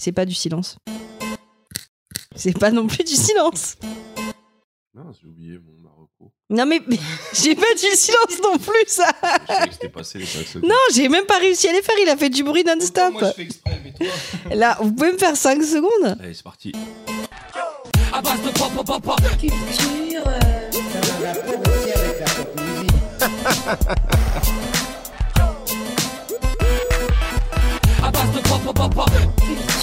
C'est pas du silence. C'est pas non plus du silence. Non, j'ai oublié mon Marocco. Non mais, mais j'ai pas du silence non plus ça. Je savais que c'était passé les 5 secondes. Non, j'ai même pas réussi à les faire. Il a fait du bruit non-stop. Moi, je fais exprès, mais toi. Là, vous pouvez me faire 5 secondes Allez, c'est parti. À base de pop, pop, pop, pop. Culture. À base de pop, pop, pop, pop. Culture.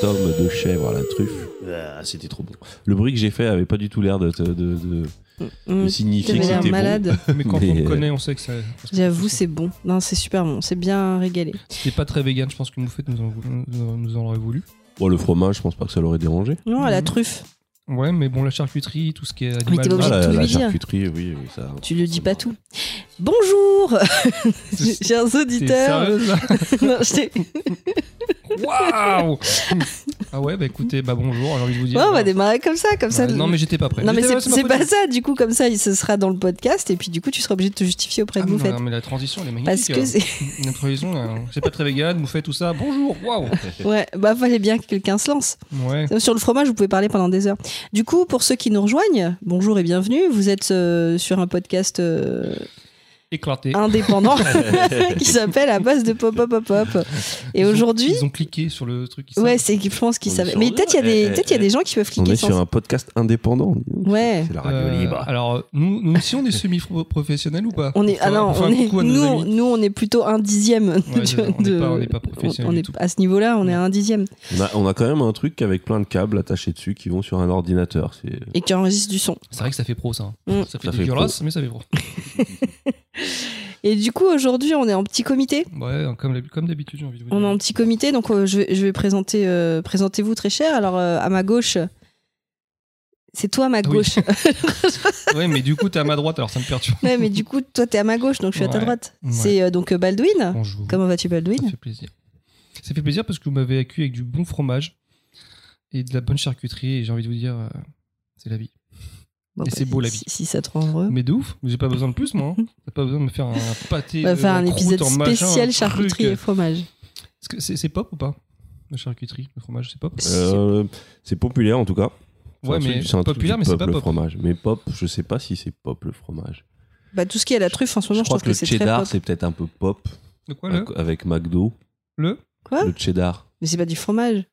Tome de chèvre à la truffe. Ah, c'était trop bon. Le bruit que j'ai fait avait pas du tout l'air de, de, de- de- de Mmh, signifier que l'air c'était bon. malade. Mais quand Mais, on euh, connaît, on sait que ça. que J'avoue, c'est bon. Non, c'est super bon. C'est bien régalé. C'était pas très vegan, je pense qu'une moufette nous en, nous, nous en aurait voulu. Bon, le fromage, je pense pas que ça l'aurait dérangé. Non, à la Mhm. truffe. Ouais, mais bon, la charcuterie, tout ce qui est t'es animal. pas obligé Ah, de la, tout la lui dire. charcuterie, oui, oui, ça. Tu le dis pas tout. Bonjour, chers T'es auditeurs. sérieuse là Non, je t'ai- Waouh Ah ouais, bah écoutez, bah bonjour, j'ai envie de vous dire. Ouais, on va démarrer comme ça, comme ça. Non, mais j'étais pas prêt. Non, mais c'est pas ça. Du coup, comme ça, il se sera dans le podcast et puis du coup, tu seras obligé de te justifier auprès Ah, de non, Moufette. non, mais la transition, elle est Parce magnifique. que hein. c'est. Une transition, là, c'est pas très vegan, moufette, tout ça. Bonjour, waouh Ouais, bah, fallait bien que quelqu'un se lance. Ouais. Sur le fromage, vous pouvez parler pendant des heures. Du coup, pour ceux qui nous rejoignent, bonjour et bienvenue. Vous êtes euh, sur un podcast euh, Éclaté. indépendant qui s'appelle À base de pop pop pop pop. Et Ils ont- aujourd'hui, Ils ont cliqué sur le truc. ils ouais, savent. c'est je pense qu'ils On est savaient. sur- Mais peut-être il y a des Eh, peut-être il y a eh. des gens qui peuvent On cliquer est sans. sur un podcast indépendant. dis donc. Ouais. C'est la radio Euh, libre. alors, nous, nous aussi, on est semi-professionnels ou pas? On est, ah non, on est, coucou à nos nous, on- amis? nous, on est plutôt un dixième. Ouais, de- c'est ça, on n'est de- pas- on n'est pas professionnels on du est- tout. À ce niveau-là, on est à un dixième. On a, on a quand même un truc avec plein de câbles attachés dessus qui vont sur un ordinateur. C'est Et qui enregistre du son. C'est vrai que ça fait pro, ça. Mm. Ça fait Ça fait dégueulasse, mais ça fait pro. Et du coup, aujourd'hui, on est en petit comité. Ouais, comme d'habitude, j'ai envie de vous On est dire. en petit comité, donc euh, je vais, je vais présenter, euh, présentez-vous très cher. Alors, euh, à ma gauche, c'est toi à ma Oui. gauche. Ouais, mais du coup, t'es à ma droite, alors ça me perturbe. ouais, mais du coup, toi, t'es à ma gauche, donc je suis à ta droite. Ouais. C'est donc Baldwin. Bonjour. Comment vas-tu, Ça Baldwin fait plaisir. Ça fait plaisir parce que vous m'avez accueilli avec du bon fromage et de la bonne charcuterie, et j'ai envie de vous dire, c'est la vie. Bon, Et c'est beau, la vie. Si, si ça te rend heureux. Mais de ouf, j'ai pas besoin de plus, moi. hein. T'as pas besoin de me faire un pâté. On va euh, faire un en croûte, épisode spécial un charcuterie truc. et fromage. Est-ce que c'est c'est pop ou pas La charcuterie, le fromage, c'est pop? Euh, c'est populaire en tout cas. C'est Ouais, un mais c'est un populaire, mais c'est pop, pas le pop. fromage. Mais pop, je sais pas si c'est pop le fromage. Bah, tout ce qui est à la truffe, en ce moment, je je, crois trouve que, que, le c'est très cheddar pop. c'est peut-être un peu pop De quoi, le avec- avec McDo. Le Quoi? Le cheddar. Mais c'est pas du fromage.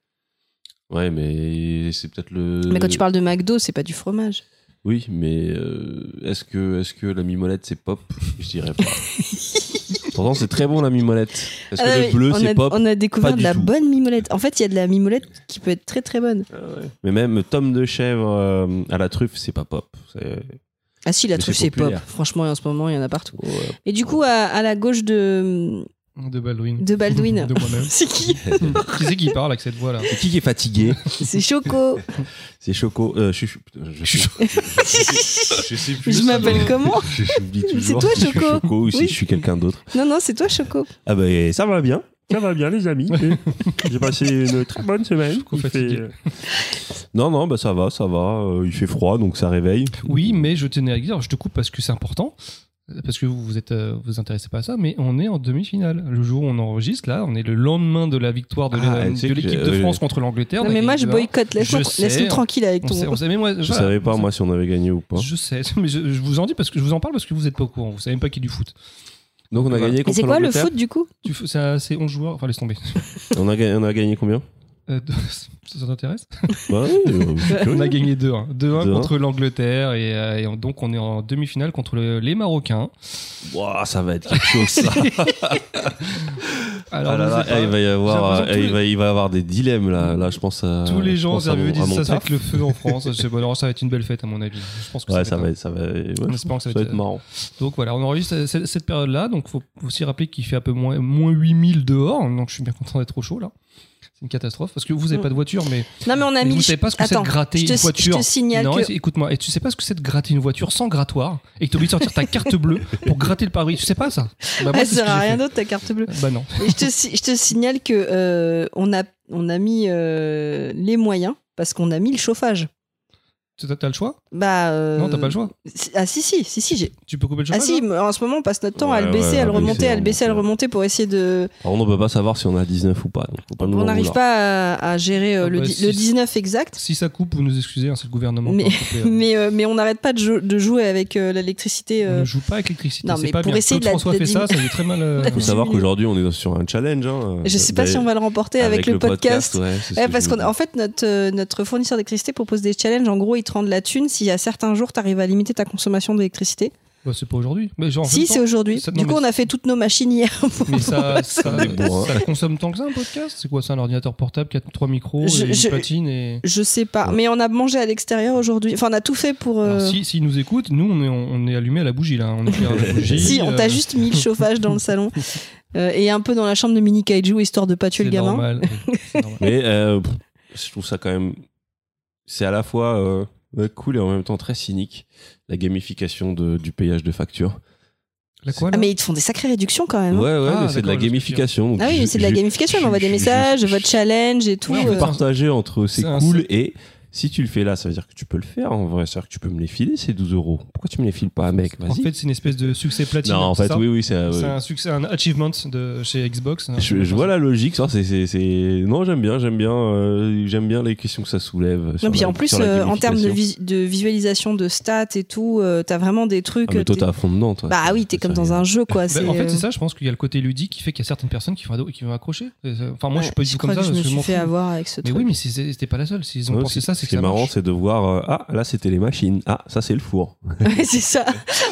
Ouais, mais c'est peut-être le. Mais quand tu parles de McDo, c'est pas du fromage. Oui, mais euh, est-ce que, est que la mimolette c'est pop? Je dirais pas. Pourtant, c'est très bon la mimolette. Est-ce que Ah, le bleu on, c'est a, pop? on a découvert Pas de du la tout. bonne mimolette. En fait, il y a de la mimolette qui peut être très très bonne. Ah. Mais même tome de chèvre euh, à la truffe, c'est pas pop. C'est- Ah si, la Mais truffe, c'est c'est pop. populaire. Franchement, en ce moment, il y en a partout. Ouais. Et du coup, à, à la gauche de, De Baldwin. de Baldwin, De moi-même. c'est qui qui c'est qui parle avec cette voix-là C'est qui qui est fatigué C'est Choco. C'est Choco. Euh, je, je, suis- je sais plus. Je m'appelle comment Je-. C'est toi, si je Choco. Choco ou si Oui. je suis quelqu'un d'autre. Non, non, c'est toi, Choco. Ah bah ça va bien. Ça va bien les amis. J'ai passé une très bonne semaine. Choco Il fatigué. fait, Non non bah ça va ça va. Euh, il fait froid donc ça réveille. Oui, mais je tenais à dire, je te coupe parce que c'est important, parce que vous vous êtes, euh, vous intéressez pas à ça, mais on est en demi-finale. Le jour où on enregistre, là, on est le lendemain de la victoire de Ah, de l'équipe de euh, France contre l'Angleterre. Non, mais moi, je 2-1. boycotte. Laisse-nous tranquille avec On ton. sait, on sait, mais moi, Je voilà, savais pas moi si on avait gagné ou pas. Je sais, mais je, je vous en dis parce que je vous en parle parce que vous êtes pas au courant. Vous savez même pas qu'il y a du foot. Donc on a Voilà. gagné Et contre c'est quoi le l'Angleterre foot du coup? C'est 11 joueurs. Enfin, laisse tomber. on a, gagné, on a gagné combien? Euh, deux- ça t'intéresse euh, On a gagné 2-1. 2-1 2-1. contre l'Angleterre et, euh, et on- donc on est en demi-finale contre le- les Marocains. Ouah, ça va être quelque chose ça. Alors, Ah là là, eh, il va y avoir, eh, il va, il va y avoir des dilemmes là. Là, je pense à. Tous les gens à disent ça, ça va être le feu en France. Je sais pas, alors ça va être une belle fête à mon avis. Je pense que Ouais, ça, va être... ça va, ouais, ça va marrant. Donc voilà, on enregistre cette, cette période-là. Donc faut aussi rappeler qu'il fait un peu moins, moins 8000 dehors. Donc je suis bien content d'être au chaud là. C'est une catastrophe parce que vous n'avez pas de voiture, mais Non, mais on a mis. vous le- savez pas ce que c'est de gratter te- une je voiture. te signale non, que- écoute-moi, et tu sais pas ce que c'est de gratter une voiture sans grattoir et que t'es obligé de sortir ta carte bleue pour gratter le pare-brise. Tu sais pas ça Bah, moi, ce sert à rien d'autre ta carte bleue. Bah non. Et je te, je te signale que euh, on a on a mis euh, les moyens parce qu'on a mis le chauffage. T'as t'as le choix? Bah. euh, Non, t'as pas le choix. Ah si si si si j'ai. Tu peux couper le Ah chauffage si, en ce moment on passe notre temps à le baisser, ouais, à le remonter, à le baisser, à le remonter. pour essayer de. Contre, on peut pas savoir si on a 19 ou pas. Donc faut pas nous On n'arrive pas à, à gérer euh, Ah le, bah, di- si- le 19 exact. Si ça coupe, vous nous excusez, hein, c'est le gouvernement. Mais- hein. Mais, euh, mais on n'arrête pas de, jou- de jouer avec euh, l'électricité. On ne joue pas avec l'électricité, Non, c'est mais pas pour bien. essayer Claude de la- François de fait ça, ça lui est très mal. euh, Faut savoir qu'aujourd'hui, on est sur un challenge. Hein, Je sais pas si on va le remporter avec, le podcast. parce qu'en fait, notre, notre fournisseur d'électricité propose des challenges. En gros, il te rend de la thune si à certains jours, tu arrives à limiter ta consommation d'électricité. Bah, c'est pas aujourd'hui. Mais genre, en Si, c'est aujourd'hui. ça- Du non, coup, mais on a fait toutes nos machines hier. Mais ça, ça, ça consomme tant que ça un podcast? C'est quoi ça Un ordinateur portable qui a trois micros, Je- et une je- platine et. Je sais pas. Ouais. Mais on a mangé à l'extérieur aujourd'hui. Enfin, on a tout fait pour. euh, Alors, si, s'ils nous écoutent, nous on est, on est allumé à la bougie là. On éclaire à la bougie. Si, on t'a euh, juste mis le chauffage dans le salon. Euh, et un peu dans la chambre de mini kaiju, histoire de pas tuer le gamin. normal. C'est normal. Mais euh, pff, je trouve ça quand même. C'est à la fois euh, ouais, cool et en même temps très cynique. La gamification de, du payage de factures. La quoi Ah, mais ils te font des sacrées réductions quand même. hein. Ouais, ouais, Ah, mais c'est de la gamification. donc Ah oui, c'est de la gamification. On envoie des messages, je- votre challenge et tout. Ouais, en Tu fait, euh. peux partager entre c'est cool et si tu le fais là, ça veut dire que tu peux le faire en vrai. C'est-à-dire que tu peux me les filer ces 12 euros. Pourquoi tu me les files pas, mec? En fait, c'est une espèce de succès platine. non, en c'est fait, ça oui, oui, c'est. euh, un succès, un achievement de chez Xbox. Je, je vois la logique, ça, c'est, c'est, c'est- non, j'aime bien, j'aime bien, euh, j'aime bien les questions que ça soulève. Non, puis la- en plus, euh, en termes de, gamification. vis- de visualisation de stats et tout, euh, t'as vraiment des trucs. Ah, mais toi, t'es- à fond dedans, toi. Bah oui, t'es comme dans un jeu, quoi. Bah, en fait, c'est ça, je pense qu'il y a le côté ludique qui fait qu'il y a certaines personnes qui vont, qui vont accrocher. Enfin, moi, je suis pas du tout comme ça. je me suis fait avoir avec ce Mais truc. oui, mais c'est- c'est- c'était pas la seule. S'ils ont pensé ça, Ce qui est marrant, c'est de voir, euh, ah, là, c'était les machines. Ah, ça, c'est le four. Ouais, c'est ça.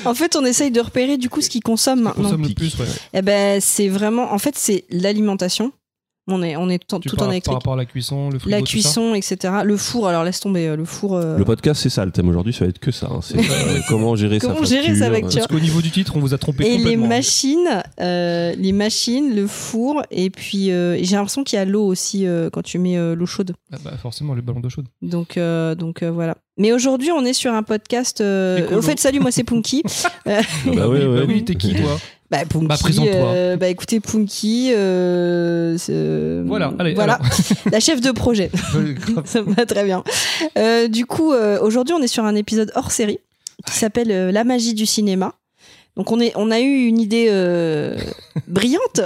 En fait, on essaye de repérer du coup ce qu'ils consomment On maintenant. consomme le plus, ouais. Eh ben, c'est vraiment. En fait, c'est l'alimentation. On est, on est tout, Tu tout en par électrique. rapport à la cuisson, le frigo, La tout ça cuisson, etc. Le four, alors laisse tomber euh, le four. euh, Le podcast, c'est ça. Le thème aujourd'hui, ça va être que ça. hein. C'est euh, comment gérer Comment sa gérer sa facture. facture. Parce qu'au niveau du titre, on vous a trompé Et les machines, euh, les machines, le four, et puis euh, j'ai l'impression qu'il y a l'eau aussi euh, quand tu mets euh, l'eau chaude. Ah bah, forcément, le ballon d'eau chaude. Donc, euh, donc euh, voilà. Mais aujourd'hui, on est sur un podcast. euh. Au fait, salut, moi c'est Punky. Euh, Bah oui, bah oui, t'es qui, toi? Bah, Punky. Bah, présente-toi. euh, bah écoutez, Punky. euh, c'est- Voilà, allez, Voilà, la chef de projet. Ça me va très bien. Euh, du coup, euh, aujourd'hui, on est sur un épisode hors série qui s'appelle euh, La magie du cinéma. Donc, on, est, on a eu une idée euh, brillante,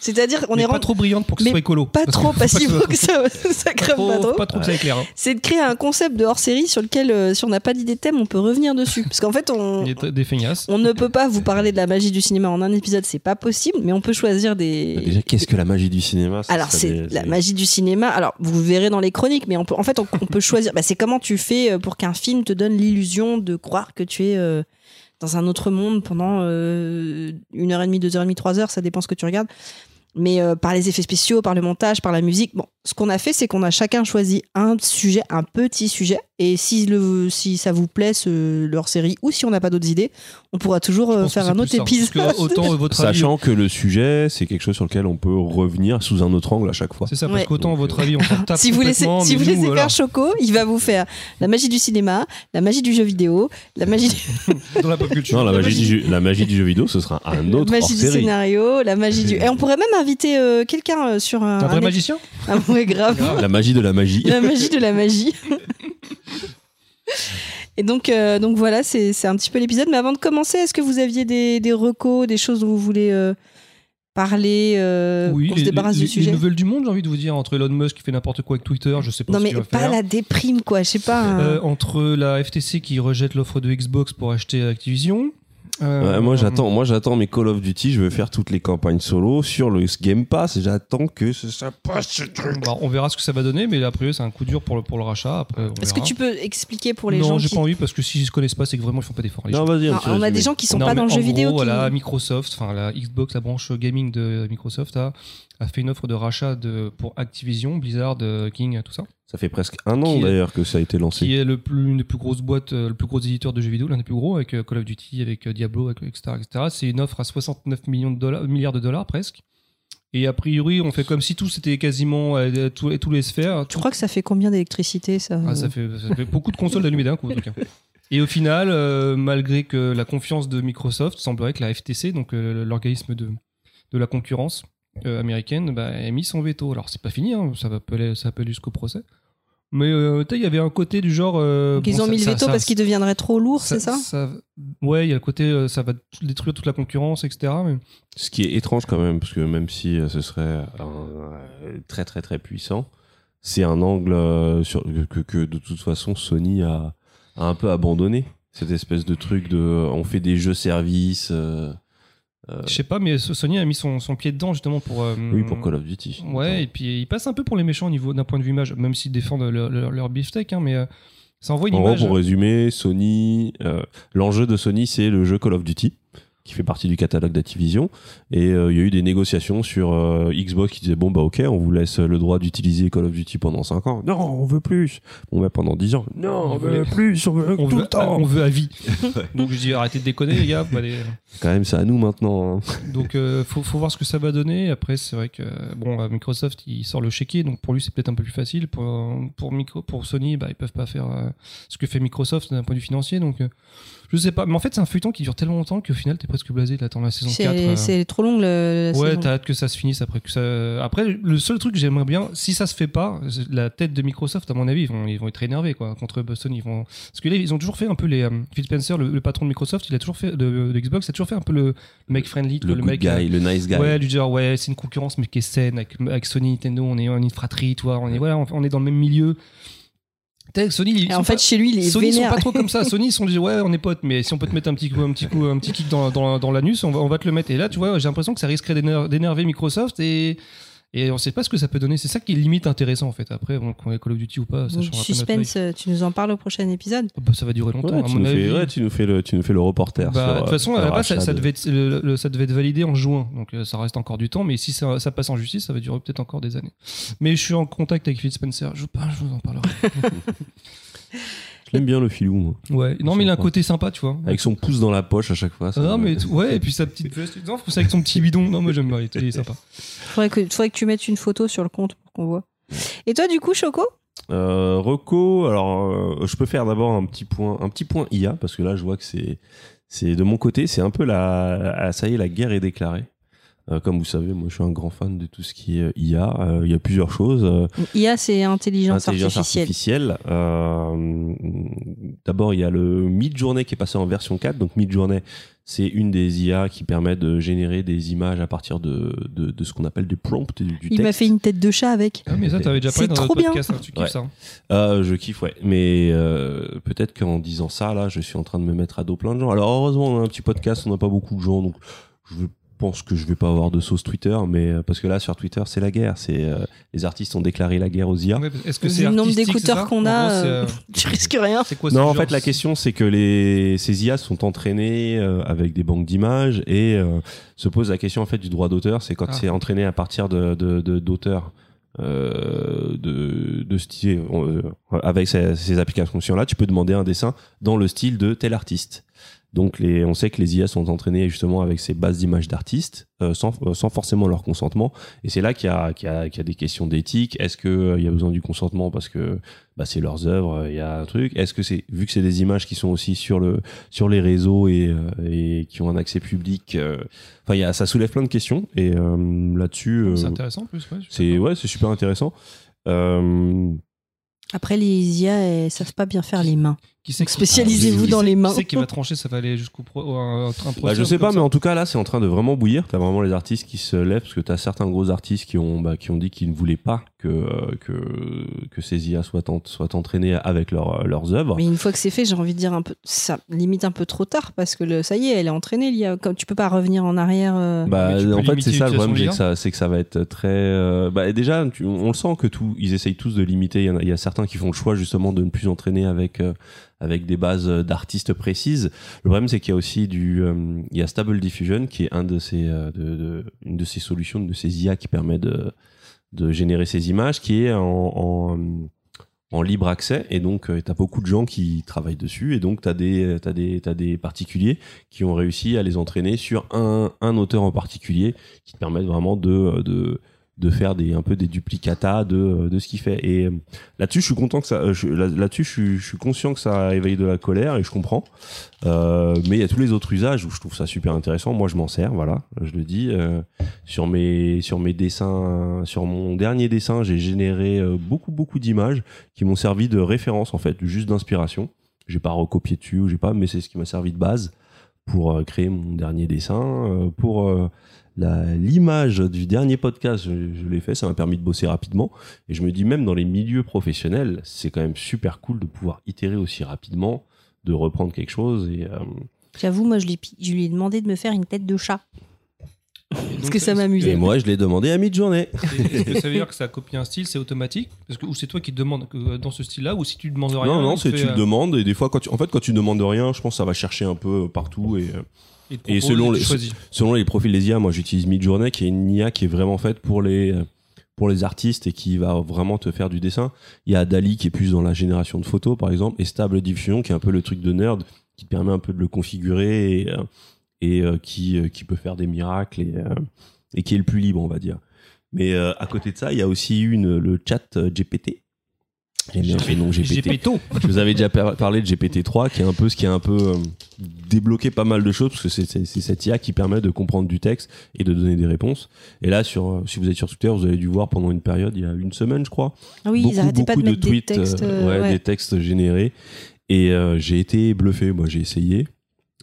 c'est-à-dire on Mais est pas rendu- trop brillante pour que ce soit écolo. pas trop qu'il faut faut que ça, ça pas trop, pas trop. pas trop que ça éclaire. hein. C'est de créer un concept de hors série sur lequel, euh, si on n'a pas d'idée de thème, on peut revenir dessus. Parce qu'en fait, on, des feignasses. on ne peut pas vous parler de la magie du cinéma en un épisode, c'est pas possible, mais on peut choisir des. Bah, Déjà, qu'est-ce que la magie du cinéma ça Alors c'est des- la magie du cinéma. Alors vous verrez dans les chroniques, mais on peut, en fait on, on peut choisir. Bah, c'est comment tu fais euh, pour qu'un film te donne l'illusion de croire que tu es euh, dans un autre monde pendant euh, une heure et demie, deux heures et demie, trois heures, ça dépend ce que tu regardes. Mais euh, par les effets spéciaux, par le montage, par la musique. Ce qu'on a fait, c'est qu'on a chacun choisi un sujet, un petit sujet. Et si, le, si ça vous plaît, ce, leur série, ou si on n'a pas d'autres idées, on pourra toujours euh, faire un autre épisode. Parce que autant votre avis, Sachant que le sujet, c'est quelque chose sur lequel on peut revenir sous un autre angle à chaque fois. c'est ça, parce Ouais. qu'autant votre euh, avis, on s'en tape si vous laissez, si vous nous, laissez voilà, faire Choco, il va vous faire la magie du cinéma, la magie du jeu vidéo, la magie, du- dans la pop culture. Non, la magie, du jeu, la magie du jeu vidéo, ce sera un la autre magie du scénario, la magie du. Et on pourrait même inviter euh, quelqu'un euh, sur un. Un vrai un- magicien Ah ouais, grave. La magie de la magie. la magie de la magie. Et donc, euh, donc voilà, c'est un petit peu l'épisode. Mais avant de commencer, est-ce que vous aviez des, des recos, des choses dont vous voulez euh, parler, euh, Oui, les, se débarrasse les- du les sujet nouvelles du monde, j'ai envie de vous dire, entre Elon Musk qui fait n'importe quoi avec Twitter, je sais pas Non, ce mais qu'il va pas faire. la déprime, quoi. Je sais pas. Euh, entre la FTC qui rejette l'offre de Xbox pour acheter Activision. Euh, moi j'attends, moi j'attends mes Call of Duty. Je veux faire toutes les campagnes solo sur le Game Pass. et J'attends que ce- ça passe ce truc. On verra ce que ça va donner, mais après c'est un coup dur pour le, pour le rachat. Après, on Est-ce que tu peux expliquer pour les non, gens j'ai qui... pas envie parce que s'ils se connaissent pas, c'est que vraiment ils font pas d'efforts. Non, vas-y. Non, on a des gens qui sont Non, pas dans le jeu gros, vidéo. qui- Voilà, Microsoft, enfin la Xbox, la branche gaming de Microsoft a, a fait une offre de rachat de, pour Activision, Blizzard, euh, King, tout ça, Ça fait presque un an d'ailleurs que ça a été lancé. qui est le plus, une des plus grosses boîtes, euh, le plus gros éditeur de jeux vidéo, l'un des plus gros avec euh, Call of Duty, avec euh, Diablo, avec, etc., etc. C'est une offre à 69 millions de dollars, milliards de dollars presque. Et a priori, on fait comme si tout c'était quasiment euh, tous, tous les sphères. Tu crois que ça fait combien d'électricité ça Ah, ça, fait, ça fait beaucoup de consoles allumées d'un coup, en tout cas. Et au final, euh, malgré que la confiance de Microsoft, semblerait que la FTC, donc euh, l'organisme de, de la concurrence euh, américaine, bah, ait mis son veto. Alors, c'est pas fini, hein, ça va appeler, ça appelle jusqu'au procès. Mais euh, tu sais, il y avait un côté du genre. euh, Donc, ils bon, ont ça- mis le ça- veto ça- parce qu'il deviendrait trop lourd, c'est ça, Ouais, il y a le côté euh, ça va détruire toute la concurrence, etc. Mais... Ce qui est étrange quand même, parce que même si euh, ce serait un, euh, très très très puissant, c'est un angle euh, sur, que, que de toute façon Sony a, a un peu abandonné. Cette espèce de truc de on fait des jeux services. Euh, Je sais pas, mais Sony a mis son, son pied dedans justement pour. euh, oui, pour Call of Duty. Ouais, et puis il passe un peu pour les méchants au niveau d'un point de vue image, même s'ils défendent leur, leur, leur beefsteak, hein, mais euh, ça envoie une En gros, image. pour résumer, Sony, euh, l'enjeu de Sony, c'est le jeu Call of Duty, qui fait partie du catalogue d'Activision. Et euh, il y a eu des négociations sur euh, Xbox qui disait bon bah ok, on vous laisse le droit d'utiliser Call of Duty pendant 5 ans. Non, on veut plus. Bon bah pendant 10 ans. Non, on, On veut plus, on veut on tout veut, le temps. on veut à vie. Donc je dis arrêtez de déconner les gars. Quand même, c'est à nous maintenant. hein. Donc euh, faut, faut voir ce que ça va donner. Après c'est vrai que bon euh, Microsoft il sort le chéquier, donc pour lui c'est peut-être un peu plus facile. Pour pour micro, pour Sony bah ils peuvent pas faire ce que fait Microsoft d'un point de vue financier. Donc je sais pas. Mais en fait c'est un feuilleton qui dure tellement longtemps qu'au final t'es presque blasé d'attendre la saison 4. C'est euh. c'est trop long le. la Ouais, t'as hâte que ça se finisse après que ça. Après, le seul truc que j'aimerais bien, si ça se fait pas, la tête de Microsoft, à mon avis, ils vont, ils vont être énervés quoi contre Boston. Ils vont parce que là, ils ont toujours fait un peu les. euh, Phil Spencer, le, le patron de Microsoft, il a toujours fait de, de Xbox, a toujours fait un peu le, le mec friendly, Le mec. guy, euh, le nice guy. Ouais, du genre ouais, c'est une concurrence mais qui est saine avec, avec Sony, Nintendo, on est en une fratrie, tu vois, on est voilà, on, on est dans le même milieu. Sony, en fait, pas- chez lui, il est Sony ils sont pas trop comme ça. Sony ils sont dit ouais on est potes mais si on peut te mettre un petit coup un petit coup un petit kick dans, dans, dans l'anus on va, on va te le mettre et là tu vois j'ai l'impression que ça risquerait d'éner- d'énerver Microsoft et et on sait pas ce que ça peut donner c'est ça qui est limite intéressant en fait après bon, qu'on ait Call of Duty ou pas ça Donc, changera pas notre suspense, euh, tu nous en parles au prochain épisode? life. Bah, ça va durer longtemps Ouais, à tu, mon nous avis fais, ouais, tu nous fais le, tu nous fais le reporter. Bah, de toute euh, façon, à le la base, ça, devait être, le- le- ça devait être validé en juin, donc euh, ça reste encore du temps. Mais si ça, ça passe en justice, ça va durer peut-être encore des années. Mais je suis en contact avec Phil Spencer. Je, bah, je vous en parlerai. Je l'aime bien le filou, moi. Ouais. Non, mais il a un côté sympa, tu vois. Avec son pouce dans la poche à chaque fois. ça non, me- mais t- ouais, et puis sa petite veste. Non, c'est avec son petit bidon. Non, moi j'aime bien. Il est- il est sympa. Faudrait que, faudrait que tu mettes une photo sur le compte pour qu'on voit. Et toi, du coup, Choco? Euh, Reco, alors euh, je peux faire d'abord un petit point, un petit point IA parce que là je vois que c'est, c'est de mon côté, c'est un peu la, ah, ça y est, la guerre est déclarée. Euh, comme vous savez, moi je suis un grand fan de tout ce qui est IA. Euh, Il y a plusieurs choses. Euh, IA, c'est intelligence, Intelligence artificielle. artificielle. Euh, D'abord, il y a le Midjourney qui est passé en version 4. Donc Midjourney, c'est une des IA qui permet de générer des images à partir de, de, de ce qu'on appelle du prompt, du, du Il m'a fait une tête de chat avec. Ah, mais ça, t'avais déjà parlé dans trop notre podcast. hein, tu kiffes Ouais. ça. hein. Euh, je kiffe, ouais. Mais euh, peut-être qu'en disant ça, là, je suis en train de me mettre à dos plein de gens. Alors heureusement, on a un petit podcast, on n'a pas beaucoup de gens, donc je pense que je vais pas avoir de sauce Twitter, mais euh, parce que là, sur Twitter, c'est la guerre. C'est euh, les artistes ont déclaré la guerre aux IA. Ouais, Est-ce que c'est le nombre d'écouteurs qu'on a, gros, euh, Tu risques rien. Quoi Non, en genre fait, la question, c'est que les, ces IA sont entraînées euh, avec des banques d'images et euh, se pose la question en fait du droit d'auteur. C'est quand Ah. c'est entraîné à partir de de- de- d'auteurs euh, de, de style euh, avec ces, ces applications-là, tu peux demander un dessin dans le style de tel artiste. Donc, les, on sait que les IA sont entraînées justement avec ces bases d'images d'artistes, euh, sans, euh, sans forcément leur consentement. Et c'est là qu'il y a, qu'il y, a, qu'il y a des questions d'éthique. Est-ce qu'il y a besoin du consentement parce que bah, c'est leurs œuvres, il y a un truc? Est-ce que c'est vu que c'est des images qui sont aussi sur le sur les réseaux et, euh, et qui ont un accès public, euh, enfin il y a ça soulève plein de questions et euh, là-dessus euh, C'est intéressant en plus. Ouais, c'est ouais c'est super intéressant. Euh, Après, les IA, elles savent pas bien faire les mains. Qui spécialisez-vous qui dans les mains. Qui c'est qui va trancher Ça va aller jusqu'au pro, un, un bah, je sais pas, mais en tout cas là c'est en train de vraiment bouillir. T'as vraiment les artistes qui se lèvent parce que t'as certains gros artistes qui ont bah, qui ont dit qu'ils ne voulaient pas que euh, que que ces IA soient en- soient entraînées avec leurs leurs œuvres. Mais une fois que c'est fait, j'ai envie de dire un peu, ça limite un peu trop tard parce que le, ça y est, elle est entraînée. l'IA. Comme tu peux pas revenir en arrière. euh. Bah, en fait, c'est ça le problème, c'est que ça, c'est que ça va être très. euh, bah, déjà, tu- on le sent que tout, ils essayent tous de limiter. Il y, a, il y a certains qui font le choix justement de ne plus entraîner avec euh, avec des bases d'artistes précises. Le problème, c'est qu'il y a aussi du, euh, il y a Stable Diffusion qui est euh, une de ces solutions, une de ces IA qui permet de générer ces images, qui est en, libre accès et donc tu as beaucoup de gens qui travaillent dessus et donc tu as des particuliers qui ont réussi à les entraîner sur un, auteur en particulier qui te permettent vraiment de de faire des un peu des duplicata de, de ce qu'il fait. Et euh, là-dessus, je suis content que ça. euh, Là-dessus, je, suis- conscient que ça éveille de la colère et je comprends. Euh, mais il y a tous les autres usages où je trouve ça super intéressant. Moi, je m'en sers, voilà, je le dis. Euh, sur mes sur mes dessins, sur mon dernier dessin, j'ai généré euh, beaucoup beaucoup d'images qui m'ont servi de référence en fait, juste d'inspiration. J'ai pas recopié dessus ou j'ai pas, mais c'est ce qui m'a servi de base pour euh, créer mon dernier dessin. Euh, pour euh, l'image du dernier podcast, je, je l'ai fait, ça m'a permis de bosser rapidement. Et je me dis même dans les milieux professionnels, c'est quand même super cool de pouvoir itérer aussi rapidement, de reprendre quelque chose et euh, J'avoue, moi, je lui, je lui ai demandé de me faire une tête de chat. Parce que ça et m'amusait. moi je l'ai demandé à mi-journée. Est-ce que ça veut dire que ça copie un style, c'est automatique? Parce que, Ou c'est toi qui te demandes que, euh, dans ce style-là, ou si tu demandes rien Non, non, c'est fait, tu euh, te demandes et des fois quand tu, en fait quand tu demandes rien, je pense que ça va chercher un peu partout et et selon les- selon les profils des IA, moi j'utilise Midjourney qui est une IA qui est vraiment faite pour les pour les artistes et qui va vraiment te faire du dessin. Il y a Dali qui est plus dans la génération de photos par exemple et Stable Diffusion qui est un peu le truc de nerd qui te permet un peu de le configurer et, euh, et euh, qui euh, qui peut faire des miracles et euh, et qui est le plus libre on va dire. Mais à côté de ça, il y a aussi une le chat GPT. J'aime bien ce nom GPT. Je vous avais déjà par- parlé de GPT-3, qui est un peu ce qui a un peu euh, débloqué pas mal de choses, parce que c'est cette IA qui permet de comprendre du texte et de donner des réponses. Et là, sur, euh, si vous êtes sur Twitter, vous avez dû voir pendant une période, il y a une semaine, je crois, Ah oui, beaucoup, ils arrêtaient pas de beaucoup mettre des tweets, textes. euh, ouais, ouais. des textes générés. Et euh, j'ai été bluffé. Moi, j'ai essayé.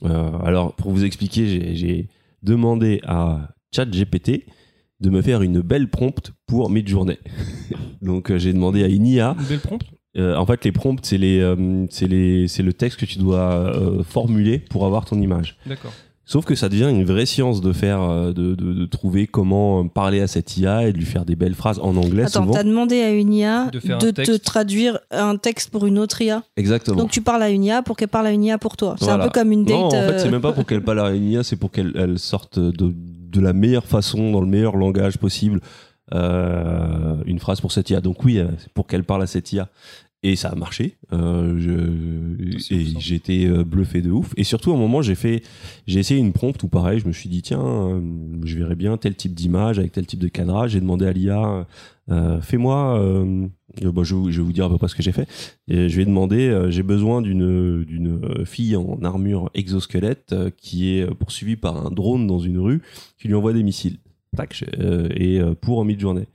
Euh, alors, pour vous expliquer, j'ai- j'ai demandé à ChatGPT de me faire une belle prompte pour Midjourney. Donc, euh, j'ai demandé à une IA Une belle prompte. euh, en fait, les prompts, c'est les, euh, c'est les, c'est le texte que tu dois euh, formuler pour avoir ton image. D'accord. Sauf que ça devient une vraie science de faire, de, de, de trouver comment parler à cette IA et de lui faire des belles phrases en anglais Attends, t'as demandé à une IA De de, faire un te traduire un texte pour une autre IA. Exactement. Donc tu parles à une IA pour qu'elle parle à une IA pour toi. C'est Voilà. un peu comme une date. non, en fait, c'est même pas pour qu'elle parle à une IA, c'est pour qu'elle elle sorte de, de la meilleure façon, dans le meilleur langage possible, euh, une phrase pour cette IA. Donc oui, euh, pour qu'elle parle à cette IA. Et ça a marché. Euh, je, et été euh, bluffé de ouf. Et surtout, à un moment, j'ai fait, j'ai essayé une prompte où pareil, je me suis dit, tiens, euh, je verrais bien tel type d'image avec tel type de cadrage. J'ai demandé à l'IA, euh, fais-moi, bon, je, vais vous- je vais vous dire à peu près ce que j'ai fait. Et je lui ai demandé, euh, j'ai besoin d'une d'une fille en armure exosquelette qui est poursuivie par un drone dans une rue qui lui envoie des missiles. Tac, et pour en mid-journée.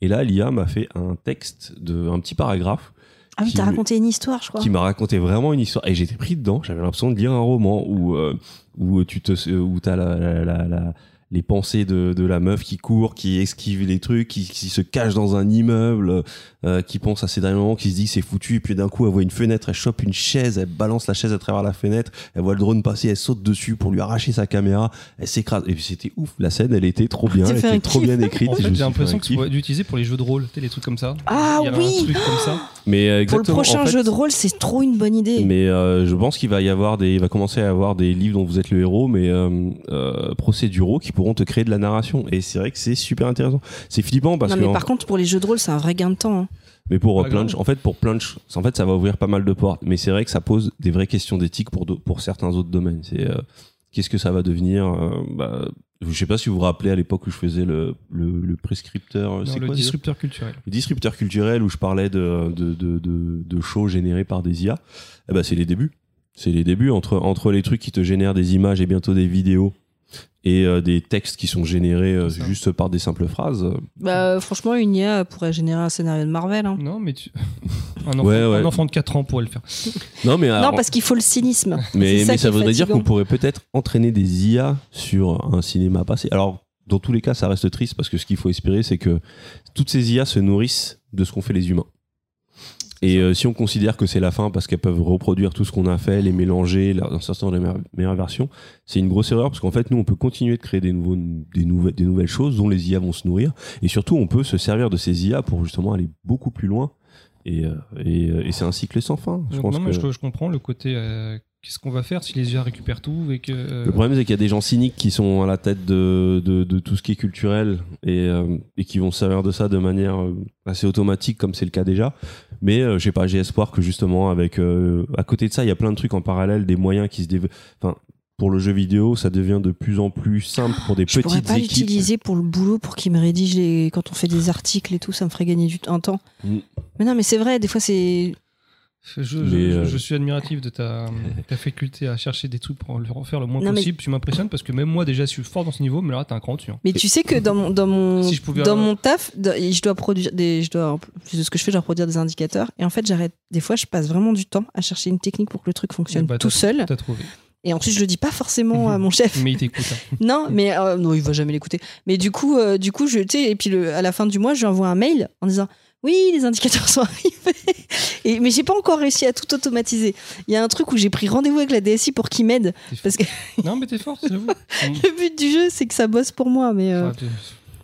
Et là, l'IA m'a fait un texte de un petit paragraphe Ah oui, t'as raconté une histoire, je crois. qui m'a raconté vraiment une histoire et j'étais pris dedans j'avais l'impression de lire un roman où euh, où tu te où t'as la, la, la, la- les pensées de, de la meuf qui court qui esquive les trucs qui, qui se cache dans un immeuble euh, qui pense à ses derniers moments qui se dit c'est foutu et puis d'un coup elle voit une fenêtre elle chope une chaise elle balance la chaise à travers la fenêtre elle voit le drone passer elle saute dessus pour lui arracher sa caméra elle s'écrase et puis c'était ouf la scène elle était trop bien elle était trop kiff. bien écrite En fait, j'ai l'impression que tu pourrais l'utiliser pour les jeux de rôle, tu sais, les trucs comme ça. Ah Il y a oui un truc comme ça. mais euh, Pour le exactement, prochain en fait, jeu de rôle, c'est trop une bonne idée. Mais euh, je pense qu'il va y avoir des, il va commencer à y avoir des livres dont vous êtes le héros, mais euh, euh, procéduraux qui pourront te créer de la narration. Et c'est vrai que c'est super intéressant. C'est flippant parce non, que, mais en- par contre, pour les jeux de rôle, c'est un vrai gain de temps. hein. Mais pour euh, ch- en fait, pour ch- en fait, ça va ouvrir pas mal de portes. Mais c'est vrai que ça pose des vraies questions d'éthique pour pour certains autres domaines. C'est euh, qu'est-ce que ça va devenir euh, bah, Je sais pas si vous vous rappelez à l'époque où je faisais le le, le prescripteur. Non, c'est le quoi disrupteur culturel. le disrupteur culturel où je parlais de, de, de, de, de shows générés par des IA, eh ben c'est les débuts. C'est les débuts entre, entre les trucs qui te génèrent des images et bientôt des vidéos et euh, des textes qui sont générés euh, juste par des simples phrases. Bah, franchement, une IA pourrait générer un scénario de Marvel. hein. Non, mais tu... un, enfant, Ouais, ouais. un enfant de 4 ans pourrait le faire. Non, mais, Non, alors- parce qu'il faut le cynisme. mais, ça mais voudrait dire qu'on pourrait peut-être entraîner des IA sur un cinéma passé. Alors, dans tous les cas, ça reste triste parce que ce qu'il faut espérer, c'est que toutes ces IA se nourrissent de ce qu'ont fait les humains. Et euh, si on considère que c'est la fin parce qu'elles peuvent reproduire tout ce qu'on a fait, les mélanger, dans certaines des meilleures, meilleures versions, c'est une grosse erreur parce qu'en fait, nous, on peut continuer de créer des, nouveaux, des, nouvelles, des nouvelles choses dont les IA vont se nourrir. Et surtout, on peut se servir de ces IA pour justement aller beaucoup plus loin. Et, euh, et, euh, et c'est un cycle sans fin. Je Donc, pense non, mais que- je, je comprends le côté. euh, Qu'est-ce qu'on va faire si les IA récupèrent tout et que. euh, Le problème, c'est qu'il y a des gens cyniques qui sont à la tête de, de, de tout ce qui est culturel et, euh, et qui vont se servir de ça de manière euh, assez automatique, comme c'est le cas déjà. Mais euh, je sais pas, j'ai espoir que justement, avec euh, à côté de ça, il y a plein de trucs en parallèle, des moyens qui se développent. Enfin, pour le jeu vidéo, ça devient de plus en plus simple pour des Je pourrais petites pas équipes. l'utiliser pour le boulot, pour qu'il me rédige les... quand on fait des articles et tout, ça me ferait gagner du un temps. Mm. Mais non, mais c'est vrai, des fois c'est. Je, je- euh, je suis admiratif de ta, ta faculté à chercher des trucs pour le refaire le moins Non, mais- possible. Tu m'impressionnes parce que même moi, déjà, je suis fort dans ce niveau, mais là, t'es un cran dessus. hein. Mais tu sais que dans mon, dans mon, Si je pouvais dans avoir- mon taf, je dois produire des, je dois, en de ce que je fais, je dois produire des indicateurs. Et en fait, j'arrête. Des fois, je passe vraiment du temps à chercher une technique pour que le truc fonctionne bah, tout t'as- seul. T'as trouvé. Et ensuite, je le dis pas forcément à mon chef. Mais il t'écoute. hein. Non, mais euh, non, il va jamais l'écouter. Mais du coup, euh, du coup, je, tu sais, et puis le, à la fin du mois, je lui envoie un mail en disant oui, les indicateurs sont arrivés. Et mais j'ai pas encore réussi à tout automatiser. Il y a un truc où j'ai pris rendez-vous avec la DSI pour qu'il m'aide. Parce que Non, mais t'es fort, j'avoue. le but du jeu, c'est que ça bosse pour moi. Mais euh,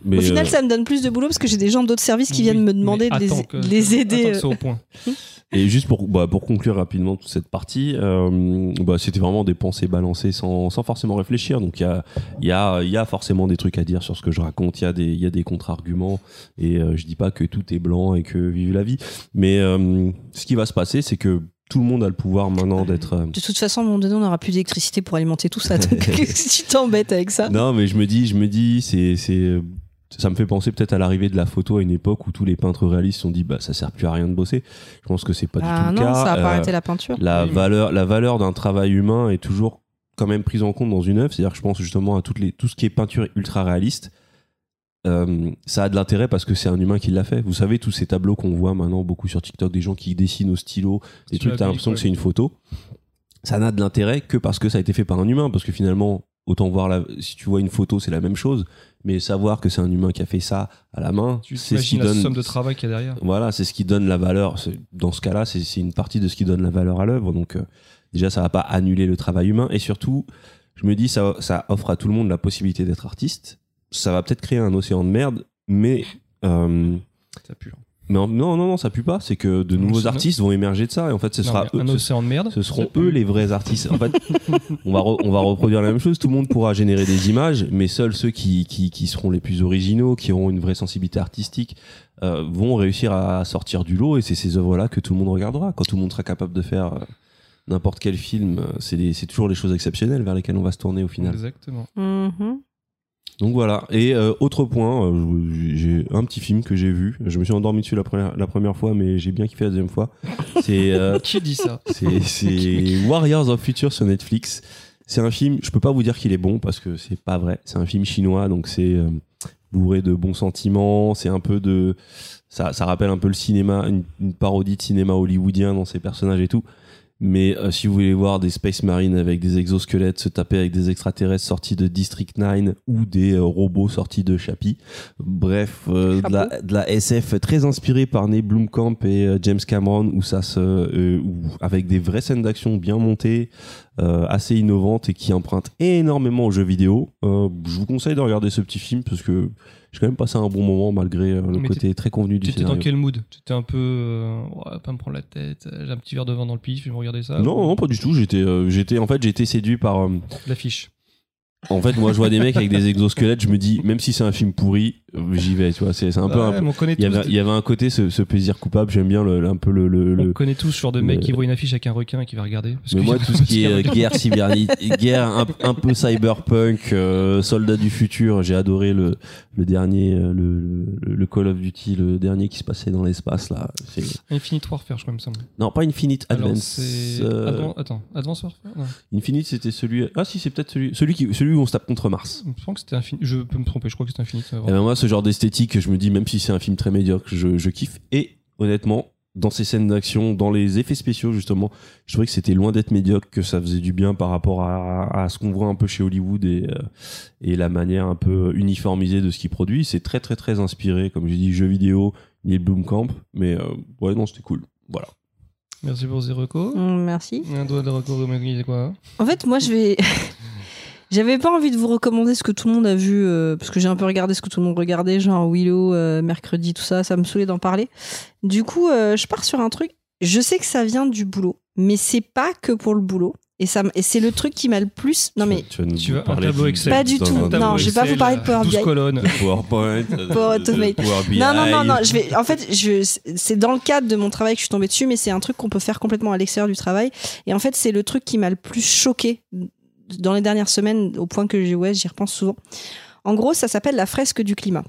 Mais, au final, euh, ça me donne plus de boulot parce que j'ai des gens d'autres services qui Oui, viennent me demander de les, que- aider. attends que euh. c'est au point. Et juste pour, bah, pour conclure rapidement toute cette partie, euh, bah, c'était vraiment des pensées balancées sans, sans forcément réfléchir. Donc il y a, il y, a, il y a forcément des trucs à dire sur ce que je raconte, il y a des, il y a des contre-arguments, et euh, je dis pas que tout est blanc et que vive la vie. Mais euh, ce qui va se passer, c'est que tout le monde a le pouvoir maintenant d'être... euh, De toute façon, à un moment donné, on n'aura plus d'électricité pour alimenter tout ça. Donc, si tu t'embêtes avec ça. Non, mais je me dis, je me dis, c'est, c'est, ça me fait penser peut-être à l'arrivée de la photo à une époque où tous les peintres réalistes se sont dit, bah, ça sert plus à rien de bosser. Je pense que c'est pas du Ah tout le non, cas. ça a pas Euh, arrêté la peinture. la Oui. valeur, la valeur d'un travail humain est toujours quand même prise en compte dans une œuvre. C'est-à-dire que je pense justement à toutes les, tout ce qui est peinture ultra réaliste. Euh, ça a de l'intérêt parce que c'est un humain qui l'a fait. Vous savez, tous ces tableaux qu'on voit maintenant beaucoup sur TikTok, des gens qui dessinent au stylo, des trucs, t'as l'impression que c'est une photo. Ça n'a de l'intérêt que parce que ça a été fait par un humain. Parce que finalement, autant voir la, si tu vois une photo, c'est la même chose. Mais savoir que c'est un humain qui a fait ça à la main, c'est ce qui la donne. somme de travail qu'il y a derrière. Voilà, c'est ce qui donne la valeur. Dans ce cas-là, c'est c'est une partie de ce qui donne la valeur à l'œuvre. Donc, euh, déjà, ça va pas annuler le travail humain. Et surtout, je me dis, ça, ça offre à tout le monde la possibilité d'être artiste. Ça va peut-être créer un océan de merde, mais. euh, Ça pue. Mais en- non, non, non, ça pue pas. C'est que de nouveaux c'est- artistes vont émerger de ça. Et en fait, ce Non, sera eux. un ce- océan de merde. ce seront pue. eux les vrais artistes. En fait, on va, re- on va reproduire la même chose. Tout le monde pourra générer des images, mais seuls ceux qui, qui, qui seront les plus originaux, qui auront une vraie sensibilité artistique, euh, vont réussir à sortir du lot. Et c'est ces œuvres-là que tout le monde regardera. Quand tout le monde sera capable de faire euh, n'importe quel film, euh, c'est des- c'est toujours les choses exceptionnelles vers lesquelles on va se tourner au final. Exactement. Mhm. Donc voilà. Et euh, autre point, euh, j'ai un petit film que j'ai vu. Je me suis endormi dessus la première, la première fois, mais j'ai bien kiffé la deuxième fois. C'est euh, Qui dit ça C'est- C'est Warriors of Future sur Netflix. C'est un film, je peux pas vous dire qu'il est bon parce que c'est pas vrai. C'est un film chinois, donc c'est euh, bourré de bons sentiments. C'est un peu de. Ça, ça rappelle un peu le cinéma, une, une parodie de cinéma hollywoodien dans ses personnages et tout. Mais euh, si vous voulez voir des Space Marines avec des exosquelettes se taper avec des extraterrestres sortis de District 9 ou des euh, robots sortis de Chappie, bref, euh, de, la, de la SF très inspirée par Ney Blomkamp et euh, James Cameron, où ça se, euh, où- avec des vraies scènes d'action bien montées, euh, assez innovantes et qui empruntent énormément aux jeux vidéo. Euh, je vous conseille de regarder ce petit film parce que j'ai quand même passé un bon moment malgré euh, le Mais côté très convenu du T'étais dans scénario. quel mood? T'étais un peu. euh, ouais, pas me prendre la tête, euh, j'ai un petit verre de vin dans le pif, je vais me regarder ça. Non, non, pas du tout. J'étais, euh, j'étais, en fait, j'ai été séduit par. L'affiche. En fait, moi, je vois des mecs avec des exosquelettes. Je me dis, même si c'est un film pourri, j'y vais. Tu vois, c'est, un peu. Ouais, un il y avait, il y avait un côté ce, ce plaisir coupable. J'aime bien le, un peu le, le, On le- connaît tous ce genre de mec qui voit une affiche avec un requin et qui va regarder. parce Mais que- moi, tout ce qui est euh, guerre cybernétique, guerre un, un peu cyberpunk, euh, soldat du futur, j'ai adoré le, le dernier, euh, le, Call of Duty, le dernier qui se passait dans l'espace là. Infinite Warfare, je crois, il me semble. Non, pas Infinite Alors, Advance. euh, Advan- Attends, Advance Warfare? Non. Infinite, c'était celui. Ah si, c'est peut-être celui, celui qui, celui où on se tape contre Mars. Je pense que c'était Infinite. Je peux me tromper, je crois que c'était Infinite. euh, Et ben moi, ce genre d'esthétique, je me dis, même si c'est un film très médiocre, je, je kiffe. Et honnêtement, dans ces scènes d'action, dans les effets spéciaux, justement, je trouvais que c'était loin d'être médiocre, que ça faisait du bien par rapport à, à ce qu'on voit un peu chez Hollywood et, euh, et la manière un peu uniformisée de ce qu'il produit. C'est très, très, très inspiré, comme j'ai dit, jeux vidéo, Neil Blomkamp. Mais euh, ouais, non, c'était cool. Voilà. Merci pour Zeroko. Mm, Merci. Un doigt de recours, c'est quoi? En fait, moi, je vais. J'avais pas envie de vous recommander ce que tout le monde a vu, euh, parce que j'ai un peu regardé ce que tout le monde regardait, genre Willow, euh, mercredi, tout ça, ça me saoulait d'en parler. Du coup, euh, je pars sur un truc. Je sais que ça vient du boulot, mais c'est pas que pour le boulot. Et, ça, m- et c'est le truc qui m'a le plus. Non, mais tu vas nous Tu veux un parler tableau Excel Pas du tout, non, je vais pas vous parler de Power 12 BI. colonnes. PowerPoint, Power Automate. Power BI. Non, non, non, non. Je vais, en fait, je, c'est dans le cadre de mon travail que je suis tombée dessus, mais c'est un truc qu'on peut faire complètement à l'extérieur du travail. Et en fait, c'est le truc qui m'a le plus choqué dans les dernières semaines, au point que j'ai- ouais, j'y repense souvent. En gros, ça s'appelle la fresque du climat.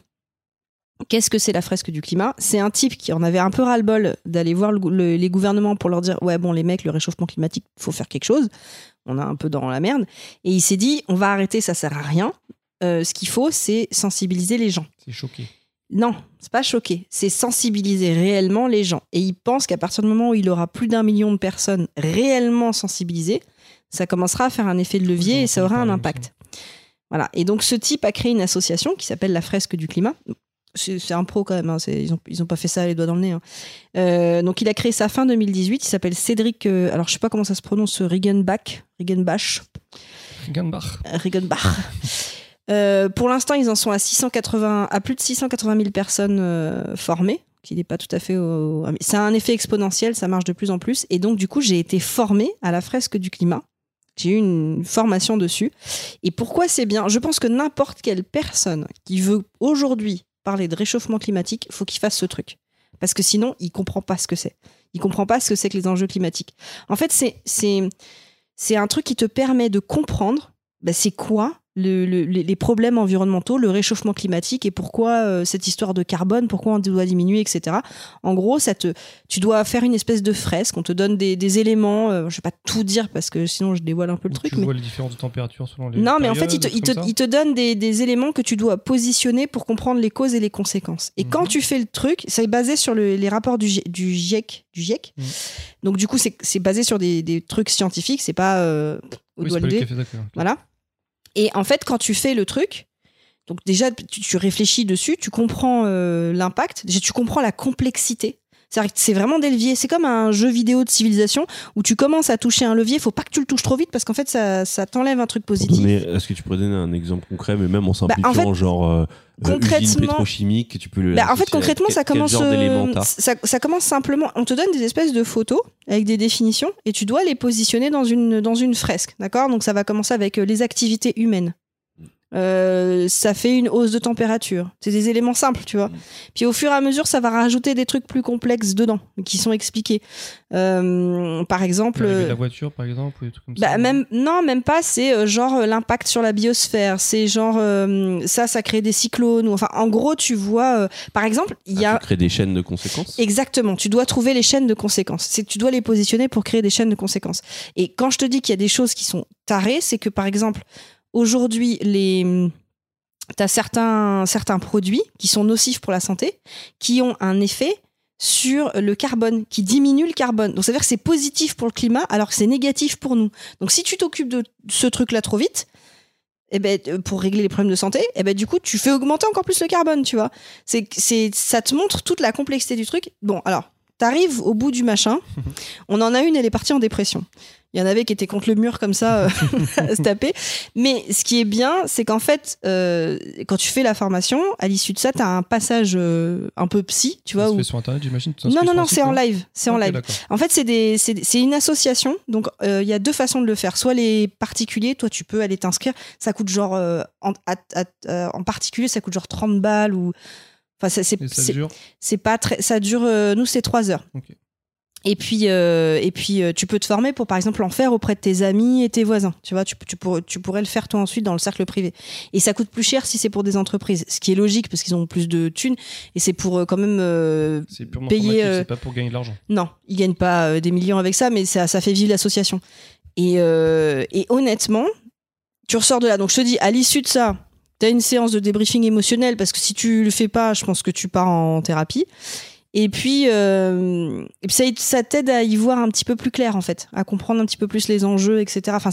Qu'est-ce que c'est la fresque du climat? C'est un type qui en avait un peu ras-le-bol d'aller voir le gou- le- les gouvernements pour leur dire ouais bon les mecs le réchauffement climatique faut faire quelque chose. On est un peu dans la merde et il s'est dit on va arrêter ça sert à rien. Euh, ce qu'il faut c'est sensibiliser les gens. C'est choqué. Non, c'est pas choquer, c'est sensibiliser réellement les gens. Et il pense qu'à partir du moment où il aura plus d'un million de personnes réellement sensibilisées, ça commencera à faire un effet de levier et ça aura un impact. Voilà. Et donc ce type a créé une association qui s'appelle la Fresque du climat. C'est un pro quand même, hein, ils, ont, ils ont pas fait ça les doigts dans le nez. hein. Euh, donc il a créé ça fin 2018, il s'appelle Cédric, euh, alors je sais pas comment ça se prononce, Riegenbach, Riegenbach, Ganbach. Riegenbach. Euh, pour l'instant, ils en sont à 680, à plus de 680 000 personnes formées, qui n'est pas tout à fait. Au... C'est un effet exponentiel, ça marche de plus en plus. Et donc, du coup, j'ai été formée à la fresque du climat. J'ai eu une formation dessus. Et pourquoi c'est bien? Je pense que n'importe quelle personne qui veut aujourd'hui parler de réchauffement climatique, faut qu'il fasse ce truc. Parce que sinon, il comprend pas ce que c'est. Il comprend pas ce que c'est que les enjeux climatiques. En fait, c'est un truc qui te permet de comprendre bah, c'est quoi le- le- les problèmes environnementaux, le réchauffement climatique et pourquoi euh, cette histoire de carbone, pourquoi on doit diminuer, etc. En gros, ça te, tu dois faire une espèce de fresque, on te donne des, des éléments, euh, je vais pas tout dire parce que sinon je dévoile un peu le truc. tu mais- vois les différences de température selon les. non, mais en fait, il te, périodes, il te, comme ça il te donne des, des éléments que tu dois positionner pour comprendre les causes et les conséquences. Et quand Mhm. tu fais le truc, c'est basé sur le- les rapports du, GIEC. Du GIEC. Mhm. Donc, du coup, c'est basé sur des, des trucs scientifiques, c'est pas euh, au Oui, doigt levé. le café, d'accord. Voilà. Et en fait, quand tu fais le truc, donc déjà, tu, réfléchis dessus, tu comprends euh, l'impact, tu comprends la complexité. C'est-à-dire que c'est vraiment des leviers. C'est comme un jeu vidéo de civilisation où tu commences à toucher un levier. Faut pas que tu le touches trop vite parce qu'en fait, ça, ça t'enlève un truc positif. donner- Est-ce que tu pourrais donner un exemple concret, mais même en simplifiant, Bah, en fait, genre euh, euh, concrètement- pétrochimique, tu peux le. Bah, en fait, concrètement, ça commence, euh, ça commence simplement. On te donne des espèces de photos avec des définitions et tu dois les positionner dans une, dans une fresque. D'accord? Donc, ça va commencer avec euh, les activités humaines. Euh, ça fait une hausse de température. C'est des éléments simples, tu vois. Mm. Puis au fur et à mesure, ça va rajouter des trucs plus complexes dedans, qui sont expliqués. Euh, par exemple, de la voiture, par exemple, ou des trucs comme bah, ça. même non, même pas. C'est euh, genre euh, l'impact sur la biosphère. C'est genre euh, ça, ça crée des cyclones. Ou enfin, en gros, tu vois. euh, par exemple, il y Ah, a Tu crées des chaînes de conséquences? Exactement, tu dois trouver les chaînes de conséquences. C'est tu dois les positionner pour créer des chaînes de conséquences. Et quand je te dis qu'il y a des choses qui sont tarées, c'est que par exemple, aujourd'hui, les tu as certains certains produits qui sont nocifs pour la santé qui ont un effet sur le carbone, qui diminue le carbone. Donc ça veut dire que c'est positif pour le climat alors que c'est négatif pour nous. Donc si tu t'occupes de ce truc-là trop vite, eh ben, euh, pour régler les problèmes de santé, eh ben, du coup, tu fais augmenter encore plus le carbone, tu vois. C'est, ça te montre toute la complexité du truc. Bon, alors, t'arrives au bout du machin. On en a une, elle est partie en dépression. Il y en avait qui étaient contre le mur comme ça, euh, à se taper. Mais ce qui est bien, c'est qu'en fait, euh, quand tu fais la formation, à l'issue de ça, t'as un passage euh, un peu psy, tu vois. où- fait sur internet, j'imagine. tu Non, non, non, c'est en live. C'est en live. En fait, c'est une association. Donc, il y a deux façons de le faire. Soit les particuliers, toi, tu peux aller t'inscrire. Ça coûte genre, en, à- à- en particulier, ça coûte genre 30 balles ou. Enfin, ça- c'est ça dure. c'est pas très. Ça dure, euh, nous, c'est 3 heures. Et puis, euh, et puis euh, tu peux te former pour, par exemple, en faire auprès de tes amis et tes voisins. Tu vois, tu, tu, pourrais, tu pourrais le faire toi ensuite dans le cercle privé. Et ça coûte plus cher si c'est pour des entreprises, ce qui est logique parce qu'ils ont plus de thunes. Et c'est pour euh, quand même C'est purement payer, c'est pas pour gagner de l'argent. non, ils gagnent pas des millions avec ça, mais ça, ça fait vivre l'association. Et, et honnêtement, tu ressors de là. Donc je te dis, à l'issue de ça, tu une séance de débriefing émotionnel parce que si tu le fais pas, je pense que tu pars en thérapie. Et puis, euh, ça, t'aide à y voir un petit peu plus clair, en fait, à comprendre un petit peu plus les enjeux, etc. Enfin,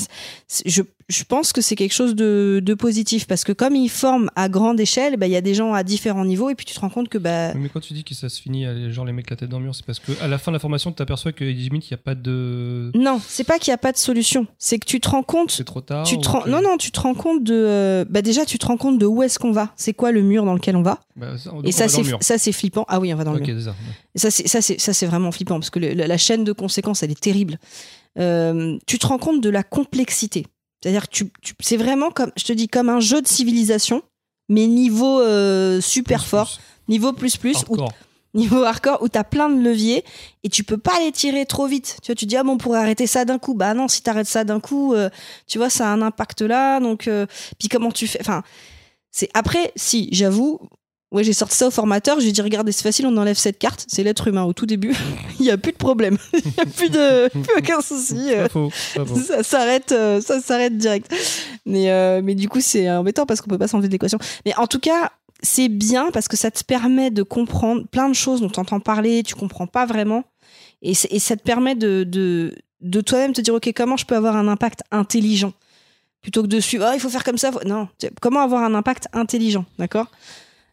je, je pense que c'est quelque chose de, de positif parce que comme ils forment à grande échelle, bah, il y a des gens à différents niveaux et puis tu te rends compte que bah, Mais quand tu dis que ça se finit, euh, genre les mecs la tête dans le mur, c'est parce que à la fin de la formation, tu t'aperçois que limite, il n'y a pas de. non, c'est pas qu'il n'y a pas de solution, c'est que tu te rends compte C'est trop tard. tu te rends- que- non non tu te rends compte de euh, bah déjà tu te rends compte de où est-ce qu'on va c'est quoi le mur dans lequel on va? Bah, ça, donc et on ça c'est ça flippant ah oui on va dans le mur ça. C'est ça c'est ça c'est vraiment flippant parce que le- la, la chaîne de conséquences elle est terrible Euh, tu te rends compte de la complexité c'est-à-dire que tu, tu- c'est vraiment comme je te dis comme un jeu de civilisation mais niveau euh, super Plus, fort plus. niveau plus plus où Hardcore. niveau hardcore, où t'as plein de leviers et tu peux pas les tirer trop vite. Tu vois, tu dis, ah bon, on pourrait arrêter ça d'un coup. Bah non, si t'arrêtes ça d'un coup, euh, tu vois, ça a un impact là. Donc, euh, puis comment tu fais Enfin, c'est après, si, j'avoue. Ouais, j'ai sorti ça au formateur, j'ai dit regardez, c'est facile, on enlève cette carte, c'est l'être humain au tout début, il y a plus de problème, il y a plus de plus aucun souci. euh, Pas faux, pas faux. ça s'arrête ça s'arrête direct. Mais euh, mais du coup c'est embêtant parce qu'on peut pas s'enlever de l'équation. Mais en tout cas c'est bien parce que ça te permet de comprendre plein de choses dont tu entends parler tu comprends pas vraiment. Et, ça te permet de de, de toi-même te dire ok comment je peux avoir un impact intelligent? Plutôt que de suivre Ah, il faut faire comme ça faut- non. Comment avoir un impact intelligent d'accord?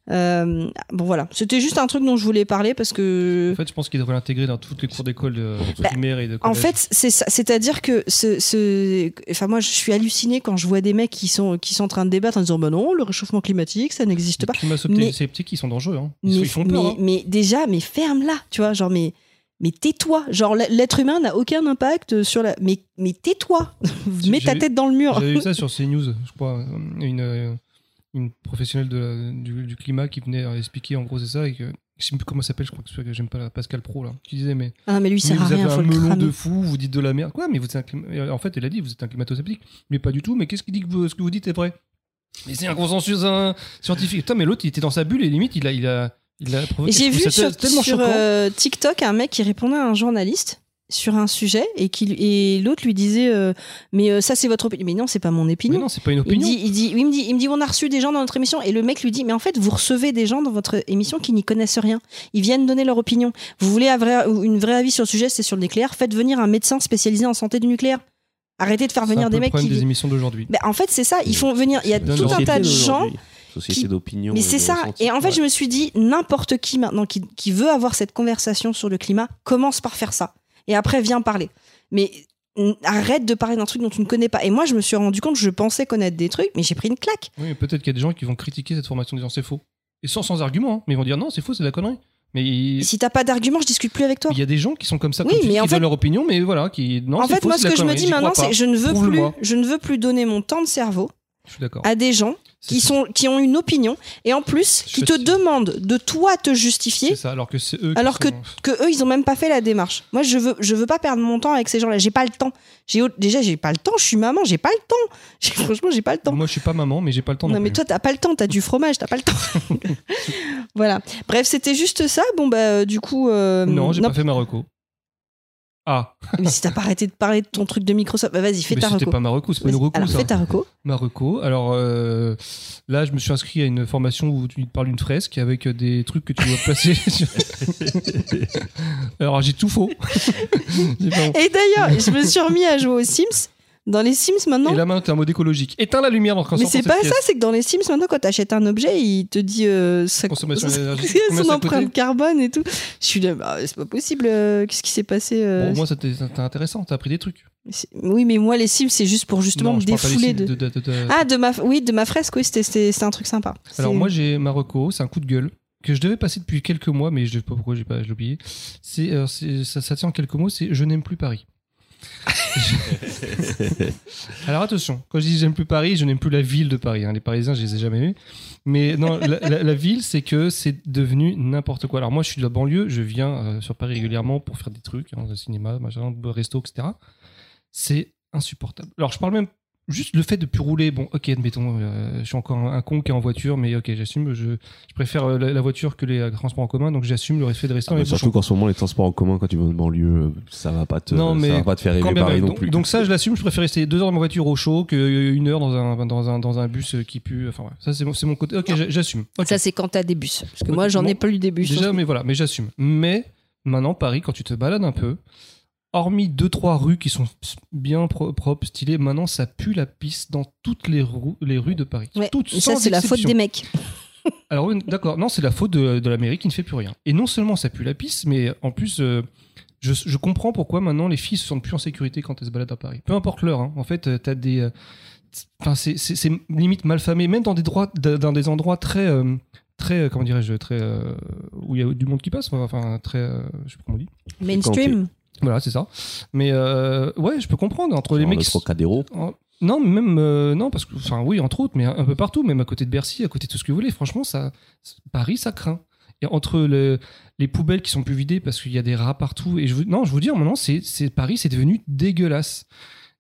Euh, bon voilà c'était juste un truc dont je voulais parler parce que En fait, je pense qu'il devrait l'intégrer dans toutes les cours d'école de Bah, primaire et de En collège. fait, c'est ça. C'est-à-dire que ce, ce, enfin moi, je suis hallucinée quand je vois des mecs qui sont qui sont en train de débattre en disant bah non, le réchauffement climatique, ça n'existe les pas. climat Mais- sceptiques, ils sont dangereux. Hein. Ils, sont- Mais, ils font peur. mais, hein. mais déjà, mais ferme-la, tu vois, genre mais mais tais-toi, genre l'être humain n'a aucun impact sur la, mais mais tais-toi, mets ta j'ai- tête dans le mur. J'avais vu ça sur CNews, je crois. Une, euh, une professionnelle de la- du, du climat qui venait euh, expliquer en gros c'est ça et que je sais plus comment ça s'appelle, je crois que, c'est que j'aime pas la Pascal Pro là, qui disait mais, Ah mais lui sert à vous avez rien, un melon de fou, vous dites de la merde. Quoi, mais vous êtes un et En fait, elle a dit vous êtes un climato-sceptique, mais pas du tout. Mais qu'est-ce qui dit que vous- ce que vous dites est vrai? Mais c'est un consensus hein, scientifique. Putain, mais l'autre il était dans sa bulle et limite il a il a il a j'ai vu ça sur, euh, TikTok un mec qui répondait à un journaliste sur un sujet et qui et l'autre lui disait euh, mais euh, ça c'est votre opinion mais non c'est pas mon Mais opinion non, c'est pas une Il opinion. dit, il dit, oui, il me dit, il me dit, on a reçu des gens dans notre émission et le mec lui dit, mais en fait, vous recevez des gens dans votre émission qui n'y connaissent rien. Ils viennent donner leur opinion. Vous voulez un vrai, une vraie avis sur le sujet, c'est sur le nucléaire. Faites venir un médecin spécialisé en santé du nucléaire. Arrêtez de faire un venir peu des le mecs problème qui. des émissions d'aujourd'hui. Ben, en fait, c'est ça. Ils font venir. Il y a tout un tas de gens. Société d'opinion. Mais et c'est ça. ressenti. Et en fait, Ouais. je me suis dit, n'importe qui maintenant qui, qui veut avoir cette conversation sur le climat commence par faire ça. Et après, viens parler. Mais arrête de parler d'un truc dont tu ne connais pas. Et moi, je me suis rendu compte, je pensais connaître des trucs, mais j'ai pris une claque. Oui, peut-être qu'il y a des gens qui vont critiquer cette formation en disant c'est faux. Et sans, sans argument, hein. mais ils vont dire non, c'est faux, c'est de la connerie. Mais il Si t'as pas d'argument, je discute plus avec toi. il y a des gens qui sont comme ça, Oui, comme tu mais en qui fait- donnent leur opinion, mais voilà, qui. Non, en fait, faux, moi, ce que je me dis maintenant, c'est je ne veux plus, je ne veux plus donner mon temps de cerveau. À des gens qui ça. sont, qui ont une opinion et en plus qui te demandent de toi te justifier ça, alors que c'est eux. qui alors sont- que eux, ils ont même pas fait la démarche. Moi, je veux, je veux pas perdre mon temps avec ces gens-là. J'ai pas le temps. J'ai déjà, j'ai pas le temps. Je suis maman, j'ai pas le temps. Franchement, j'ai pas le temps. Moi, je suis pas maman, mais j'ai pas le temps. Non, Non, mais plus. toi, t'as pas le temps, t'as du fromage, t'as pas le temps. voilà. Bref, c'était juste ça. Bon, bah, euh, du coup. euh, non, j'ai pas fait ma reco. Ah, Mais si t'as pas arrêté de parler de ton truc de Microsoft, bah, vas-y, fais mais ta c'était reco. pas ma reco, c'est pas une reco Alors, ça. fais ta reco. Ma reco. Alors euh, là, je me suis inscrit à une formation où tu parles d'une fresque avec des trucs que tu dois placer. sur- Alors j'ai tout faux. Et d'ailleurs, je me suis remis à jouer aux Sims. Dans les Sims maintenant. Et là maintenant, t'es en mode écologique. Éteins la lumière dans quand mais c'est pas ça, c'est que dans les Sims maintenant, quand t'achètes un objet, il te dit euh, sa- Consommation son d'énergie. Coûté empreinte carbone et tout. Je suis là, bah, c'est pas possible. euh, Qu'est-ce qui s'est passé euh, Bon, moi, c'était intéressant. T'as appris des trucs. Oui, mais moi, les Sims, c'est juste pour justement Non, me défouler de. de- de- de- de- Ah, de ma, oui, de ma fresque, oui, c'était- c'était c'était un truc sympa. Alors moi j'ai ma reco, c'est un coup de gueule que je devais passer depuis quelques mois, mais je sais pas pourquoi j'ai pas, oublié. C'est, euh, ça tient en quelques mots, c'est je n'aime plus Paris. Alors attention, quand je dis j'aime plus Paris, je n'aime plus la ville de Paris. hein. Les Parisiens, je les ai jamais vus. Mais non, la, la- la ville, c'est que c'est devenu n'importe quoi. Alors moi, je suis de la banlieue, je viens euh, sur Paris régulièrement pour faire des trucs, hein, le cinéma, machin, resto, etc. C'est insupportable. Alors je parle même juste le fait de plus rouler. Bon, ok, admettons, euh, je suis encore un, un con qui est en voiture, mais ok, j'assume. Je, je préfère euh, la, la voiture que les euh, transports en commun, donc j'assume le fait de rester Ah, surtout qu'en ce moment, les transports en commun, quand tu vas en banlieue, euh, ça va pas te, Non, mais ça va pas te faire bien Paris non donc, plus. donc ça, je l'assume. Je préfère rester deux heures dans ma voiture au chaud qu'une heure dans un, dans, un, dans un bus qui pue. Enfin, ouais, ça, c'est mon, c'est mon côté. Ok, j'a- j'assume. Ça, c'est quand t'as des bus. Parce que moi, j'en ai bon. pas eu des bus. Déjà, mais voilà, mais j'assume. Mais maintenant, Paris, quand tu te balades un peu, hormis deux trois rues qui sont bien pro- propres, stylées, maintenant ça pue la pisse dans toutes les, roues- les rues de Paris. Ouais, Toutes, et ça, c'est la faute des mecs. Alors oui, d'accord, non, c'est la faute de, de la mairie qui ne fait plus rien. Et non seulement ça pue la pisse, mais en plus, euh, je, je comprends pourquoi maintenant les filles se sentent plus en sécurité quand elles se baladent à Paris. Peu importe l'heure, hein. en fait, euh, t'as des... euh, Enfin, c'est- limite mal famé, même dans des, droits, dans des endroits très... euh, très comment dirais-je très euh, où il y a du monde qui passe enfin très euh, je sais pas comment on dit Mainstream. Voilà c'est ça mais euh, ouais je peux comprendre entre les mecs le Trocadéro. en- Non, même euh, non parce que enfin oui entre autres, mais un, peu partout, même à côté de Bercy, à côté de tout ce que vous voulez. Franchement, ça Paris, ça craint. Et entre le- les poubelles qui sont plus vidées parce qu'il y a des rats partout. Et je vous, non, je vous dis, maintenant, c'est, c'est Paris, c'est devenu dégueulasse.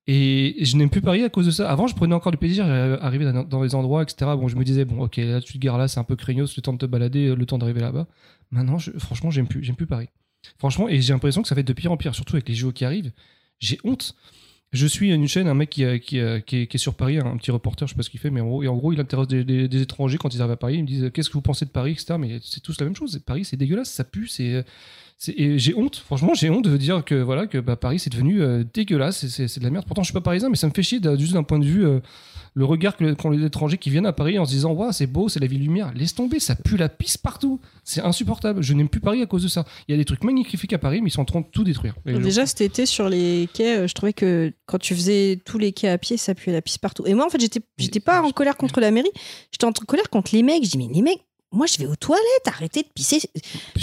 Et je n'aime plus Paris à cause de ça. Avant, je prenais encore du plaisir à arriver dans, dans les endroits, etc. Bon, je me disais, bon, ok, là, tu te gares là, c'est un peu craignos, le temps de te balader, le temps d'arriver là-bas. Maintenant, je- franchement, j'aime plus, j'aime plus Paris. Franchement, et j'ai l'impression que ça va être de pire en pire, surtout avec les JO qui arrivent. J'ai honte. Je suis une chaîne, un mec qui, qui, est, qui est sur Paris, un petit reporter, je sais pas ce qu'il fait, mais en gros, et en gros il interroge des, étrangers quand ils arrivent à Paris. Ils me disent Qu'est-ce que vous pensez de Paris, etc. Mais c'est tous la même chose. Paris, c'est dégueulasse, ça pue, c'est. c'est- Et j'ai honte, franchement, j'ai honte de dire que voilà que bah, Paris c'est devenu euh, dégueulasse, c'est de la merde. Pourtant, je suis pas parisien, mais ça me fait chier juste d'un point de vue euh, le regard qu'ont les étrangers qui viennent à Paris en se disant waouh c'est beau, c'est la ville lumière. Laisse tomber, ça pue la pisse partout. C'est insupportable. Je n'aime plus Paris à cause de ça. Il y a des trucs magnifiques à Paris, mais ils sont en train de tout détruire. Déjà cet été sur les quais, euh, je trouvais que quand tu faisais tous les quais à pied, ça puait la pisse partout. Et moi en fait, j'étais j'étais pas en colère contre la mairie, j'étais en colère contre les mecs. Je dis mais les mecs, moi je vais aux toilettes, arrêtez de pisser.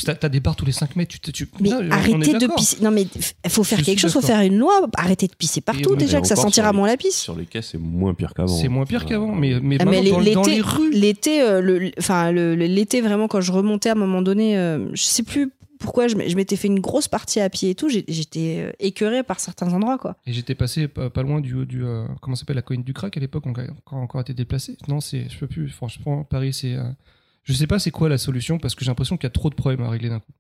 T'as t'as des bars tous les 5 mètres. Tu, tu, Mais on arrêtez de pisser. Non mais il faut faire Je quelque chose, faut d'accord. faire une loi. Arrêtez de pisser partout déjà que ça sentira les- moins la pisse. Sur les quais, c'est moins pire qu'avant. C'est moins pire Euh, qu'avant, mais, mais, Ah, mais dans, les rues. l'été, euh, enfin l'été vraiment quand je remontais à un moment donné, euh, je sais plus pourquoi je, m'étais fait une grosse partie à pied et tout. J'étais euh, écœurée par certains endroits quoi. Et j'étais passé pas, pas loin du, du euh, comment ça s'appelle la colline du crack à l'époque, on a encore, été déplacé. Non, c'est, je peux plus. Franchement, Paris, c'est, euh, je sais pas c'est quoi la solution parce que j'ai l'impression qu'il y a trop de problèmes à régler d'un coup.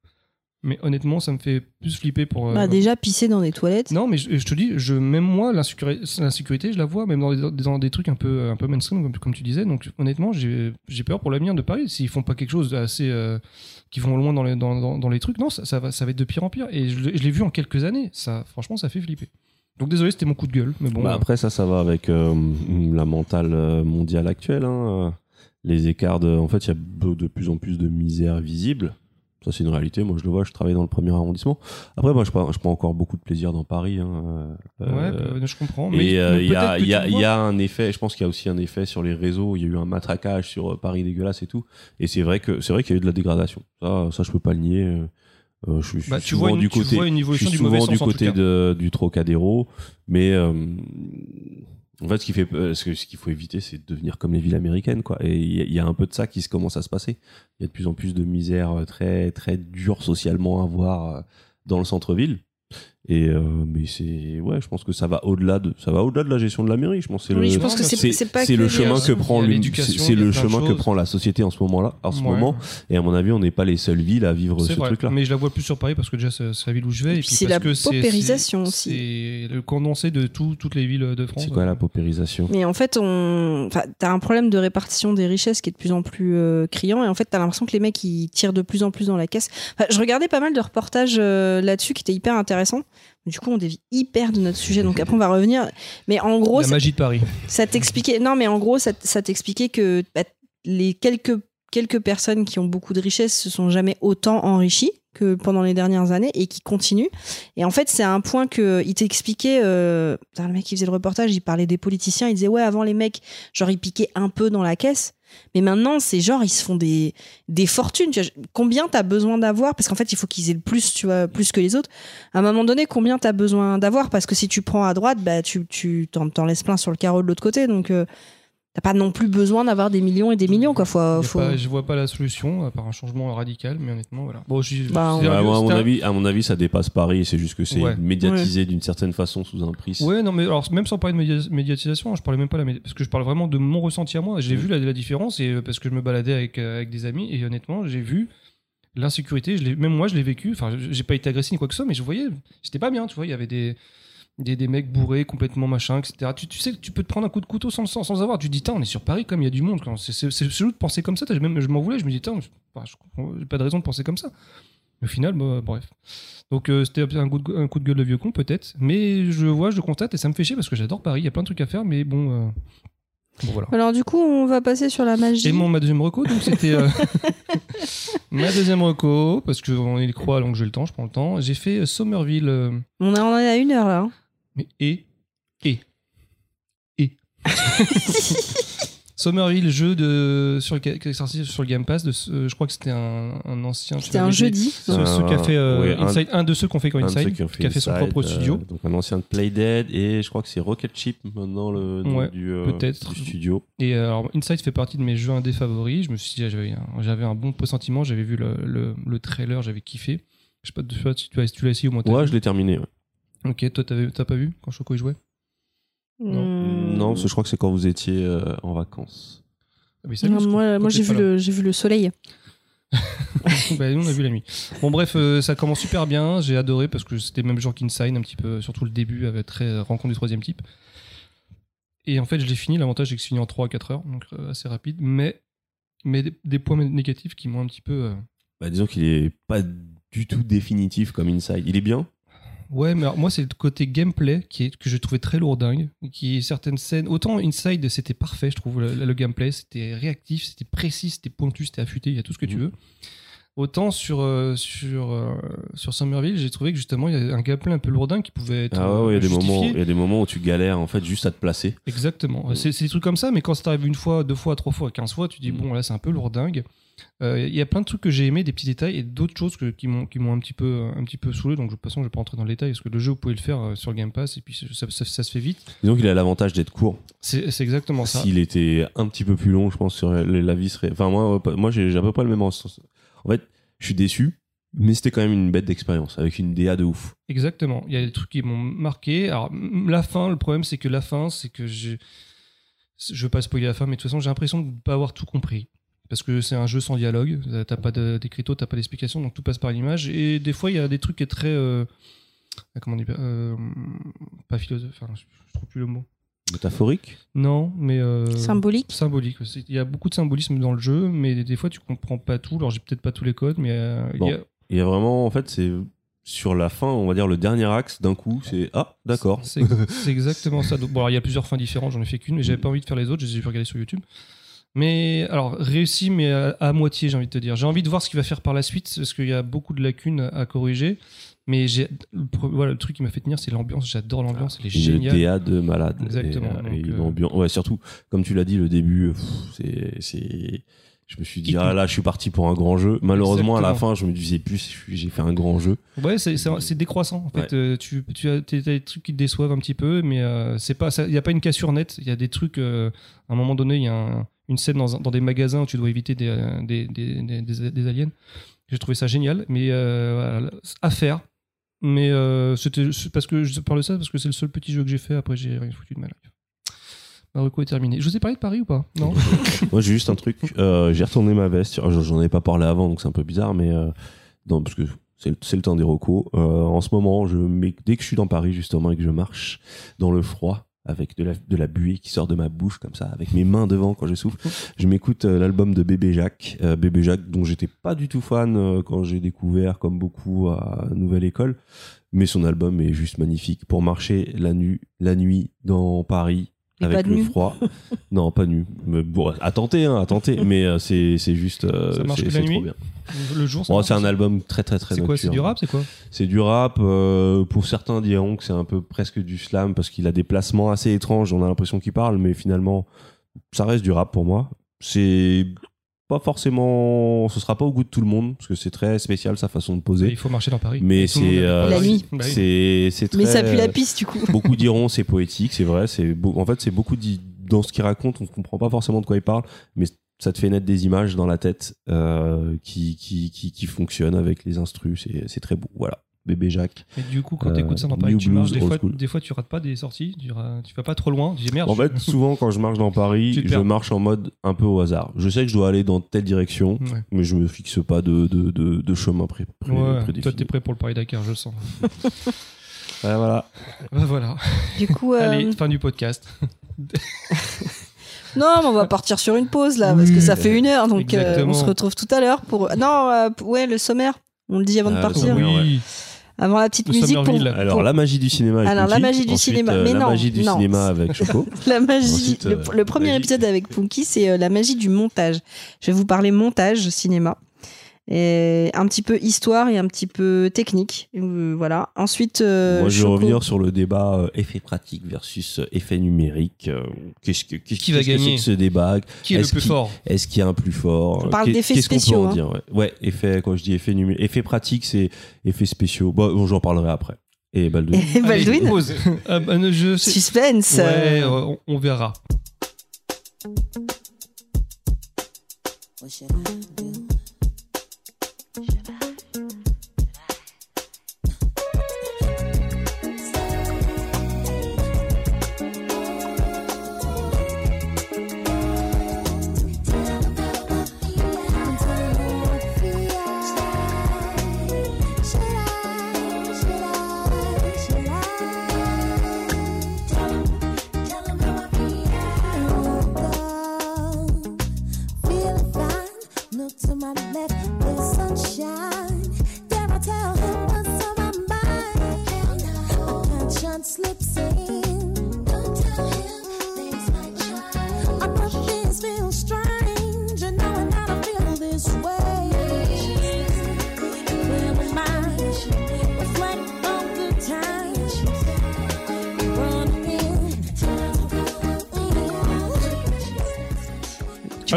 Mais honnêtement, ça me fait plus flipper pour. euh, Bah, déjà pisser dans des toilettes. Non, mais je, je te dis, je, même moi, l'insécurité, l'insécurité, je la vois, même dans des, dans des trucs un peu, un peu mainstream, comme, comme tu disais. Donc, honnêtement, j'ai j'ai peur pour l'avenir de Paris. S'ils font pas quelque chose d'assez. euh, qui vont loin dans les, dans, dans, dans les trucs, non, ça, ça va, ça va être de pire en pire. Et je, l'ai- je l'ai vu en quelques années. Ça, franchement, ça fait flipper. Donc, désolé, c'était mon coup de gueule. Mais bon. Bah euh, après ça, ça va avec euh, la mentale euh, mondiale actuelle. hein. Les écarts de, en fait, il y a de plus en plus de misère visible. Ça, c'est une réalité. Moi, je le vois. Je travaille dans le premier arrondissement. Après, moi, je prends, je prends encore beaucoup de plaisir dans Paris. hein. ouais, Euh, bah, je comprends. Mais, et euh, il y, a, il y, a, tu il y vois- a un effet, je pense qu'il y a aussi un effet sur les réseaux. Il y a eu un matraquage sur euh, Paris dégueulasse et tout. Et c'est vrai que c'est vrai qu'il y a eu de la dégradation. Ça, ça je peux pas le nier. Euh, euh, je suis Bah, tu vois une- du tu côté, vois une je évolution suis du souvent sens, côté de, du Trocadéro, mais euh, en fait, ce qui fait, euh, ce qu'il faut éviter, c'est de devenir comme les villes américaines, quoi. Et il y, a- il y a un peu de ça qui se commence à se passer. Il y a de plus en plus de misère euh, très très dure socialement à voir euh, dans le centre-ville. Et euh, mais c'est ouais, je pense que ça va au-delà de ça va au-delà de la gestion de la mairie. Je pense c'est Oui, le je pense que c'est- c'est c'est pas c'est que le chemin que prend c'est le chemin que prend la société en ce moment-là, en ce Ouais. moment. Et à mon avis, on n'est pas les seules villes à vivre C'est ce vrai, truc-là. mais je la vois plus sur Paris parce que déjà c'est c'est la ville où je vais. Et Et, puis puis c'est parce la que paupérisation c'est- aussi. C'est le condensé de tout- toutes les villes de France. C'est quoi la paupérisation? Mais en fait, on... enfin, t'as un problème de répartition des richesses qui est de plus en plus euh, criant. Et en fait, t'as l'impression que les mecs, ils tirent de plus en plus dans la caisse. Enfin, je regardais pas mal de reportages euh, là-dessus qui étaient hyper intéressants. Du coup, on dévie hyper de notre sujet. Donc après, on va revenir. Mais en gros, La ça, magie de Paris. ça t'expliquait... Non, mais en gros, ça, ça t'expliquait que bah, les quelques, quelques personnes qui ont beaucoup de richesses se sont jamais autant enrichies que pendant les dernières années et qui continuent. Et en fait, c'est un point que il t'expliquait. Euh, le mec qui faisait le reportage, il parlait des politiciens. Il disait ouais, avant les mecs, genre ils piquaient un peu dans la caisse. Mais maintenant, c'est genre ils se font des des fortunes. Tu combien t'as besoin d'avoir? Parce qu'en fait, il faut qu'ils aient le plus, tu vois, plus que les autres. À un moment donné, combien t'as besoin d'avoir? Parce que si tu prends à droite, bah tu tu t'en, t'en laisses plein sur le carreau de l'autre côté. Donc euh, t'as pas non plus besoin d'avoir des millions et des millions. Quoi. Faut, pas- je vois pas la solution à part un changement radical, mais honnêtement, voilà. Bon, j'y- Bah, moi, à mon avis, à mon avis, ça dépasse Paris. C'est juste que c'est Ouais. médiatisé d'une certaine façon sous un prisme. Ouais, non, mais alors, même sans parler de média- médiatisation, hein, je parlais même pas de la médi- parce que je parle vraiment de mon ressenti à moi. J'ai vu la, la différence et euh, parce que je me baladais avec, euh, avec des amis et honnêtement, j'ai vu l'insécurité. Je même moi, je l'ai vécu. Enfin, j'ai pas été agressé ni quoi que ce soit, mais je voyais, j'étais pas bien. Tu vois, il y avait des, des, des mecs bourrés, complètement machin, etc. Tu, tu sais que tu peux te prendre un coup de couteau sans, sans, sans avoir. Tu te dis, on est sur Paris, comme il y a du monde. C'est chelou de penser comme ça. Même, je m'en voulais. Je me dis, comprends- j'ai pas de raison de penser comme ça. Au final, bah, bref. Donc euh, c'était un coup, de, un coup de gueule de vieux con peut-être, mais je vois, je constate et ça me fait chier parce que j'adore Paris, il y a plein de trucs à faire, mais bon, euh, bon voilà. Alors du coup, on va passer sur la magie. Et mon ma deuxième reco, donc c'était euh, ma deuxième reco parce que on le croix donc j'ai le temps, je prends le temps. J'ai fait euh, Somerville, On, a, en à une heure là. hein. Mais et et et Somerville, jeu de sur le, qui sur le Game Pass. De, euh, je crois que c'était un, un ancien. C'était un jeudi. Ce, non ce qui a fait euh, Ouais, un- Inside, un, de ceux qui ont fait quoi Un de ceux Inside, qui, ont fait, son Inside, propre euh, studio. donc un ancien de Playdead et je crois que c'est Rocket Ship maintenant le nom Ouais, du, euh, du studio. Et euh, alors, Inside fait partie de mes jeux indés favoris. Je me suis dit, ah, j'avais un, j'avais un bon pressentiment. J'avais vu le, le, le trailer, j'avais kiffé. Je sais pas, je sais pas si tu, as, si tu l'as essayé au moins. t'as Ouais, je l'ai terminé. ouais. Ok, toi, t'as pas vu quand Choco y jouait Hmm. Non, parce que je crois que c'est quand vous étiez euh, en vacances. Ah, mais ça, Non, moi, j'ai vu, le, j'ai vu le soleil. Bah, nous, on a vu la nuit. Bon, bref, euh, ça commence super bien. J'ai adoré parce que c'était le même genre qu'Inside, un petit peu, surtout le début, avec très euh, rencontre du troisième type. Et en fait, je l'ai fini. L'avantage, c'est que je finis en 3 à 4 heures, donc euh, assez rapide. Mais, mais des, des points négatifs qui m'ont un petit peu. euh, Bah, disons qu'il est pas du tout définitif comme Inside. Il est bien. Ouais, mais alors, moi, c'est le côté gameplay qui est, que je trouvais très lourdingue. Qui certaines scènes. Autant Inside, c'était parfait, je trouve, le, le gameplay. C'était réactif, c'était précis, c'était pointu, c'était affûté, il y a tout ce que tu Mhm. veux. Autant sur, euh, sur, euh, sur Somerville, j'ai trouvé que justement, il y a un gameplay un peu lourdingue qui pouvait être. Ah ouais, ouais, il y a des moments, il y a des moments où tu galères en fait juste à te placer. Exactement. C'est c'est des trucs comme ça, mais quand ça t'arrive une fois, deux fois, trois fois, quinze fois, tu dis, Mhm. bon, là, c'est un peu lourdingue. Euh, Il y a plein de trucs que j'ai aimé, des petits détails et d'autres choses que- qui m'ont qui m'ont un petit peu un petit peu saoulé. Donc de toute façon, je vais pas rentrer dans le détail parce que le jeu, vous pouvez le faire euh, sur le Game Pass et puis ça, ça- ça se fait vite. Disons qu'il a l'avantage d'être court. C'est exactement ça. S'il était un petit peu plus long, je pense que la vie serait. Enfin, moi, euh, moi j'ai à peu près le même sens. En fait, je suis déçu, mais c'était quand même une bête d'expérience avec une DA de ouf. Exactement. Il y a des trucs qui m'ont marqué. Alors la fin, le problème c'est que la fin, c'est que j'ai, je veux pas spoiler la fin, mais de toute façon, j'ai l'impression de ne pas avoir tout compris. Parce que c'est un jeu sans dialogue, t'as pas de- d'écriteau, t'as pas d'explication, donc tout passe par l'image. Et des fois, il y a des trucs qui est très, euh, comment on dit, euh, pas philosophe, enfin, je, trouve plus le mot. Métaphorique? Non, mais euh, Symbolique? symbolique. Il y a beaucoup de symbolisme dans le jeu, mais des, des fois, tu comprends pas tout. Alors, j'ai peut-être pas tous les codes, mais euh, il Bon. y a- Il y a vraiment, en fait, c'est sur la fin, on va dire le dernier axe, d'un coup, c'est Ah, d'accord. C'est exactement ça. Bon, alors, il y a plusieurs fins différentes, j'en ai fait qu'une, mais j'avais pas envie de faire les autres, je les ai pu regarder sur YouTube. Mais alors, réussi, mais à, à moitié, j'ai envie de te dire. J'ai envie de voir ce qu'il va faire par la suite, parce qu'il y a beaucoup de lacunes à corriger. Mais j'ai le, voilà, le truc qui m'a fait tenir, c'est l'ambiance. J'adore l'ambiance, elle est géniale. DA de malade. Exactement, Et, euh, donc, et euh, ambiance- Ouais, surtout, comme tu l'as dit, le début, pff, c'est. c'est- Je me suis dit, ah là, je suis parti pour un grand jeu. Malheureusement, à la fin, je me disais plus j'ai fait un grand jeu. Ouais, c'est- c'est c'est décroissant. En fait, Ouais. Euh, tu, tu as, t'as des trucs qui te déçoivent un petit peu, mais euh, c'est pas, il n'y a pas une cassure nette. Il y a des trucs. euh, à un moment donné, il y a un- une scène dans, des magasins où tu dois éviter des, aliens. J'ai trouvé ça génial, mais euh, à faire. Mais euh, c'était parce que je parle de ça parce que c'est le seul petit jeu que j'ai fait. Après, j'ai rien foutu de ma life. Ma est terminée. Je vous ai parlé de Paris ou pas? Non? Moi, j'ai juste un truc. euh, j'ai retourné ma veste. J'en avais pas parlé avant, donc c'est un peu bizarre, mais euh, parce que c'est le, temps des recos. En ce moment, je, dès que je suis dans Paris, justement, et que je marche dans le froid, avec de la, de la buée qui sort de ma bouche, comme ça, avec mes mains devant quand je souffle, je m'écoute euh, l'album de Bébé Jacques. Euh, Bébé Jacques, dont j'étais pas du tout fan euh, quand j'ai découvert, comme beaucoup, à Nouvelle École. Mais son album est juste magnifique. Pour marcher la, nuit la nuit dans Paris, Et avec pas de le nu. froid. non, pas nu. Mais bon, à tenter, hein, à tenter. mais euh, c'est c'est juste. euh, Ça marche c'est que la c'est trop nuit bien. Le jour. ça Bon, marche c'est un aussi. album très très très C'est quoi C'est nocturne. du rap C'est quoi? C'est du rap. euh, pour certains diront que c'est un peu presque du slam parce qu'il a des placements assez étranges. On a l'impression qu'il parle, mais finalement, ça reste du rap pour moi. C'est pas forcément. Ce sera pas au goût de tout le monde parce que c'est très spécial sa façon de poser. Il faut marcher dans Paris. Mais c'est, euh, La nuit. Bah. C'est c'est très. Mais ça pue la piste, du coup. beaucoup diront c'est poétique, c'est vrai. C'est en fait c'est beaucoup d'i- dans ce qu'il raconte, on ne comprend pas forcément de quoi il parle, mais ça te fait naître des images dans la tête euh, qui, qui, qui, qui fonctionnent avec les instrus. C'est c'est très beau. Voilà, bébé Jacques. Et du coup, quand Euh, t'écoutes ça dans Paris, New tu marches, Blues, des old fois, des fois, tu rates pas des sorties, tu, tu vas pas trop loin, tu dis merde. En je- fait, souvent quand je marche dans Paris, Tu je perds. marche en mode un peu au hasard. Je sais que je dois aller dans telle direction, Ouais. mais je me fixe pas de, de, de, de chemin pré, pré- Ouais, toi, prédéfini. t'es prêt pour le Paris-Dakar, je le sens. Ouais, voilà. Bah, voilà. Du coup, euh, Allez, fin du podcast. non, mais on va partir sur une pause là, parce que ça fait une heure, donc euh, on se retrouve tout à l'heure pour. Non, euh, ouais, le sommaire. On le dit avant de Ah, partir. sommaire. oui. Avant la petite Le musique pour. Alors pour- la magie du cinéma. Avec Alors, la Punky. magie du Ensuite, cinéma. euh, Mais la non, magie du non. cinéma avec Choco. la magie. Ensuite, le, euh, le premier magie. épisode avec Punky, c'est euh, la magie du montage. Je vais vous parler montage cinéma. Et un petit peu histoire et un petit peu technique. Euh, voilà. Ensuite, euh, Moi, je vais revenir sur le débat euh, effet pratique versus euh, effet numérique. Euh, Qu'est-ce que, qu'est-ce- Qui va c'est gagner que ce débat Qui est le Est-ce plus qu'il- fort Est-ce qu'il y a un plus fort On parle d'effets Qu'est-ce qu'on peut spéciaux, en hein. dire ouais. ouais, effet, quand je dis effet numérique, effet pratique, c'est effets spéciaux. Bon, bon, j'en parlerai après. Et Baldwin. Et Baldwin. Allez. Ah, bah, je sais- Suspense. Ouais, euh, on, on verra.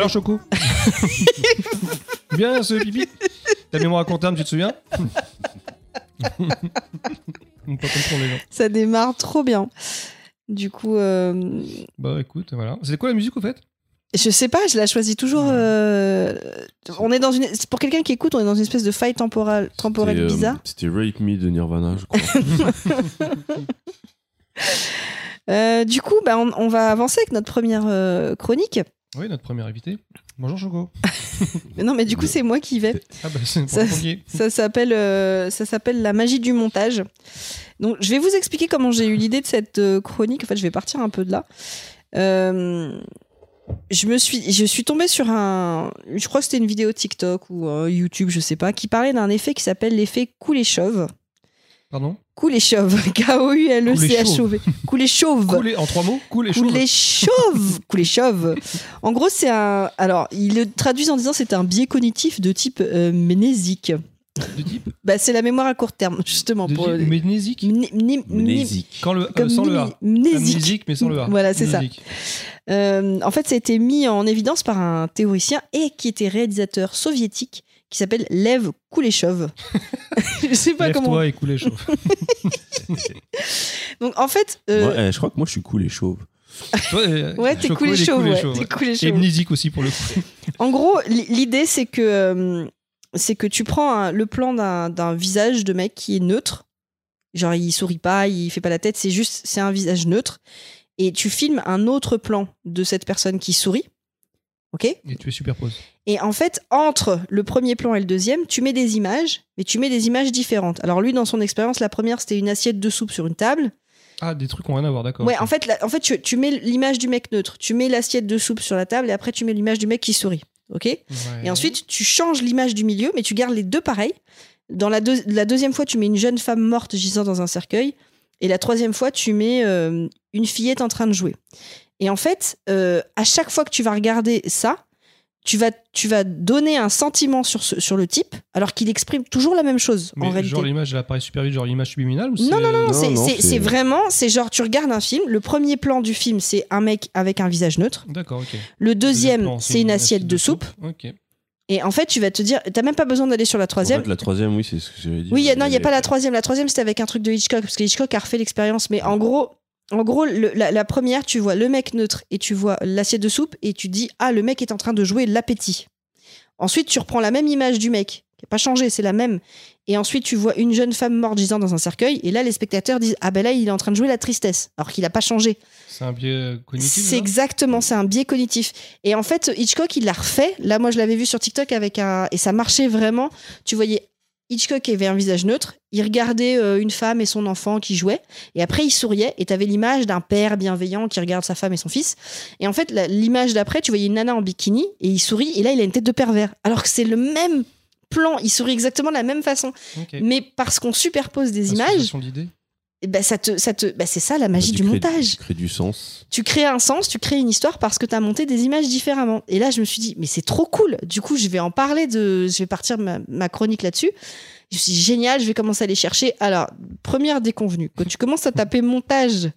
Alors, Choco Bien, ce pipi Ta mémoire à comptable, tu te souviens On peut comprendre les gens. Ça démarre trop bien. Du coup, euh, Bah écoute, voilà. C'est quoi la musique au fait? je sais pas, je la choisis toujours. euh, on est dans une. Pour quelqu'un qui écoute, on est dans une espèce de faille temporale, temporelle euh, bizarre. C'était Rape Me de Nirvana, je crois. Euh, du coup, bah, on, on va avancer avec notre première euh, chronique. Oui, notre premier invité. Bonjour Choco. Non, mais du coup, c'est moi qui vais. Ah bah c'est Ça-. Ça s'appelle euh, ça s'appelle la magie du montage. Donc je vais vous expliquer comment j'ai eu l'idée de cette euh, chronique. En fait, je vais partir un peu de là. Euh, je me suis je suis tombée sur un je crois que c'était une vidéo TikTok ou euh, YouTube, je sais pas, qui parlait d'un effet qui s'appelle l'effet Kuleshov. Pardon Kuleshov, K O U L E. Kuleshov. En trois mots. Kuleshov. Kuleshov. En gros, c'est un. Alors, ils le traduisent en disant c'est un biais cognitif de type euh, mnésique. De type Bah, c'est la mémoire à court terme, justement. de pour type mnésique. Quand le, euh, comme sans le A. mnésique. Mais sans le A. Voilà, c'est ça. Euh, en fait, ça a été mis en évidence par un théoricien et qui était réalisateur soviétique qui s'appelle Lev Kuleshov. Je sais pas comment. Lève-toi et cool et chaud. Donc, en fait, euh, Moi, eh, je crois que moi, je suis cool et chauve. Ouais, t'es cool et chauve. ouais, ouais. cool et aussi pour le coup. En gros, li- l'idée, c'est que, euh, c'est que tu prends un- le plan d'un d'un visage de mec qui est neutre. Genre, il sourit pas, il fait pas la tête, c'est juste, c'est un visage neutre. Et tu filmes un autre plan de cette personne qui sourit. Ok Et tu es superposes. Et en fait, entre le premier plan et le deuxième, tu mets des images, mais tu mets des images différentes. Alors lui, dans son expérience, la première, c'était une assiette de soupe sur une table. Ah, des trucs qui ont rien à voir, d'accord. Ouais, en fait, la- en fait tu, tu mets l'image du mec neutre, tu mets l'assiette de soupe sur la table, et après, tu mets l'image du mec qui sourit. Ok Ouais. Et ensuite, tu changes l'image du milieu, mais tu gardes les deux pareils. Dans la, deux- la deuxième fois, tu mets une jeune femme morte gisant dans un cercueil. Et la troisième fois, tu mets euh, une fillette en train de jouer. Et en fait, euh, à chaque fois que tu vas regarder ça, tu vas, tu vas donner un sentiment sur, ce- sur le type, alors qu'il exprime toujours la même chose, Mais en réalité. genre l'image, elle apparaît super vite, genre l'image subliminale ou Non, c'est- non, non, Non, c'est- vraiment, c'est genre, tu regardes un film, le premier plan du film, c'est un mec avec un visage neutre. D'accord, ok. Le deuxième, c'est une assiette de soupe. Ok. Et en fait, tu vas te dire, t'as même pas besoin d'aller sur la En troisième. fait, la troisième, oui, c'est ce que j'avais dit. Oui, y a- non, il n'y a pas la troisième. La troisième, c'était avec un truc de Hitchcock, parce que Hitchcock a refait l'expérience. Mais en gros, en gros le- la, la première, tu vois le mec neutre et tu vois l'assiette de soupe et tu dis, ah, le mec est en train de jouer l'appétit. Ensuite, tu reprends la même image du mec, qui n'a pas changé, c'est la même. Et ensuite, tu vois une jeune femme morte gisant dans un cercueil. Et là, les spectateurs disent, ah ben là, il est en train de jouer la tristesse, alors qu'il n'a pas changé. C'est un biais cognitif. C'est exactement, c'est un biais cognitif. Et en fait, Hitchcock, il l'a refait. Là, moi, je l'avais vu sur TikTok avec un. Et ça marchait vraiment. Tu voyais Hitchcock avait un visage neutre. Il regardait euh, une femme et son enfant qui jouaient. Et après, il souriait. Et t'avais l'image d'un père bienveillant qui regarde sa femme et son fils. Et en fait, l'image d'après, tu voyais une nana en bikini et il sourit. Et là, il a une tête de pervers. Alors que c'est le même plan. Il sourit exactement de la même façon. Mais parce qu'on superpose des images, Eh ben, ça te, ça te, bah, c'est ça la magie Tu du crées- montage. Tu crées du sens. Tu crées un sens, tu crées une histoire parce que tu as monté des images différemment. Et là, je me suis dit, mais c'est trop cool. Du coup, je vais en parler de, je vais partir ma, ma chronique là-dessus. Je me suis dit, génial, je vais commencer à les chercher. Alors, première déconvenue, quand tu commences à taper montage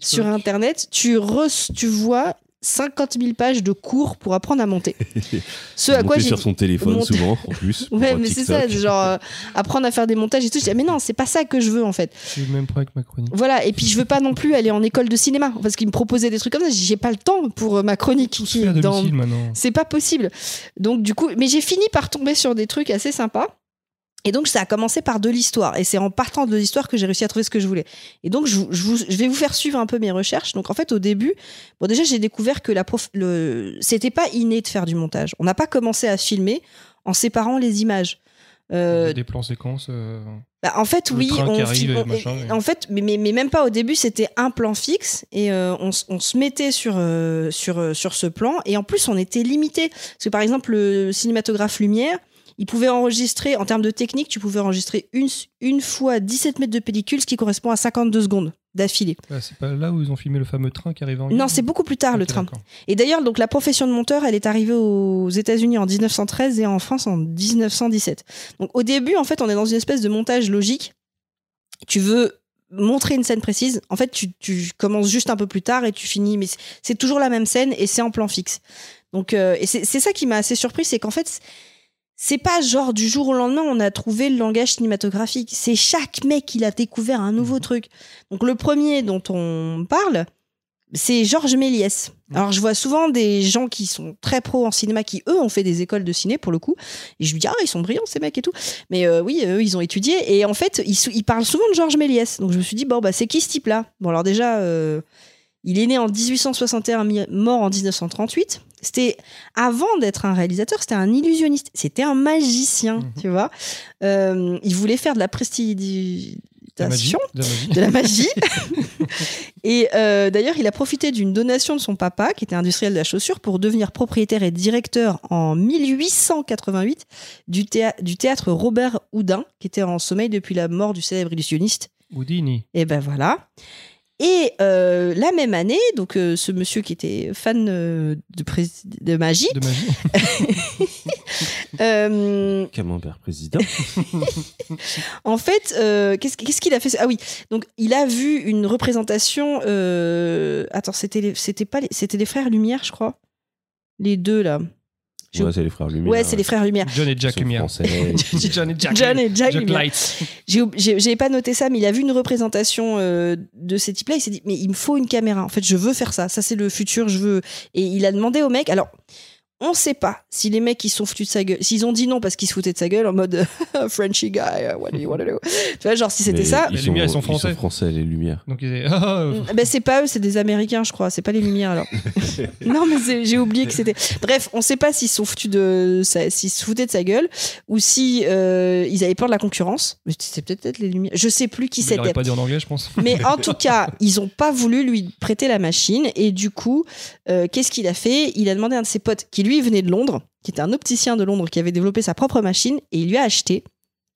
sur Internet, tu, re- tu vois 50 000 pages de cours pour apprendre à monter. Ce à quoi j'ai sur son téléphone monter- souvent, en plus. Ouais, mais c'est ça, genre euh, apprendre à faire des montages et tout. Je dis, ah, mais non, c'est pas ça que je veux en fait. J'ai eu le même problème avec ma chronique. Voilà, et puis je veux pas non plus aller en école de cinéma parce qu'ils me proposaient des trucs comme ça. J'ai pas le temps pour euh, ma chronique qui est dans. C'est pas possible. Donc du coup, mais j'ai fini par tomber sur des trucs assez sympas. Et donc ça a commencé par de l'histoire. Et c'est en partant de l'histoire que j'ai réussi à trouver ce que je voulais. Et donc je, vous- je vous- je vais vous faire suivre un peu mes recherches. Donc en fait au début, bon déjà j'ai découvert que la prof, le, c'était pas inné de faire du montage. On n'a pas commencé à filmer en séparant les images. Euh, Des plans séquences. euh, bah, en fait, oui, on, arrive on- machin, en fait, mais, mais, mais même pas au début, c'était un plan fixe et euh, on, on se mettait sur, euh, sur, euh, sur ce plan et en plus on était limité parce que par exemple le cinématographe Lumière, il pouvait enregistrer en termes de technique, tu pouvais enregistrer une, une fois 17 mètres de pellicule, ce qui correspond à 52 secondes d'affilée. bah, c'est pas là où ils ont filmé le fameux train qui arrive en Non, c'est beaucoup plus tard le train. Et d'ailleurs, donc la profession de monteur, elle est arrivée aux États-Unis en 1913 et en France en 1917. Donc au début, en fait, on est dans une espèce de montage logique. Tu veux montrer une scène précise. En fait, tu, tu commences juste un peu plus tard et tu finis, mais c'est- toujours la même scène et c'est en plan fixe. Donc, euh, et c'est c'est ça qui m'a assez surpris, c'est qu'en fait, c'est pas genre du jour au lendemain on a trouvé le langage cinématographique. C'est chaque mec il a découvert un nouveau truc. Donc le premier dont on parle, c'est Georges Méliès. Alors je vois souvent des gens qui sont très pros en cinéma qui eux ont fait des écoles de ciné pour le coup et je me dis ah ils sont brillants ces mecs et tout. Mais euh, oui eux ils ont étudié et en fait ils, parlent souvent de Georges Méliès. Donc je me suis dit bon bah c'est qui ce type là Bon alors déjà euh, il est né en 1861 mi- mort en 1938. C'était avant d'être un réalisateur, c'était un illusionniste, c'était un magicien, Mhm. tu vois. Euh, il voulait faire de la La magie. prestidigitation de la magie. de la magie. et euh, d'ailleurs, il a profité d'une donation de son papa, qui était industriel de la chaussure, pour devenir propriétaire et directeur en 1888 du, théâ- du théâtre Robert Houdin, qui était en sommeil depuis la mort du célèbre illusionniste. Houdini. Et ben voilà. Et euh, la même année, donc euh, ce monsieur qui était fan euh, de, pré- de magie, De magie. euh, Camembert président? En fait, euh, qu'est-ce qu'est-ce qu'il a fait? Ah oui, donc il a vu une représentation. euh, Attends, c'était les- c'était pas les- c'était les frères Lumière, je crois. Les deux là. Je- Ouais, c'est les frères Lumière. Ouais, c'est les frères Lumière. John et Jack Lumière. John et Jack. John et Jack Jack Lumière. J'ai pas noté ça, mais il a vu une représentation euh, de ces types-là. Il s'est dit, mais il me faut une caméra. En fait, je veux faire ça. Ça, c'est le futur. Je veux. Et il a demandé au mec. Alors, on sait pas si les mecs ils sont foutus de sa gueule. S'ils ont dit non parce qu'ils se foutaient de sa gueule en mode Frenchy guy, uh, what do you want to do? Tu vois, genre si c'était ça. Les Lumières, ils sont français. Ils sont français, les Lumières. Donc ils disaient, ah, euh, Ben, c'est pas eux, c'est des Américains, je crois. C'est pas les Lumières alors. non, mais j'ai oublié que c'était. Bref, on sait pas s'ils se sont foutus de, sa- s'ils se foutaient de sa gueule ou si euh, ils avaient peur de la concurrence. Mais c'est peut-être les Lumières. Je sais plus qui c'était. pas dit en anglais, je pense. Mais en tout cas, ils ont pas voulu lui prêter la machine et du coup, euh, qu'est-ce qu'il a fait? Il a demandé à un de ses potes qui lui venait de Londres, qui était un opticien de Londres, qui avait développé sa propre machine et il lui a acheté.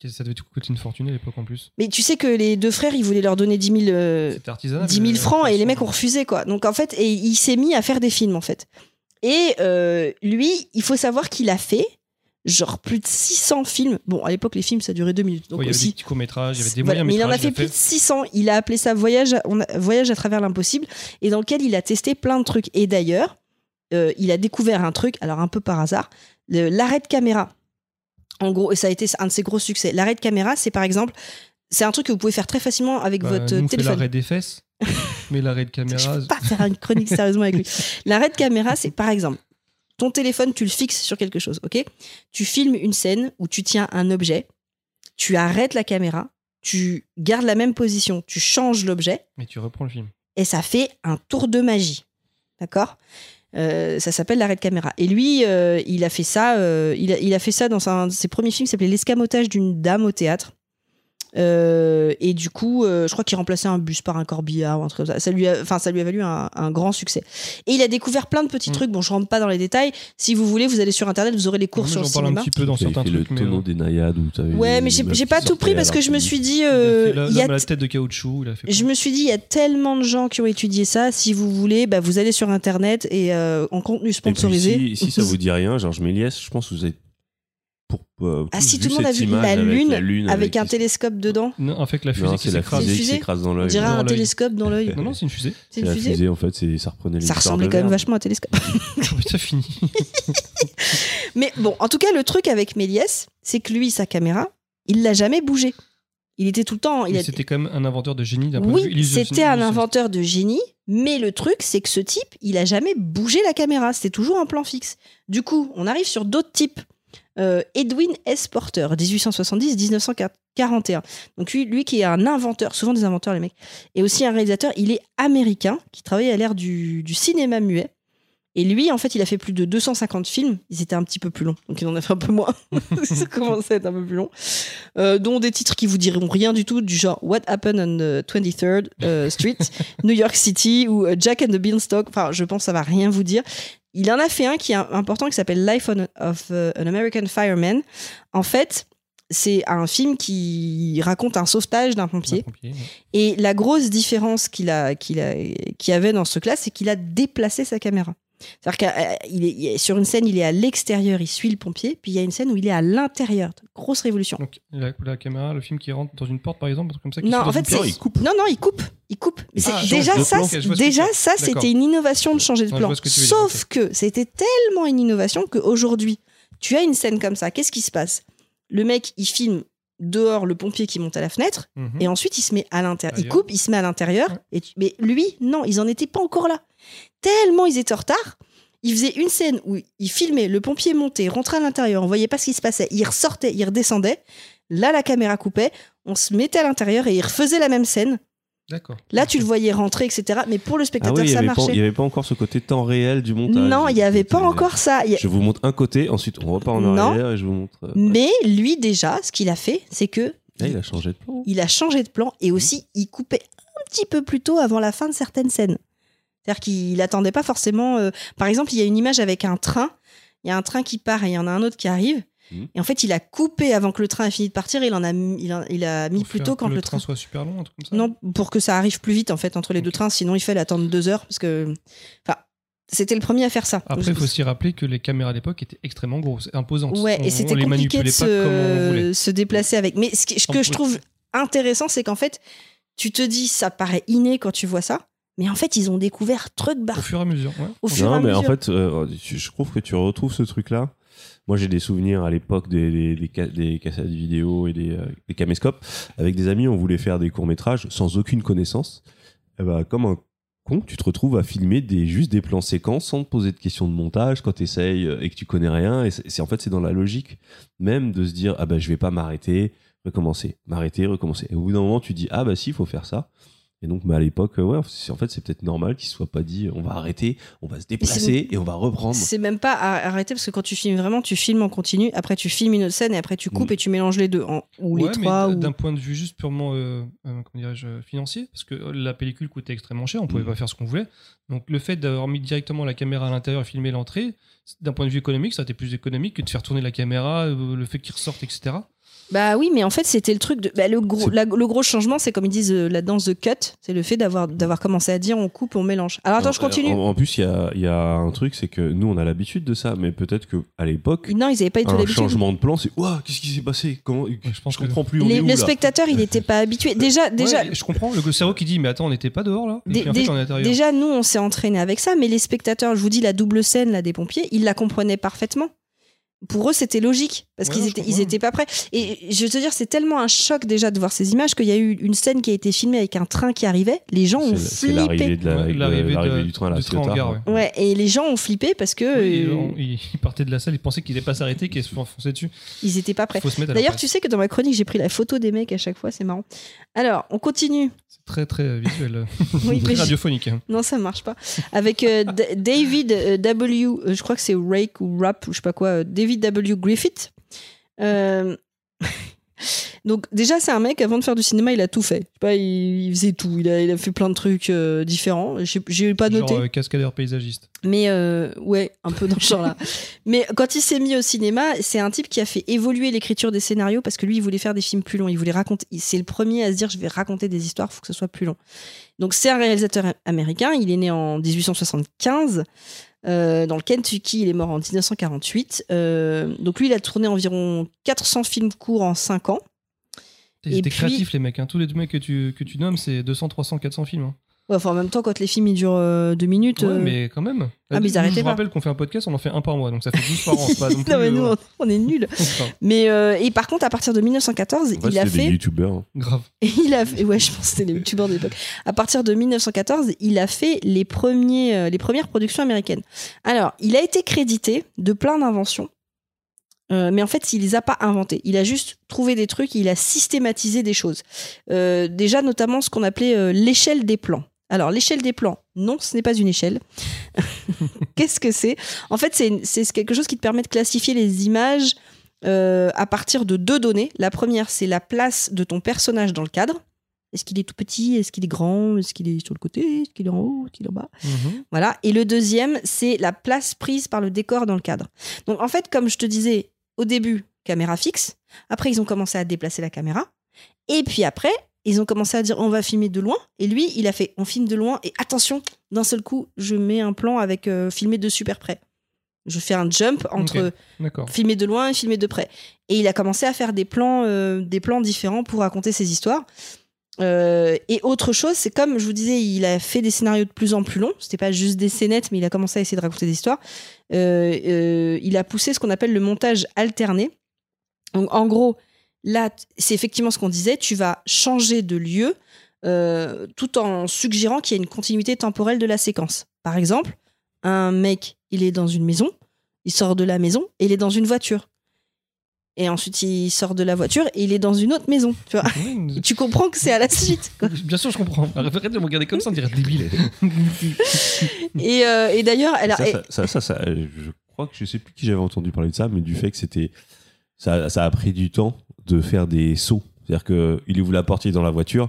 Ça devait coûter une fortune à l'époque en plus? Mais tu sais que les deux frères, ils voulaient leur donner 10 000 euh, C'était artisanal. 10 000 mais- francs et les mecs ont refusé quoi. Donc en fait, et il s'est mis à faire des films en fait. Et euh, lui, il faut savoir qu'il a fait genre plus de 600 films. Bon, à l'époque, les films ça durait deux minutes. Donc Ouais, il y avait des petits courts-métrages, il y avait des Voilà, moyens mais il en a métrages. fait plus de 600. Il a appelé ça Voyage, à- on a- Voyage à travers l'impossible et dans lequel il a testé plein de trucs. Et d'ailleurs, euh, il a découvert un truc, alors un peu par hasard, l'arrêt de caméra. En gros, et ça a été un de ses gros succès. L'arrêt de caméra, c'est par exemple, c'est un truc que vous pouvez faire très facilement avec Bah, votre nous, téléphone. l'arrêt des fesses, mais l'arrêt de Je caméra. peux pas faire une chronique sérieusement avec lui. L'arrêt de caméra, c'est par exemple, ton téléphone, tu le fixes sur quelque chose, ok? Tu filmes une scène où tu tiens un objet, tu arrêtes la caméra, tu gardes la même position, tu changes l'objet, Mais tu reprends le film. et ça fait un tour de magie. D'accord? Euh, ça s'appelle l'arrêt de caméra. Et lui, euh, il a fait ça. euh, il, a, il a fait ça dans un de ses premiers films, qui s'appelait L'escamotage d'une dame au théâtre. Euh, et du coup, euh, je crois qu'il remplaçait un bus par un corbillard ou un truc comme ça. Ça lui a, enfin, ça lui a valu un, un grand succès. Et il a découvert plein de petits Mm. trucs. Bon, je rentre pas dans les détails. Si vous voulez, vous allez sur internet, vous aurez les cours Non, sur le J'en parle un cinéma. petit peu dans certains fait le trucs. mais, tonneau euh, des naïades où Ouais, mais j'ai pas tout pris parce que je me suis dit, il a fait la- il a tête de caoutchouc. Il a fait Je me suis dit, il y a tellement de gens qui ont étudié ça. Si vous voulez, bah, vous allez sur Internet et euh, en contenu Et puis, sponsorisé. si, si ça vous dit rien, Georges Méliès, je pense que vous êtes pour euh, Ah, si tout le monde a vu la lune, la lune avec un les- télescope dedans, Non, en fait, la fusée Non, qui c'est la s'écrase. fusée qui s'écrase dans on l'œil. dirait Dans un télescope dans l'œil. Non, non, c'est une fusée. C'est une la fusée. fusée, en fait, c'est- ça reprenait Ça ressemblait quand même vachement à un télescope. ça finit. Mais bon, en tout cas, le truc avec Méliès, c'est que lui, sa caméra, il l'a jamais bougé. Il était tout le temps. Il Mais a... C'était quand même un inventeur de génie d'un point de vue Oui, c'était un inventeur de génie, mais le truc, c'est que ce type, il a jamais bougé la caméra. C'était toujours un plan fixe. Du coup, on arrive sur d'autres types. Euh, Edwin S. Porter, 1870-1941. Donc lui, lui qui est un inventeur, souvent des inventeurs les mecs, et aussi un réalisateur, il est américain, qui travaillait à l'ère du cinéma muet. Et lui, en fait, il a fait plus de 250 films. Ils étaient un petit peu plus longs, donc il en a fait un peu moins. Ça commençait à être un peu plus long. Euh, dont des titres qui vous diront rien du tout, du genre What Happened on the 23rd euh, Street, New York City ou euh, Jack and the Beanstalk. Enfin, je pense que ça va rien vous dire. Il en a fait un qui est important qui s'appelle Life on- of an American Fireman. En fait, c'est un film qui raconte un sauvetage d'un pompier. Pompier, ouais. Et la grosse différence qu'il a, qu'il a, qu'il avait dans ce classe, c'est qu'il a déplacé sa caméra. C'est-à-dire qu'il est, il est- sur une scène, il est à l'extérieur, il suit le pompier, puis il y a une scène où il est à l'intérieur. Grosse révolution. Donc la, la caméra, le film qui rentre dans une porte par exemple, comme ça. qui Non, en fait, il coupe. Non, non, il coupe. Il coupe. Mais Ah, déjà, ça, déjà, ça, c'était une innovation de changer de plan. que Sauf que c'était tellement une innovation qu'aujourd'hui, tu as une scène comme ça. Qu'est-ce qui se passe? Le mec, il filme dehors le pompier qui monte à la fenêtre, Mhm. et ensuite il se met à l'intérieur. Il coupe, il se met à l'intérieur. Ouais. Et tu- Mais lui, non, ils en étaient pas encore là. Tellement ils étaient en retard. Il faisait une scène où il filmait le pompier monter, rentrer à l'intérieur, on voyait pas ce qui se passait. Il ressortait, il redescendait. Là, la caméra coupait, on se mettait à l'intérieur et il refaisait la même scène. D'accord. Là, tu le voyais rentrer, etc. Mais pour le Ah spectateur, oui, n'y ça avait, pas- marchait. il y avait pas encore ce côté temps réel du montage. Non, il n'y avait pas encore ça. A- Je vous montre un côté, ensuite on repart en Non. arrière et je vous montre. euh, Mais lui, déjà, ce qu'il a fait, c'est que Là, il a changé de plan. il a changé de plan et aussi il coupait un petit peu plus tôt avant la fin de certaines scènes. C'est-à-dire qu'il n'attendait pas forcément. euh, Par exemple, il y a une image avec un train. Il y a un train qui part et il y en a un autre qui arrive. Mhm. Et en fait, il a coupé avant que le train ait fini de partir. Il en a, mis- il a, il a mis Pour plus tôt que quand le, le train train. soit super long, un truc comme ça. Non, pour que ça arrive plus vite en fait entre les deux trains. Sinon, il fallait attendre deux heures parce que. Enfin, c'était le premier à faire ça. Après, il faut aussi rappeler que les caméras à l'époque étaient extrêmement grosses, imposantes. Ouais, On- et c'était compliqué de se, se déplacer avec. Mais ce, que je trouve intéressant, c'est qu'en fait, tu te dis, ça paraît inné quand tu vois ça, mais en fait, ils ont découvert truc Au bar fur et à mesure. ouais. au fur et Non, à mais en mesure. fait, euh, je trouve que tu retrouves ce truc-là. Moi, j'ai des souvenirs à l'époque des, des, des, des cassettes vidéo et des, euh, des caméscopes. Avec des amis, on voulait faire des courts-métrages sans aucune connaissance. Et bah, comme un con, tu te retrouves à filmer des, juste des plans séquences sans te poser de questions de montage quand tu essayes et que tu connais rien. Et c'est c'est- en fait, c'est dans la logique même de se dire Ah bah, je vais pas m'arrêter, recommencer, m'arrêter, recommencer. Et au bout d'un moment, tu dis Ah bah, si, il faut faire ça. Et donc, bah, à l'époque, euh, ouais, c'est- en fait, c'est peut-être normal qu'il ne soit pas dit on va arrêter, on va se déplacer et on va reprendre. C'est même pas arrêter parce que quand tu filmes vraiment, tu filmes en continu. Après, tu filmes une autre scène et après, tu coupes Mm. et tu mélanges les deux en- ou Ouais, les mais trois. ou- d'un point de vue juste purement euh, euh, comment financier, parce que la pellicule coûtait extrêmement cher, on pouvait Mm. pas faire ce qu'on voulait. Donc le fait d'avoir mis directement la caméra à l'intérieur et filmer l'entrée, d'un point de vue économique, ça a été plus économique que de faire tourner la caméra, euh, le fait qu'il ressorte, etc. Bah oui, mais en fait, c'était le truc de. bah, le, gros, la- le gros changement, c'est comme ils disent euh, la danse de cut, c'est le fait d'avoir d'avoir commencé à dire on coupe, on mélange. Alors attends, Non, je continue. En, en plus, il y a, il y a un truc, c'est que nous, on a l'habitude de ça, mais peut-être que à l'époque, Non, ils avaient pas du tout un l'habitude. changement de plan, c'est Ouah, qu'est-ce qui s'est passé? Comment je pense Je que- comprends plus. On Les- est où, le là? spectateur, il n'était pas habitué. Déjà, déjà, Ouais, je comprends le cerveau qui dit mais attends on n'était pas dehors là et Dé- puis en dé- fait on est à l'intérieur. Déjà, nous, on s'est entraîné avec ça, mais les spectateurs, je vous dis, la double scène là, des pompiers, ils la comprenaient parfaitement. Pour eux, c'était logique, parce Ouais, qu'ils étaient, ils étaient pas prêts. Et je veux te dire, c'est tellement un choc déjà de voir ces images qu'il y a eu une scène qui a été filmée avec un train qui arrivait. Les gens ont C'est- C'est l'arrivée flippé. de la- Ouais, de- l'arrivée de- du train à la train gare, ouais. Ouais, et les gens ont flippé parce que Oui, euh, on- il, il partait de la salle, il pensait qu'il n'allait pas s'arrêter, qu'il allait se foncer dessus. ils étaient pas prêts. Il faut se mettre à leur D'ailleurs, tu sais que dans ma chronique, j'ai pris la photo des mecs à chaque fois, c'est marrant. Alors, on continue. C'est très très euh, visuel, euh, Oui, très radiophonique. hein. Non, ça marche pas. Avec euh, D- David euh, W. euh, je crois que c'est Rake ou Rap ou je sais pas quoi. euh, David W. Griffith. Euh, Donc déjà, c'est un mec, avant de faire du cinéma, il a tout fait. Je sais pas, il, il faisait tout. Il a, il a fait plein de trucs euh, différents. J'ai pas noté. Genre euh, cascadeur paysagiste. Mais euh, ouais, un peu dans ce genre-là. Mais quand il s'est mis au cinéma, c'est un type qui a fait évoluer l'écriture des scénarios parce que lui, il voulait faire des films plus longs. Il voulait raconter. C'est le premier à se dire, je vais raconter des histoires, faut que ce soit plus long. Donc c'est un réalisateur américain. Il est né en 1875. Euh, dans le Kentucky, il est mort en 1948. Euh, donc lui, il a tourné environ 400 films courts en 5 ans. Et C'était puis- créatif, les mecs. hein. Tous les mecs que tu, que tu nommes, c'est 200, 300, 400 films. hein. Ouais, enfin, en même temps, quand les films ils durent euh, deux minutes. Ouais, euh, mais quand même. Ah, mais ils Je arrêtaient vous pas. rappelle qu'on fait un podcast, on en fait un par mois, donc ça fait 12 par an. Pas non plus, non, mais nous, euh, on, on est nuls. Mais euh, et par contre, à partir de 1914, En fait, il a c'était des fait. youtubeurs. hein. grave. Et il a fait, ouais, je pense que c'était les youtubeurs de l'époque. À partir de 1914, il a fait les, premiers, euh, les premières productions américaines. Alors, il a été crédité de plein d'inventions, euh, mais en fait, il les a pas inventées. Il a juste trouvé des trucs, il a systématisé des choses. Euh, déjà, notamment ce qu'on appelait euh, l'échelle des plans. Alors, l'échelle des plans, non, ce n'est pas une échelle. Qu'est-ce que c'est? En fait, c'est quelque chose qui te permet de classifier les images euh, à partir de deux données. La première, c'est la place de ton personnage dans le cadre. Est-ce qu'il est tout petit? Est-ce qu'il est grand? Est-ce qu'il est sur le côté? Est-ce qu'il est en haut? Est-ce qu'il est en bas? Mhm. Voilà. Et le deuxième, c'est la place prise par le décor dans le cadre. Donc, en fait, comme je te disais au début, caméra fixe. Après, ils ont commencé à déplacer la caméra. Et puis après, ils ont commencé à dire on va filmer de loin. Et lui, il a fait on filme de loin. Et attention, d'un seul coup, je mets un plan avec euh, filmé de super près. Je fais un jump entre filmer de loin et filmer de près. Et il a commencé à faire des plans, euh, des plans différents pour raconter ses histoires. Euh, et autre chose, c'est comme je vous disais, il a fait des scénarios de plus en plus longs. C'était pas juste des scénettes, mais il a commencé à essayer de raconter des histoires. Euh, euh, il a poussé ce qu'on appelle le montage alterné. Donc en gros, là, c'est effectivement ce qu'on disait. Tu vas changer de lieu euh, tout en suggérant qu'il y a une continuité temporelle de la séquence. Par exemple, un mec, il est dans une maison, il sort de la maison et il est dans une voiture. Et ensuite, il sort de la voiture et il est dans une autre maison. Tu, vois Oui, tu comprends que c'est à la suite. quoi. Bien sûr, je comprends. Arrête de me regarder comme ça, on dirait débile. Et, euh, et d'ailleurs, elle a. Ça, ça, ça, ça, ça, je crois que je sais plus qui j'avais entendu parler de ça, mais du fait que c'était. Ça, ça a pris du temps de faire des sauts. C'est-à-dire qu'il ouvre la porte, dans la voiture.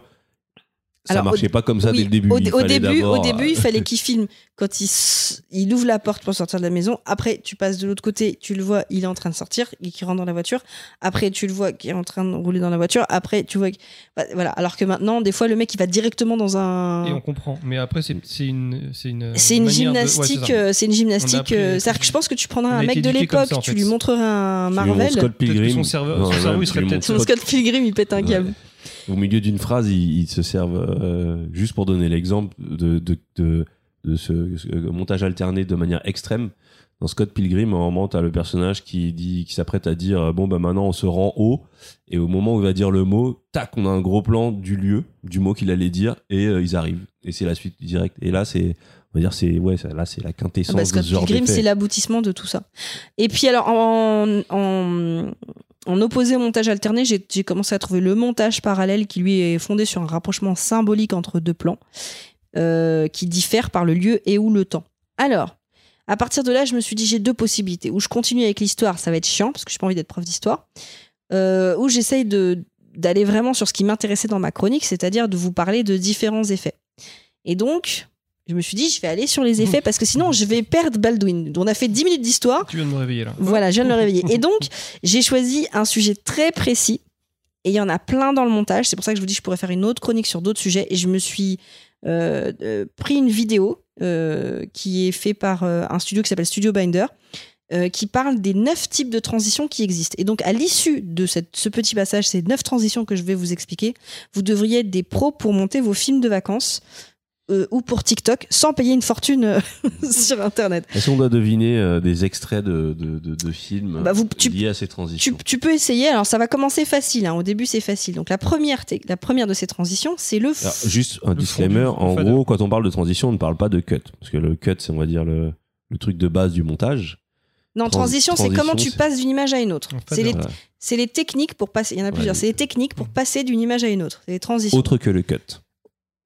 Ça Alors, au- marchait pas comme ça Oui, dès le début. Au, Il début, au début, il euh, fallait qu'il filme quand il, il ouvre la porte pour sortir de la maison. Après, tu passes de l'autre côté, tu le vois, il est en train de sortir et qui rentre dans la voiture. Après, tu le vois qui est en train de rouler dans la voiture. Après, tu vois, que- bah, voilà. Alors que maintenant, des fois, le mec, il va directement dans un. Et on comprend. Mais après, c'est une. C'est une, C'est une manière de- ouais, gymnastique, c'est euh, c'est une gymnastique. euh, C'est-à-dire que je pense que tu a un mec de l'époque, tu fait. lui montrerais un Marvel. Scott Pilgrim. son serveur- Non, son cerveau, il serait peut-être- Son Scott- Pilgrim, il pète un Ouais. câble. Au milieu d'une phrase, ils, ils se servent, euh, juste pour donner l'exemple, de, de, de, de ce, ce montage alterné de manière extrême. Dans Scott Pilgrim, à un moment, t'as le personnage qui dit, qui s'apprête à dire, euh, bon, bah maintenant on se rend haut. Et au moment où il va dire le mot, tac, on a un gros plan du lieu, du mot qu'il allait dire, et euh, ils arrivent. Et c'est la suite directe. Et là, c'est, on va dire, c'est, ouais, là, c'est la quintessence Ah bah, de Scott ce genre Pilgrim, c'est l'aboutissement de tout ça. Et puis alors, en, en, en opposé au montage alterné, j'ai commencé à trouver le montage parallèle qui lui est fondé sur un rapprochement symbolique entre deux plans, euh, qui diffèrent par le lieu et ou le temps. Alors, à partir de là, je me suis dit, j'ai deux possibilités. Ou je continue avec l'histoire, ça va être chiant, parce que j'ai pas envie d'être prof d'histoire. Euh, ou j'essaye d'aller vraiment sur ce qui m'intéressait dans ma chronique, c'est-à-dire de vous parler de différents effets. Et donc, je me suis dit, je vais aller sur les effets, parce que sinon, je vais perdre Baldwin. On a fait 10 minutes d'histoire. Tu viens de me réveiller là. Voilà, je viens de le réveiller. Et donc, j'ai choisi un sujet très précis. Et il y en a plein dans le montage. C'est pour ça que je vous dis que je pourrais faire une autre chronique sur d'autres sujets. Et je me suis euh, euh, pris une vidéo euh, qui est faite par un studio qui s'appelle Studio Binder, qui parle des neuf types de transitions qui existent. Et donc, à l'issue de cette, ce petit passage, ces neuf transitions que je vais vous expliquer, vous devriez être des pros pour monter vos films de vacances. Euh, ou pour TikTok sans payer une fortune euh, sur Internet. Est-ce qu'on doit deviner euh, des extraits de, de, de, de films Bah, vous- tu- liés à ces transitions tu peux essayer. Alors, ça va commencer facile. hein. Au début, c'est facile. Donc, la première, la première de ces transitions, c'est le. Alors, juste un Le disclaimer, fondu, en gros, quand on parle de transition, on ne parle pas de cut. Parce que le cut, c'est, on va dire, le, le truc de base du montage. non, trans- transition, c'est comment tu passes d'une image à une autre. C'est les, Voilà. les techniques pour passer. Il y en a plusieurs. Ouais. C'est les techniques pour passer d'une image à une autre. C'est les transitions. Autre que le cut.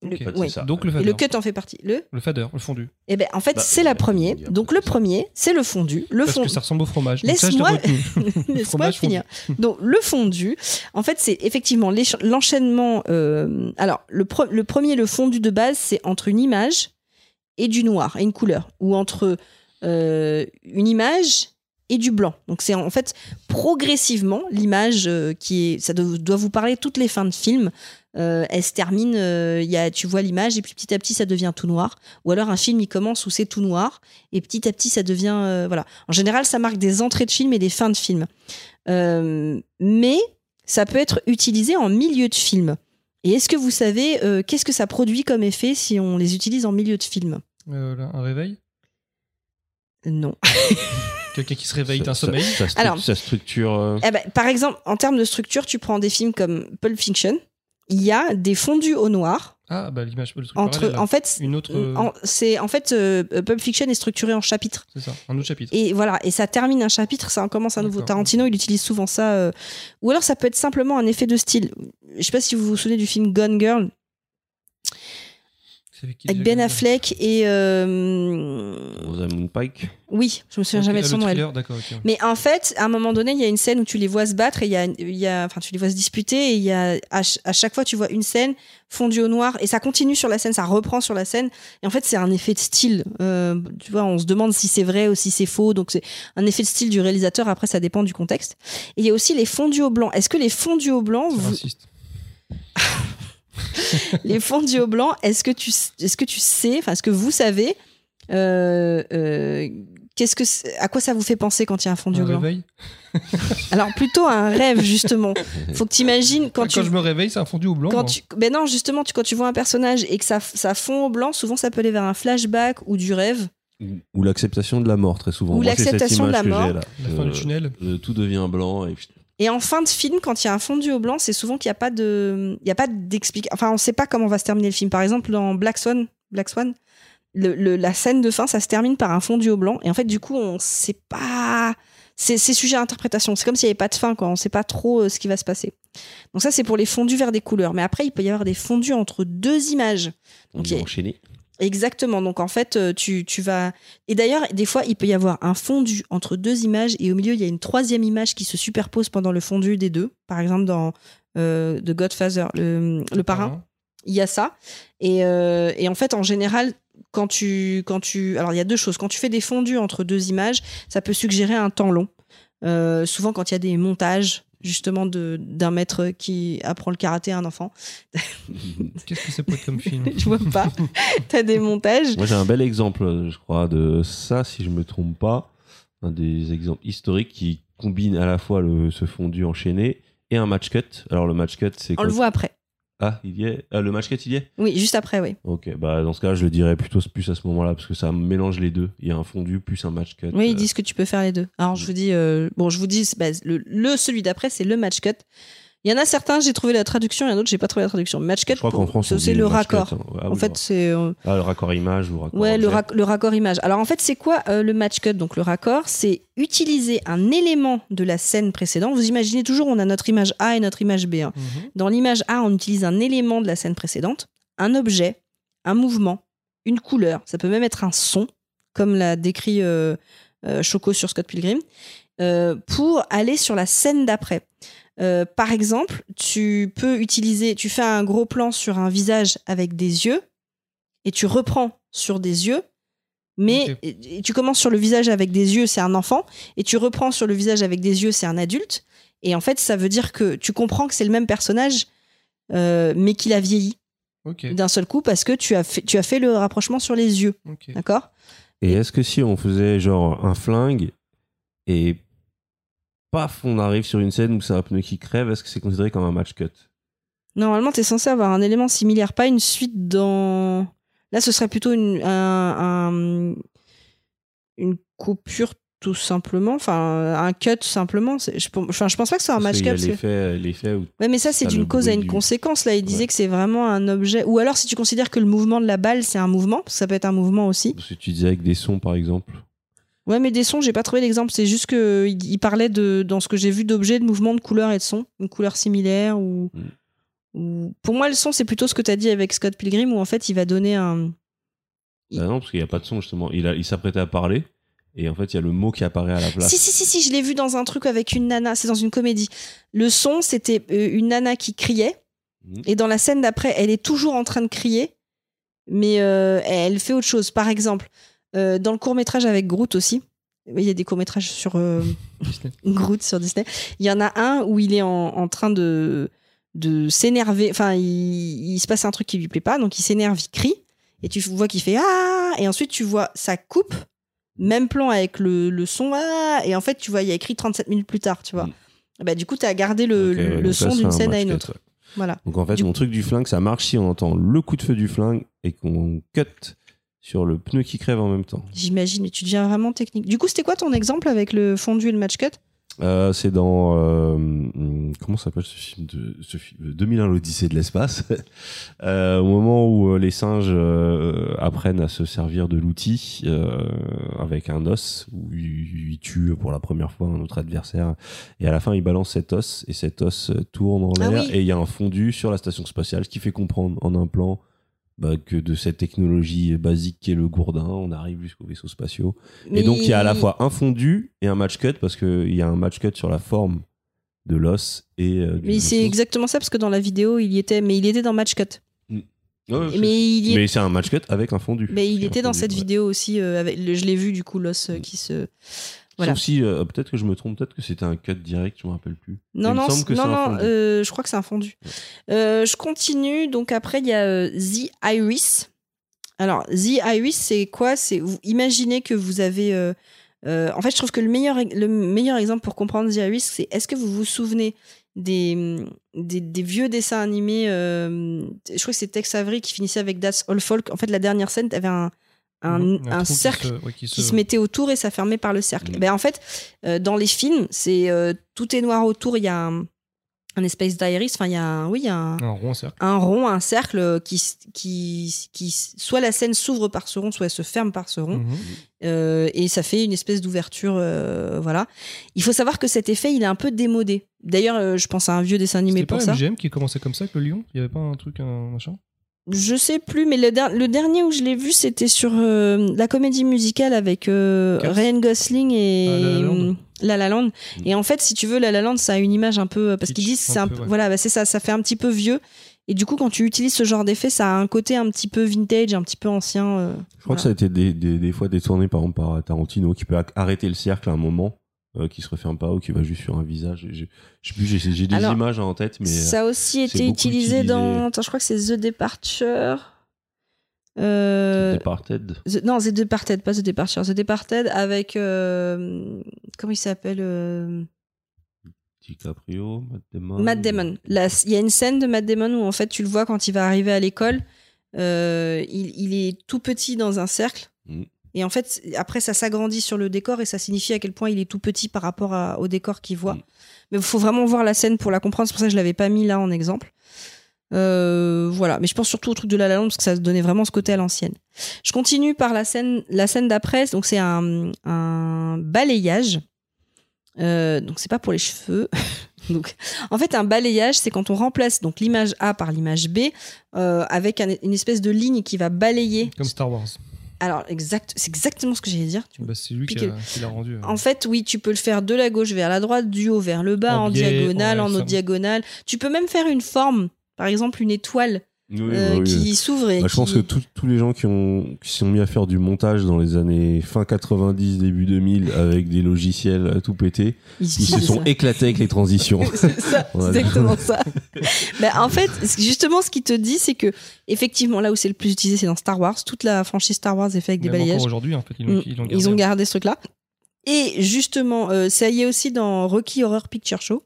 Le, ça. Donc le Et le cut en fait partie. Le Le fader, le fondu. Eh ben, en fait, Bah, c'est la première. Donc le premier, c'est le fondu. Le Parce fondu. que ça ressemble au fromage. Laisse-moi fondu. finir. Donc le fondu, en fait, c'est effectivement l'enchaînement. euh, alors le, pre- le premier, le fondu de base, c'est entre une image et du noir et une couleur, ou entre euh, une image et du blanc. Donc c'est en fait progressivement l'image euh, qui est, ça do- doit vous parler toutes les fins de film. Euh, elle se termine, euh, il y a, tu vois l'image et puis petit à petit ça devient tout noir. Ou alors un film il commence où c'est tout noir et petit à petit ça devient euh, voilà. En général ça marque des entrées de film et des fins de film. Euh, mais ça peut être utilisé en milieu de film. Et est-ce que vous savez euh, qu'est-ce que ça produit comme effet si on les utilise en milieu de film? Euh, un réveil? Non. Quelqu'un qui se réveille Ça- d'un ça- sommeil? Ça, stru- Alors- ça structure. euh, Eh ben, par exemple, en termes de structure, tu prends des films comme Pulp Fiction. Il y a des fondus au noir Ah, bah l'image, le truc entre. parallèle. En fait, Une autre. euh, en- c'est en fait euh, Pulp Fiction est structuré en chapitres. C'est ça, un autre chapitre. Et voilà, et ça termine un chapitre, ça en commence un nouveau. Tarantino, il utilise souvent ça. euh, Ou alors ça peut être simplement un effet de style. Je sais pas si vous vous souvenez du film Gone Girl avec qui avec déjà Ben le- Affleck et euh, Rosamund Pike. oui, je me souviens jamais de son nom. D'accord. Mais en fait, à un moment donné, il y a une scène où tu les vois se battre et il y a, il y a, enfin, tu les vois se disputer et il y a, à, ch- à chaque fois, tu vois une scène fondue au noir et ça continue sur la scène, ça reprend sur la scène. Et en fait, c'est un effet de style. Euh, tu vois, on se demande si c'est vrai ou si c'est faux. Donc, c'est un effet de style du réalisateur. Après, ça dépend du contexte. Et il y a aussi les fondus au blanc. Est-ce que les fondus au blanc, vous- raciste. les fondus au blanc, est-ce que tu, est-ce que tu sais, enfin, est-ce que vous savez, euh, euh, qu'est-ce que, à quoi ça vous fait penser quand il y a un fondu Un au blanc réveil? Alors plutôt un rêve justement. Faut que t'imagines quand Quand, tu je me réveille, c'est un fondu au blanc. quand tu ben non justement tu, quand tu vois un personnage et que ça ça fond au blanc, souvent ça peut aller vers un flashback ou du rêve. Ou- l'acceptation de la mort, très souvent. Ou l'acceptation de la mort. La fin Euh, du tunnel. euh, tout devient blanc et puis- Et en fin de film, quand il y a un fondu au blanc, c'est souvent qu'il n'y a pas de, il y a pas d'explication. Enfin, on ne sait pas comment va se terminer le film. Par exemple, dans Black Swan, Black Swan, le, le- la scène de fin, ça se termine par un fondu au blanc. Et en fait, du coup, on sait pas. C'est sujet à interprétation. C'est comme s'il n'y avait pas de fin, quoi. On ne sait pas trop euh, ce qui va se passer. Donc ça, c'est pour les fondus vers des couleurs. Mais après, il peut y avoir des fondus entre deux images. on Ok. est enchaîné. Exactement. Donc en fait, euh, tu, tu vas. Et d'ailleurs, des fois, il peut y avoir un fondu entre deux images et au milieu, il y a une troisième image qui se superpose pendant le fondu des deux. Par exemple, dans euh, The Godfather, le, le parrain, il y a ça. Et, euh, et en fait, en général, quand tu, quand tu. Alors, il y a deux choses. Quand tu fais des fondus entre deux images, ça peut suggérer un temps long. Euh, souvent, quand il y a des montages justement de d'un maître qui apprend le karaté à un enfant. Qu'est-ce que ça peut être comme film? Je vois pas. T'as des montages. Moi, j'ai un bel exemple, je crois, de ça, si je me trompe pas. Un des exemples historiques qui combine à la fois le, ce fondu enchaîné et un match cut. Alors, le match cut, c'est On le voit après. Ah, il y est Ah, Le match cut, il y est Oui, juste après, oui. Ok, bah dans ce cas, je le dirais plutôt plus à ce moment-là, parce que ça mélange les deux. Il y a un fondu plus un match cut. Oui, ils Euh, disent que tu peux faire les deux. Alors, je vous dis, euh, bon, je vous dis, bah, le, le- celui d'après, c'est le match cut. Il y en a certains, j'ai trouvé la traduction, il y en a d'autres, j'ai pas trouvé la traduction. Match cut, c'est dit le match cut, raccord. hein. Ah en oui, fait, le- c'est euh, ah, le raccord image ou raccord. ouais, le, le raccord image. Alors, en fait, c'est quoi euh, le match cut Donc, le raccord, c'est utiliser un élément de la scène précédente. Vous imaginez toujours, on a notre image A et notre image B. hein. Mhm. Dans l'image A, on utilise un élément de la scène précédente, un objet, un mouvement, une couleur. Ça peut même être un son, comme l'a décrit euh, euh, Choco sur Scott Pilgrim, euh, pour aller sur la scène d'après. Euh, par exemple, tu peux utiliser, tu fais un gros plan sur un visage avec des yeux et tu reprends sur des yeux, mais Ok. et- et tu commences sur le visage avec des yeux, c'est un enfant, et tu reprends sur le visage avec des yeux, c'est un adulte. Et en fait, ça veut dire que tu comprends que c'est le même personnage, euh, mais qu'il a vieilli. D'un seul coup parce que tu as fait, tu as fait le rapprochement sur les yeux, d'accord? Et est-ce que si on faisait genre un flingue et paf, on arrive sur une scène où c'est un pneu qui crève, est-ce que c'est considéré comme un match cut? Normalement, tu es censé avoir un élément similaire, pas une suite dans. Là, ce serait plutôt une, un- un- une coupure tout simplement, enfin un cut simplement. Je, enfin, je pense pas que ce soit un match cut. parce que- l'effet, l'effet où Ouais, mais ça, c'est d'une cause à une du- conséquence. Là, il disait Ouais. que c'est vraiment un objet. Ou alors, si tu considères que le mouvement de la balle, c'est un mouvement, parce que ça peut être un mouvement aussi. parce que tu disais avec des sons par exemple. Ouais, mais des sons, j'ai pas trouvé l'exemple. C'est juste que il il parlait de, dans ce que j'ai vu d'objets, de mouvements, de couleurs et de sons. Une couleur similaire ou. Mm. où- pour moi, le son, c'est plutôt ce que tu as dit avec Scott Pilgrim, où en fait, il va donner un. Bah non, parce qu'il n'y a pas de son justement. Il, a- il s'apprêtait à parler et en fait il y a le mot qui apparaît à la place. Si, si, si, si, je l'ai vu dans un truc avec une nana, c'est dans une comédie. Le son, c'était euh, une nana qui criait, Mhm. et dans la scène d'après, elle est toujours en train de crier, mais euh, elle fait autre chose. Par exemple, euh, dans le court-métrage avec Groot aussi, il y a des courts-métrages sur euh. Groot sur Disney. Il y en a un où il est en, en train de, de s'énerver. Enfin, il, il se passe un truc qui lui plaît pas, donc il s'énerve, il crie, et tu vois qu'il fait Ah Et ensuite, tu vois, ça coupe, même plan avec le, le son Ah Et en fait, tu vois, il y a écrit 37 minutes plus tard, tu vois. Mm. Bah, du coup, tu as gardé le, son d'une un scène à une autre. Voilà. Donc en fait, Du mon truc du flingue, ça marche si on entend le coup de feu du flingue et qu'on cut sur le pneu qui crève en même temps. J'imagine, mais tu deviens vraiment technique. Du coup, c'était quoi ton exemple avec le fondu et le match cut? Euh, c'est dans euh, comment s'appelle ce film de ce film, 2001 l'Odyssée de l'espace. Euh, au moment où euh, les singes euh, apprennent à se servir de l'outil euh, avec un os où ils, tuent pour la première fois un autre adversaire et à la fin ils balancent cet os et cet os euh, tourne en Ah l'air oui. et il y a un fondu sur la station spatiale ce qui fait comprendre en un plan bah, que de cette technologie basique qui est le gourdin on arrive jusqu'aux vaisseaux spatiaux et donc il y a à la fois un fondu et un match cut parce qu'il y a un match cut sur la forme de l'os et euh, Mais c'est exactement ça, parce que dans la vidéo, il y était, mais il était dans match cut. Ouais, c'est- Mais il, y est- mais c'est un match cut avec un fondu. mais il était dans fondu, cette ouais. vidéo aussi. euh, avec, je l'ai vu, du coup, l'os euh, qui se. Voilà. Sauf si euh, peut-être que je me trompe, peut-être que c'était un cut direct, je me rappelle plus. Non, il non, me que non, un non, euh, je crois que c'est un fondu. Euh, je continue. Donc après, il y a The Iris. Alors, The Iris, c'est quoi? C'est vous imaginez que vous avez. en fait, je trouve que le meilleur, le meilleur exemple pour comprendre The Iris, c'est est-ce que vous vous souvenez des, des, des vieux dessins animés euh, Je crois que c'est Tex Avery qui finissait avec That's All Folk. En fait, la dernière scène, tu avais un, un, Mhm. un qui cercle se- ouais, qui qui se- mettait autour et ça fermait par le cercle. Mhm. Ben, en fait, euh, dans les films, c'est euh, tout est noir autour. Il y a un, un espace d'iris. Enfin, il y a un, oui, il y a un, Un rond cercle. un rond, un cercle euh, qui, qui, qui, soit la scène s'ouvre par ce rond, soit elle se ferme par ce rond. Mhm. Euh, et ça fait une espèce d'ouverture. voilà. Il faut savoir que cet effet, il est un peu démodé. D'ailleurs, je pense à un vieux dessin animé C'était pas pour ça. MGM qui commençait comme ça avec le lion? Il y avait pas un truc, un machin? Je sais plus, mais le, der- le dernier où je l'ai vu, c'était sur euh, la comédie musicale avec euh. Ryan Gosling et Ah, La La Land. euh, La La Land. Mm. Et en fait, si tu veux, La La Land, ça a une image un peu parce qu'ils disent c'est un peu, ouais. voilà, bah, c'est ça, ça fait un petit peu vieux. Et du coup, quand tu utilises ce genre d'effet, ça a un côté un petit peu vintage, un petit peu ancien. euh, Je crois que ça a été des, des, des fois détourné par exemple par Tarantino qui peut arrêter le cercle à un moment, euh, qui se referme pas ou qui va juste sur un visage. J'ai- Je sais plus, j'ai des Alors, images en tête, mais euh, ça a aussi c'est été utilisé utilisé. dans. Attends, je crois que c'est The Departure. Euh, Departed. The- non, The Departed, pas The Departure. The Departed avec. euh, comment il s'appelle euh, DiCaprio, Matt Damon. Matt Damon. Là, Il y a une scène de Matt Damon où en fait tu le vois quand il va arriver à l'école. euh, il, il est tout petit dans un cercle. Et en fait, après, ça s'agrandit sur le décor et ça signifie à quel point il est tout petit par rapport à- au décor qu'il voit. Mm. Mais il faut vraiment voir la scène pour la comprendre. C'est pour ça que je l'avais pas mis là en exemple. Euh, voilà, mais je pense surtout au truc de la La Land parce que ça donnait vraiment ce côté à l'ancienne. Je continue par la scène, la scène d'après. Donc c'est un, un balayage. Euh, donc c'est pas pour les cheveux. donc en fait un balayage c'est quand on remplace donc l'image A par l'image B euh, avec un- une espèce de ligne qui va balayer. Comme Star Wars. Alors exact, c'est exactement ce que j'allais dire. Bah, c'est lui qui l'a rendu. euh. En fait, oui, tu peux le faire de la gauche vers la droite, du haut vers le bas, En en, biais, diagonale, en autre diagonale. Tu peux même faire une forme, par exemple une étoile Oui, euh, bah oui. qui s'ouvre Bah, je pense que tous les gens qui ont qui se sont mis à faire du montage dans les années fin 90 début 2000 avec des logiciels tout pétés, ils se sont ça. éclatés avec les transitions. C'est ça, exactement ça. Ben, en fait, justement, ce qui te dit, c'est que effectivement, là où c'est le plus utilisé, c'est dans Star Wars. Toute la franchise Star Wars est faite avec des balayages. aujourd'hui, en fait, ils Mm. Ils ont gardé. gardé ce truc-là. Et justement, euh, ça y est aussi dans Rocky Horror Picture Show.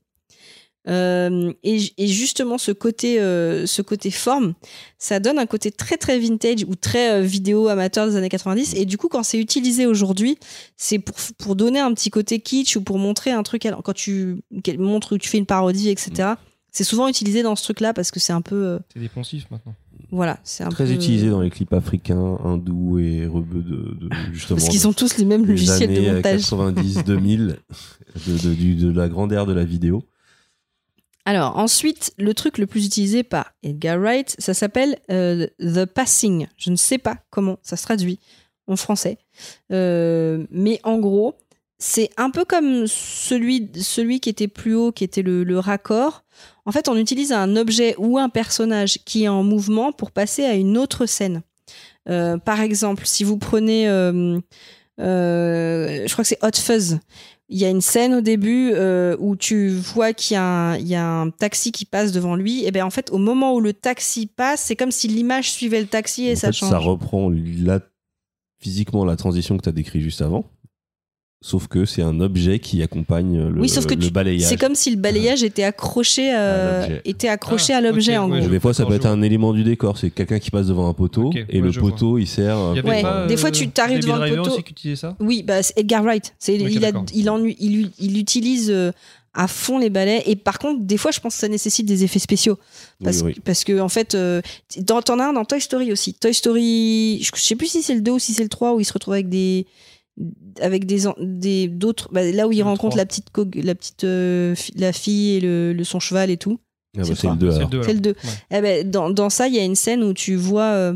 Euh, et, et justement, ce côté, euh, ce côté forme, ça donne un côté très très vintage ou très euh, vidéo amateur des années 90. Et du coup, quand c'est utilisé aujourd'hui, c'est pour, pour donner un petit côté kitsch ou pour montrer un truc. alors, Quand tu montres ou tu fais une parodie, etc. C'est souvent utilisé dans ce truc-là parce que c'est un peu, euh, C'est des poncifs maintenant. voilà, c'est un Très peu- utilisé dans les clips africains, hindous et rebeux de, de justement Parce qu'ils ont tous les mêmes logiciels de années montage. 90 2000 de, de, de la grande ère de la vidéo. Alors ensuite, le truc le plus utilisé par Edgar Wright, ça s'appelle euh, The Passing. Je ne sais pas comment ça se traduit en français, Euh, mais en gros, c'est un peu comme celui, qui était plus haut, qui était le, raccord. En fait, on utilise un objet ou un personnage qui est en mouvement pour passer à une autre scène. Euh, par exemple, si vous prenez, je crois que c'est Hot Fuzz. Il y a une scène au début euh, où tu vois qu'il y, a un- il y a un taxi qui passe devant lui. Et ben en fait, au moment où le taxi passe, c'est comme si l'image suivait le taxi et En ça fait, change. ça reprend la, physiquement la transition que tu as décrit juste avant. Sauf que c'est un objet qui accompagne le, Oui, sauf que le tu- balayage. C'est comme si le balayage était accroché, euh, À l'objet. était accroché Ah, à l'objet en ouais, gros. Des fois, ça peut être un élément du décor. C'est quelqu'un qui passe devant un poteau et ouais, le vois. poteau, il sert. Il y avait Ouais, pas, des fois, euh, tu t'arrives devant le poteau. aussi ça Oui, bah, c'est Edgar Wright. C'est, Ok, il, a, d'accord. il, en, il, il utilise euh, à fond les balais. Et par contre, des fois, je pense que ça nécessite des effets spéciaux. Parce, Oui, oui. parce que, en fait, euh, dans, t'en as un dans Toy Story aussi. Toy Story, je sais plus si c'est le 2 ou si c'est le 3 où il se retrouve avec des. Avec des, des d'autres bah, là où il rencontre 3. la petite la petite euh, la fille et le, le- son cheval et tout Ah bah, c'est quoi le 2 C'est alors. le deux, c'est le 2 Ouais. eh ben, dans, dans ça, il y a une scène où tu vois, euh,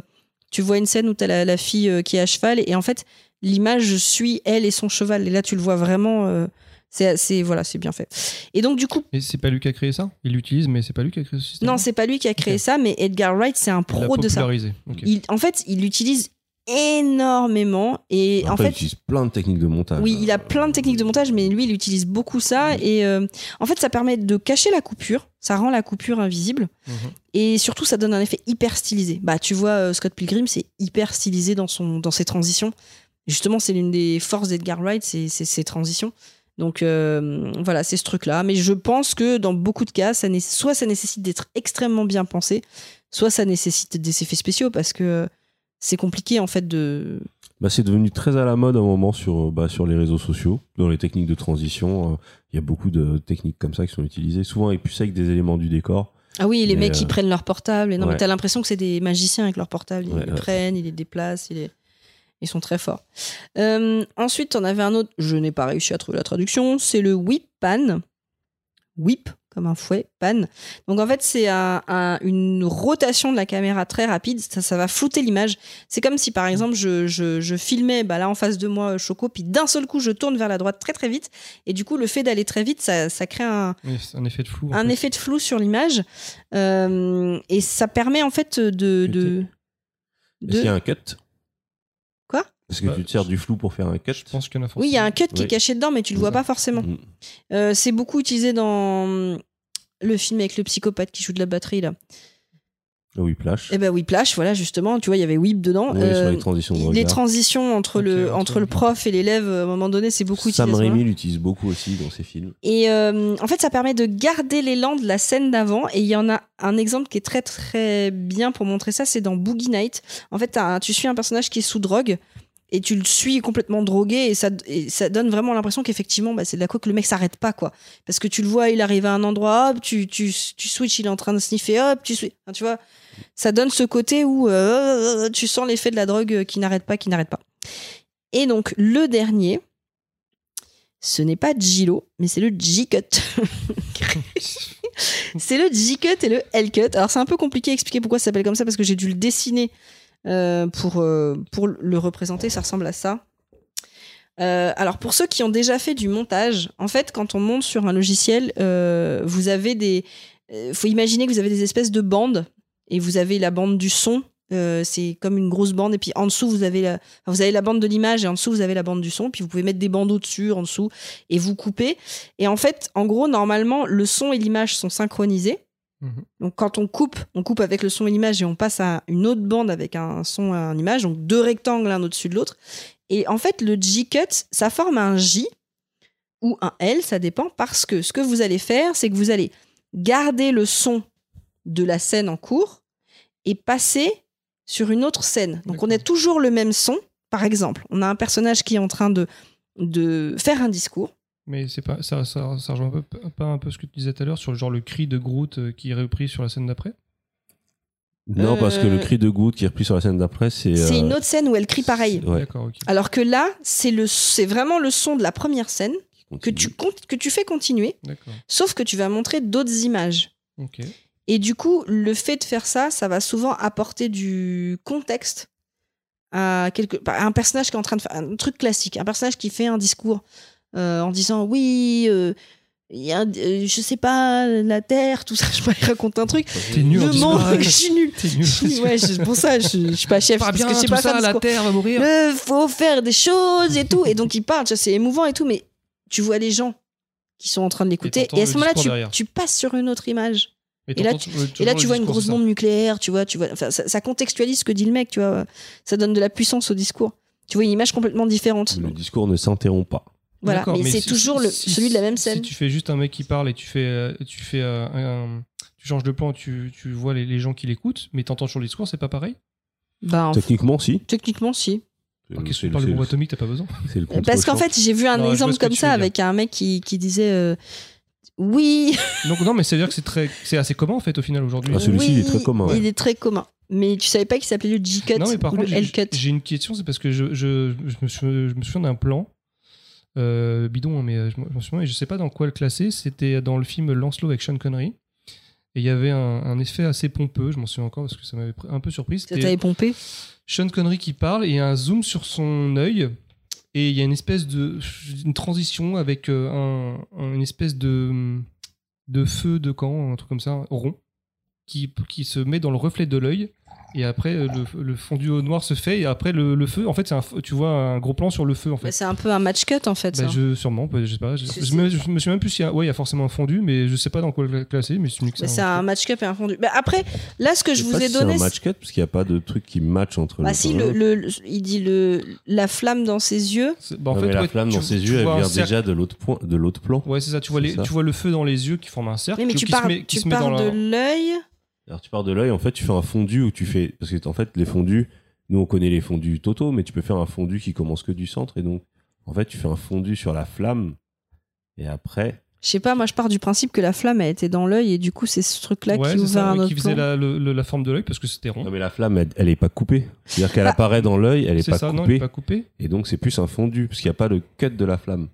tu vois une scène où tu as la, la fille euh, qui est à cheval et en fait, l'image suit elle et son cheval. Et là, tu le vois vraiment. euh, c'est, c'est- voilà, c'est bien fait. Et donc, du coup, Mais c'est pas lui qui a créé ça? Il l'utilise, mais c'est pas lui qui a créé ce système non, c'est pas lui qui a créé ça, mais Edgar Wright, c'est un pro de ça. popularisé. Ok. Il, en fait, il l'utilise énormément et en Après, il fait, utilise plein de techniques de montage. Oui, il a plein de techniques de montage, mais lui, il utilise beaucoup ça. Et euh, en fait, ça permet de cacher la coupure. Ça rend la coupure invisible. Mhm. Et surtout, ça donne un effet hyper stylisé. Bah, tu vois, euh, Scott Pilgrim, c'est hyper stylisé dans, son, dans ses transitions. Justement, c'est l'une des forces d'Edgar Wright, c'est ses transitions. Donc euh, voilà, c'est ce truc-là. Mais je pense que dans beaucoup de cas, ça soit ça nécessite d'être extrêmement bien pensé, soit ça nécessite des effets spéciaux parce que c'est compliqué en fait de. Bah, c'est devenu très à la mode à un moment sur, euh, bah, sur les réseaux sociaux, dans les techniques de transition. euh, Il y a beaucoup de techniques comme ça qui sont utilisées, souvent avec plus avec des éléments du décor. Ah oui, les Mais, mecs qui euh, prennent leur portable. Et non, mais t'as l'impression que c'est des magiciens avec leur portable. Ils Ouais, les ouais. prennent, ils les déplacent, ils, les- ils sont très forts. Euh, ensuite, on avait un autre. Je n'ai pas réussi à trouver la traduction. C'est le whip pan. Whip, comme un fouet, pan. Donc en fait, c'est un- un- une rotation de la caméra très rapide. Ça, ça va flouter l'image. C'est comme si, par exemple, je, je- je filmais bah, là en face de moi Choco, puis d'un seul coup, je tourne vers la droite très très vite. Et du coup, le fait d'aller très vite, ça, ça crée un, Oui, c'est un effet de flou. en un fait. effet de flou sur l'image Euh, et ça permet en fait de de, Est-ce qu'il y a un cut? Est-ce que Bah, tu te sers du flou pour faire un cut Je pense qu'il y en a oui il y a un cut qui est caché dedans mais tu le vois ça. pas forcément Mm. Euh, c'est beaucoup utilisé dans le film avec le psychopathe qui joue de la batterie là Ah oui, Plash. et ben Whiplash voilà justement tu vois il y avait Whip dedans Oui, Euh, sur les transitions de les regard. transitions entre le entre entre le les- prof et l'élève à un moment donné c'est beaucoup Sam utilisé ce Raimi l'utilise beaucoup aussi dans ses films. Et euh, en fait, ça permet de garder l'élan de la scène d'avant. Et il y en a un exemple qui est très très bien pour montrer ça, c'est dans Boogie Night. En fait, tu suis un personnage qui est sous drogue et tu le suis complètement drogué et ça, ça donne vraiment l'impression qu'effectivement, bah, c'est de la coke, le mec s'arrête pas quoi. Parce que tu le vois, il arrive à un endroit, hop, tu, tu, tu switches, il est en train de sniffer, hop, tu switches. Tu vois, ça donne ce côté où euh, tu sens l'effet de la drogue qui n'arrête pas, qui n'arrête pas. Et donc, le dernier, ce n'est pas Gilo, mais c'est le G-Cut. c'est le G-Cut et le L-Cut. Alors, c'est un peu compliqué à expliquer pourquoi ça s'appelle comme ça, parce que j'ai dû le dessiner euh, pour, euh, pour le représenter. Ça ressemble à ça. Euh, alors, pour ceux qui ont déjà fait du montage, en fait, quand on monte sur un logiciel, euh, vous avez des. Il faut imaginer que vous avez des espèces de bandes, et vous avez la bande du son. euh, c'est comme une grosse bande, et puis en dessous, vous avez la, vous avez la bande de l'image et en dessous vous avez la bande du son puis vous pouvez mettre des bandeaux dessus en dessous et vous coupez et en fait en gros normalement le son et l'image sont synchronisés Mhm. donc quand on coupe on coupe avec le son et l'image et on passe à une autre bande avec un son et une image donc deux rectangles l'un au-dessus de l'autre et en fait le J-cut ça forme un J ou un L ça dépend parce que ce que vous allez faire c'est que vous allez garder le son de la scène en cours et passer sur une autre scène. Donc on a toujours le même son. Par exemple, on a un personnage qui est en train de, de faire un discours. Mais c'est pas ça, ça, ça rejoint un peu, pas un peu ce que tu disais tout à l'heure sur le genre le cri de Groot euh, qui est repris sur la scène d'après? Non, parce que Euh, le cri de Groot qui est repris sur la scène d'après, c'est. C'est euh, une autre scène où elle crie pareil. Ouais. D'accord, ok. Alors que là, c'est le, c'est vraiment le son de la première scène que tu, comptes- que tu fais continuer, D'accord. sauf que tu vas montrer d'autres images. Ok. Et du coup, le fait de faire ça, ça va souvent apporter du contexte à, quelque, à un personnage qui est en train de faire un truc classique, un personnage qui fait un discours euh, en disant oui, euh, il y a, euh, je sais pas, la Terre, tout ça, je il raconte un truc. T'es nul Le monde, je suis nul. Ouais, c'est pour ça, je, je suis pas chef, Pas parce bien, que je sais tout pas ça, la. Terre va mourir. Il faut faire des choses et tout. Et donc il parle, tu c'est émouvant et tout, mais tu vois les gens qui sont en train de l'écouter. Et, à ce moment-là, tu, tu passes sur une autre image. Et, Et là, t'entends, euh, Et là, tu vois une grosse bombe nucléaire, tu vois, tu vois. Enfin, ça, ça contextualise ce que dit le mec, tu vois. Ça donne de la puissance au discours. Tu vois une image complètement différente. Le discours ne s'interrompt pas. Voilà, mais, c'est si- toujours le, si- celui de la même si scène. tu fais juste un mec qui parle et tu fais, euh, tu fais euh, un, tu changes de plan, tu, tu vois les, les gens qui l'écoutent, mais t'entends sur le discours, c'est pas pareil? Ben, Techniquement, si. techniquement, si. Ok, C'est si tu le- parles de bombe atomique, t'as pas besoin? le Parce qu'en fait, j'ai vu un Non, exemple que comme ça avec un mec qui, qui disait euh, Oui, Donc non, mais c'est à dire que c'est très, c'est assez commun en fait au final aujourd'hui. Ah, celui-ci, oui, il est très commun, ouais. Il est très commun. Mais tu savais pas qu'il s'appelait le G-cut Non, mais par ou contre, le j'ai- L-cut. j'ai une question, c'est parce que je, je, je me souviens d'un plan euh, bidon, hein, mais euh, je m'en- je m'en souviens et je sais pas dans quoi le classer. C'était dans le film Lancelot avec Sean Connery. Et il y avait un, un effet assez pompeux, je m'en souviens encore parce que ça m'avait un peu surpris. Ça t'avait pompé? Sean Connery qui parle et il y a un zoom sur son œil et il y a une espèce de une transition avec euh, un, un- une espèce de de feu de camp, un truc comme ça, rond, qui, qui se met dans le reflet de l'œil. Et après, euh, le, le fondu au noir se fait. Et après, le, le feu, en fait, c'est un, tu vois un gros plan sur le feu, en fait. Bah, C'est un peu un match cut en fait. Bah, ça. je, sûrement, bah, je sais pas. Je, je me, je me souviens même plus s'il y a, ouais, il y a forcément un fondu, mais je sais pas dans quoi le classer, mais c'est un match cut et un fondu. Bah, après, là, ce que je sais vous pas ai si donné. C'est un match cut parce qu'il n'y a pas de truc qui match entre Bah le si, le, il dit le, la flamme dans ses yeux. bah, en Non, fait, mais la ouais, flamme tu- dans ses yeux, elle vient déjà de l'autre point, de l'autre plan. Ouais, c'est ça. Tu vois, les, le feu dans les yeux qui forme un cercle. Mais tu pars de l'œil. Alors tu pars de l'œil, en fait, tu fais un fondu où tu fais parce que en fait les fondus, nous on connaît les fondus totaux, mais tu peux faire un fondu qui commence que du centre et donc en fait tu fais un fondu sur la flamme et après Je sais pas, moi je pars du principe que la flamme a été dans l'œil et du coup c'est ce truc-là Ouais, qui ouvre ça, un ouais, qui faisait la, le- le- la forme de l'œil parce que c'était rond. non mais la flamme elle, elle est pas coupée, c'est-à-dire qu'elle Bah, apparaît dans l'œil, elle est, C'est pas ça, non, il coupée est pas coupé. et donc c'est plus un fondu parce qu'il n'y a pas le cut de la flamme.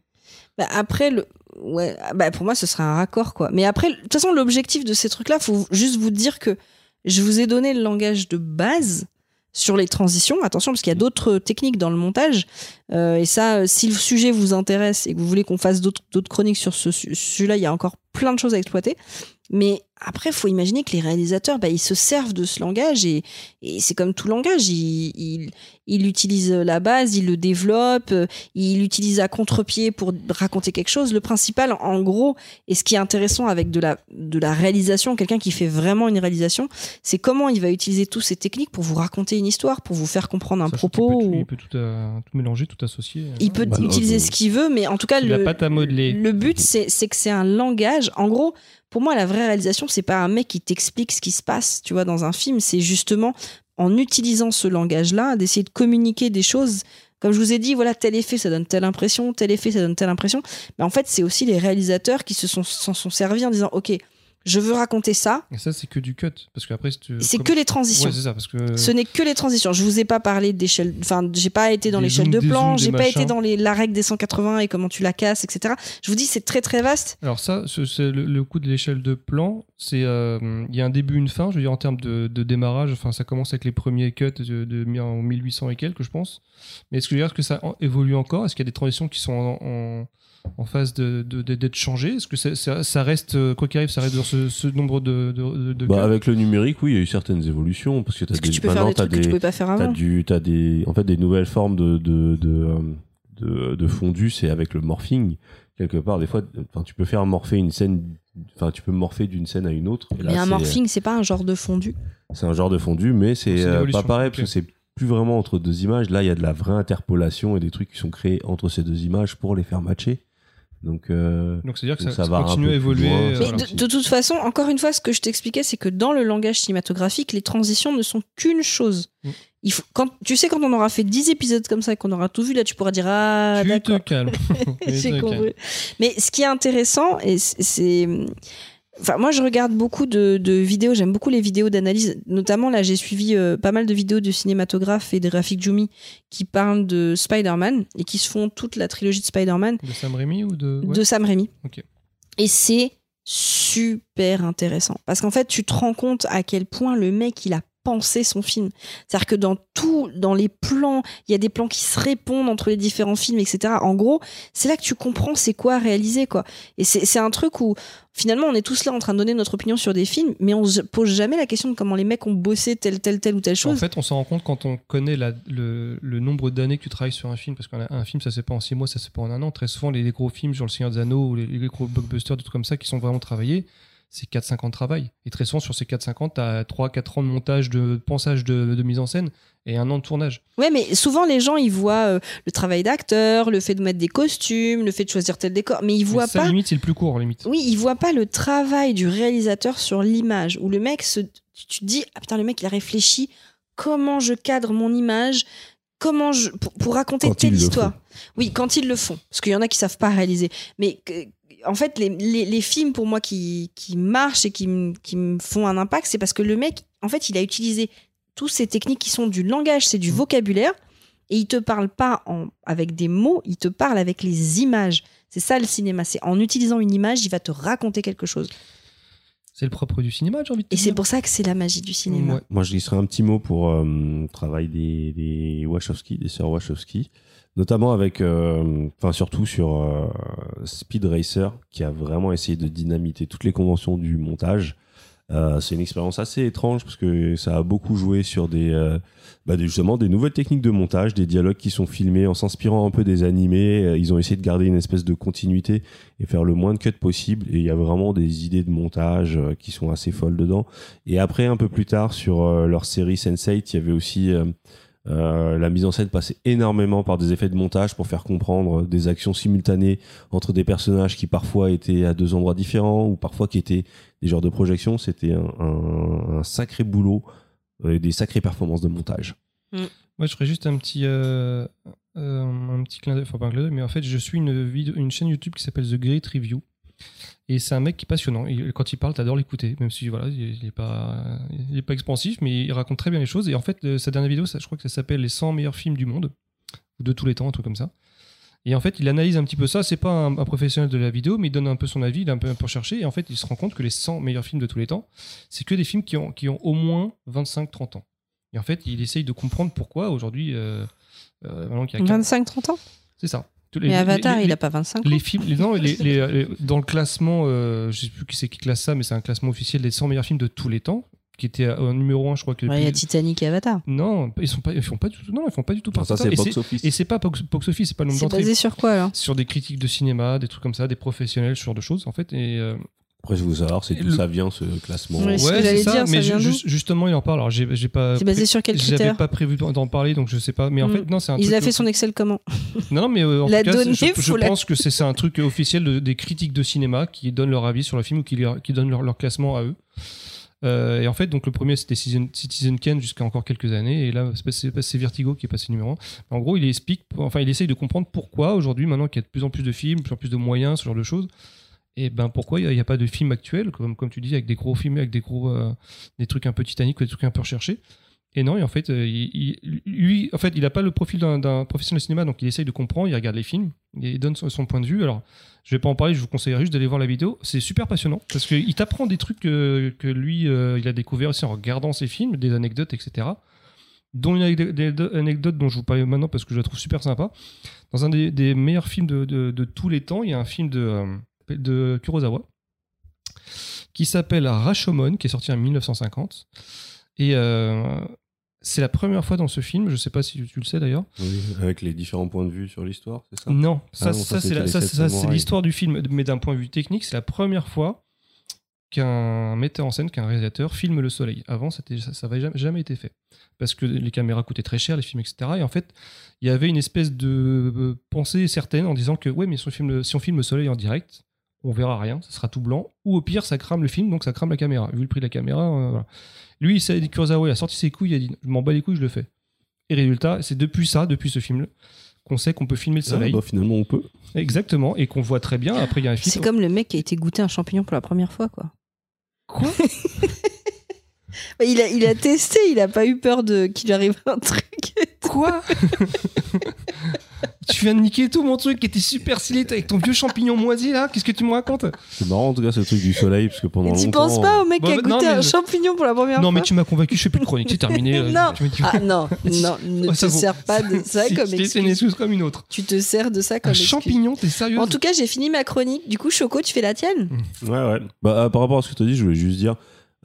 Bah, après, le... ouais, bah, pour moi ce serait un raccord quoi. Mais après, de toute façon, l'objectif de ces trucs-là, faut juste vous dire que je vous ai donné le langage de base sur les transitions. Attention, parce qu'il y a d'autres techniques dans le montage. Euh, et ça, euh, si le sujet vous intéresse et que vous voulez qu'on fasse d'autres chroniques sur ce su- sujet-là, il y a encore plein de choses à exploiter. Mais après, faut imaginer que les réalisateurs, bah, ils se servent de ce langage et, et c'est comme tout langage. Ils, ils, ils utilisent la base, ils le développent, ils l'utilisent à contre-pied pour raconter quelque chose. Le principal, en gros, et ce qui est intéressant avec de la, de la réalisation, quelqu'un qui fait vraiment une réalisation, c'est comment il va utiliser toutes ces techniques pour vous raconter une histoire, pour vous faire comprendre un propos. peut tout- ou- Il peut tout, euh, tout mélanger, tout associer. Il peut Bah, utiliser ce qu'il veut, mais en tout cas, le, pas à modeler. le but, c'est c'est que c'est un langage. En gros, pour moi, la vraie réalisation, c'est pas un mec qui t'explique ce qui se passe, tu vois, dans un film. C'est justement en utilisant ce langage-là, d'essayer de communiquer des choses. Comme je vous ai dit, voilà, tel effet, ça donne telle impression, tel effet, ça donne telle impression. Mais en fait, c'est aussi les réalisateurs qui se s'en sont servis en disant, OK, je veux raconter ça. Et ça, c'est que du cut. Parce qu'après, si tu- C'est comme- que les transitions. Ouais, c'est ça. Parce que. Ce n'est que les transitions. Je vous ai pas parlé d'échelle. Enfin, j'ai pas été dans l'échelle de plan, j'ai pas machins. été dans les, la règle des 180 et comment tu la casses, etc. Je vous dis, c'est très très vaste. Alors ça, ce- c'est le, le coup de l'échelle de plan, c'est euh, il y a un début, une fin. Je veux dire en termes de, de démarrage, enfin ça commence avec les premiers cuts de, en 1800 et quelques, je pense. Mais est-ce que, je veux dire, est-ce que ça évolue encore? Est-ce qu'il y a des transitions qui sont en, en, en phase de, de- de- d'être changées Est-ce que ça, ça- ça reste, euh, quoi qu'il arrive, ça reste dans ce, ce nombre de, de, de Bah, avec le numérique, oui, il y a eu certaines évolutions parce que t'as Parce que des tu peux faire des trucs que tu des pouvais pas faire avant? du t'as des en fait des nouvelles formes de de de, euh, de, de fondu, c'est avec le morphing quelque part. Des fois, enfin tu peux faire morpher une scène, enfin tu peux morpher d'une scène à une autre. Et là, Mais un morphing, c'est pas un genre de fondu? C'est un genre de fondu, mais c'est euh, pas pareil parce que c'est plus vraiment entre deux images. Là, il y a de la vraie interpolation et des trucs qui sont créés entre ces deux images pour les faire matcher. Donc, euh, Donc c'est-à-dire que ça, ça ça va un continue peu à évoluer. euh, Mais de, de toute façon, encore une fois, ce que je t'expliquais, c'est que dans le langage cinématographique, les transitions ne sont qu'une chose. Mm. Il faut, quand, tu sais, quand on aura fait 10 épisodes comme ça et qu'on aura tout vu, là, tu pourras dire Ah, tu te d'accord. J'ai compris. Mais ce qui est intéressant, et c'est- c'est Enfin, moi, je regarde beaucoup de, de vidéos. J'aime beaucoup les vidéos d'analyse. Notamment, là, j'ai suivi euh, pas mal de vidéos de cinématographes et de Rafik Djoumi qui parlent de Spider-Man et qui se font toute la trilogie de Spider-Man De Sam Raimi ou de. ouais. de Sam Raimi. Ok. Et c'est super intéressant. Parce qu'en fait, tu te rends compte à quel point le mec, il a pensé son film. C'est-à-dire que dans tout, dans les plans, il y a des plans qui se répondent entre les différents films, etc. En gros, c'est là que tu comprends c'est quoi réaliser, quoi. Et c'est un truc où, finalement, on est tous là en train de donner notre opinion sur des films, mais on se pose jamais la question de comment les mecs ont bossé telle, telle, telle ou telle En chose. fait, on s'en rend compte quand on connaît la- le, le nombre d'années que tu travailles sur un film, parce qu'un un film, ça se fait pas en six mois, ça se fait pas en un an. Très souvent, les, les gros films, genre Le Seigneur des Anneaux ou les, les gros blockbusters, des trucs comme ça, qui sont vraiment travaillés, c'est 4-5 ans de travail. Et très souvent, sur ces 4-5 ans, tu as 3-4 ans de montage, de pensage, de, de mise en scène, et un an de tournage. Ouais, mais souvent les gens ils voient euh, le travail d'acteur, le fait de mettre des costumes, le fait de choisir tel décor, mais ils Mais voient ça, pas. limite, c'est le plus court, limite. Oui, ils voient pas le travail du réalisateur sur l'image où le mec se, tu te dis ah putain le mec il a réfléchi comment je cadre mon image, comment je pour, pour raconter Quand telle histoire. Oui, quand ils le font, parce qu'il y en a qui savent pas réaliser, mais que- en fait les, les, les films pour moi qui, qui marchent et qui, me font un impact, c'est parce que le mec en fait il a utilisé toutes ces techniques qui sont du langage, c'est du vocabulaire. Et il te parle pas en, avec des mots, il te parle avec les images. C'est ça le cinéma. C'est en utilisant une image, il va te raconter quelque chose. C'est le propre du cinéma, j'ai envie de te Et c'est pour ça que c'est la magie du cinéma. Ouais. Moi, je glisserai un petit mot pour euh, le travail des, des Wachowski, des sœurs Wachowski, notamment avec, euh, enfin surtout sur euh, Speed Racer, qui a vraiment essayé de dynamiter toutes les conventions du montage. Euh, c'est une expérience assez étrange parce que ça a beaucoup joué sur des, euh, bah, justement des nouvelles techniques de montage, des dialogues qui sont filmés en s'inspirant un peu des animés. Euh, Ils ont essayé de garder une espèce de continuité et faire le moins de cuts possible. Et il y a vraiment des idées de montage qui sont assez folles dedans. Et après, un peu plus tard, sur leur série Sense8, il y avait aussi euh, la mise en scène passait énormément par des effets de montage pour faire comprendre des actions simultanées entre des personnages qui parfois étaient à deux endroits différents ou parfois qui étaient des genres de projections. C'était un, un- un sacré boulot euh, et des sacrées performances de montage. Moi, je ferais juste un petit, euh, euh, un petit clin d'œil, enfin pas un clin d'œil, mais en fait, je suis une, vidéo, une chaîne YouTube qui s'appelle The Great Review. Et c'est un mec qui est passionnant. Et quand il parle, t'adores l'écouter, même si voilà, il n'est pas, il est pas expansif, mais il raconte très bien les choses. Et en fait, euh, sa dernière vidéo, ça, je crois que ça s'appelle Les 100 meilleurs films du monde, ou de tous les temps, un truc comme ça. Et en fait, il analyse un petit peu ça. C'est pas un, un professionnel de la vidéo, mais il donne un peu son avis, il a un peu, un peu cherché. Et en fait, il se rend compte que les 100 meilleurs films de tous les temps, c'est que des films qui ont, qui ont au moins 25-30 ans. Et en fait, il essaye de comprendre pourquoi aujourd'hui, euh, euh, maintenant qu'il y a 25-30 ans? C'est ça. Tous les- Mais les- Avatar, les- il a pas 25 ans. les films, les- non, les- les- les- dans le classement, euh, je sais plus qui c'est qui classe ça, mais c'est un classement officiel des 100 meilleurs films de tous les temps, qui était au numéro 1, je crois que. Ouais, Il y a Titanic et Avatar. Non, ils sont pas, ils font pas du tout. Non, ils font pas du tout partie ça, de c'est ça. Et box c'est- office. Et c'est pas box, box office, c'est pas le nombre C'est d'entrées. basé sur quoi alors? Sur des critiques de cinéma, des trucs comme ça, des professionnels, ce genre de choses, en fait. Et euh, Après, je veux savoir, c'est d'où le- ça vient ce classement. Ouais, c'est ça. dire, mais ju- justement, il en parle. Alors, j'ai pas. C'est basé sur quel J'avais critère pas prévu d'en parler, donc je sais pas. Mais en Mm. fait, non, c'est un Il truc. a fait son Excel comment Non, non, mais euh, en La tout cas, donnée, je, je faut la- pense que c'est un truc officiel de- des critiques de cinéma qui donnent leur avis sur le film ou qui, donnent leur, leur classement à eux. Euh, et en fait, donc le premier c'était Citizen, Citizen Kane jusqu'à encore quelques années, et là c'est Vertigo qui est passé numéro 1. En gros, il explique, enfin, il essaye de comprendre pourquoi aujourd'hui, maintenant qu'il y a de plus en plus de films, de plus en plus de moyens, ce genre de choses, et ben pourquoi il n'y a, pas de films actuels, comme, comme tu dis, avec des gros films, avec des gros, euh, des trucs un peu Titanic, des trucs un peu recherchés. Et non, en fait, euh, il, lui, en fait, il n'a pas le profil d'un- professionnel de cinéma, donc il essaye de comprendre, il regarde les films, il donne son, point de vue. Alors, je vais pas en parler, je vous conseillerais juste d'aller voir la vidéo. C'est super passionnant parce qu'il t'apprend des trucs que, que lui, euh, il a découvert aussi en regardant ses films, des anecdotes, etc. Dont une anecdote, dont je vous parle maintenant parce que je la trouve super sympa. Dans un des, meilleurs films de, de- tous les temps, il y a un film de, de Kurosawa qui s'appelle Rashomon, qui est sorti en 1950. Et euh, c'est la première fois dans ce film, je sais pas si tu le sais d'ailleurs, Oui, avec les différents points de vue sur l'histoire, c'est ça? Non, ça, Ah non, ça, ça, c'est ça, c'est l'histoire du film, mais d'un point de vue technique, c'est la première fois qu'un metteur en scène, qu'un réalisateur filme le soleil. Avant, ça n'avait jamais, jamais été fait. Parce que les caméras coûtaient très cher, les films, etc. Et en fait, il y avait une espèce de euh, pensée certaine en disant que, ouais, mais si on filme le, si on filme le soleil en direct, on verra rien, ça sera tout blanc. Ou au pire, ça crame le film, donc ça crame la caméra. Vu le prix de la caméra, euh, voilà. Lui, il s'est dit, Kurosawa, il a sorti ses couilles, il a dit, je m'en bats les couilles, je le fais. Et résultat, c'est depuis ça, depuis ce film qu'on sait qu'on peut filmer le Ah, soleil. bah, finalement, on peut. Exactement, et qu'on voit très bien. Après, il y a un film. C'est comme le mec qui a été goûter un champignon pour la première fois, quoi. Quoi? il, a, il a testé, il a pas eu peur de qu'il arrive un truc. Quoi Tu viens de niquer tout mon truc qui était super stylé avec ton vieux champignon moisi là. Qu'est-ce que tu me racontes C'est marrant en tout cas ce truc du soleil parce que pendant tu penses pas au mec qui a Bah, goûté non, un champignon pour la première Non fois mais tu m'as convaincu, je fais plus de chronique, c'est terminé. Non. tu me dis- Ah non, non, ne te sers pas de ça comme excuse. comme une autre. Tu te sers de ça comme Un excuse. champignon, t'es sérieux En tout cas, j'ai fini ma chronique. Du coup, Choco, tu fais la tienne Ouais, ouais. Bah, euh, par rapport à ce que tu as dit, je voulais juste dire,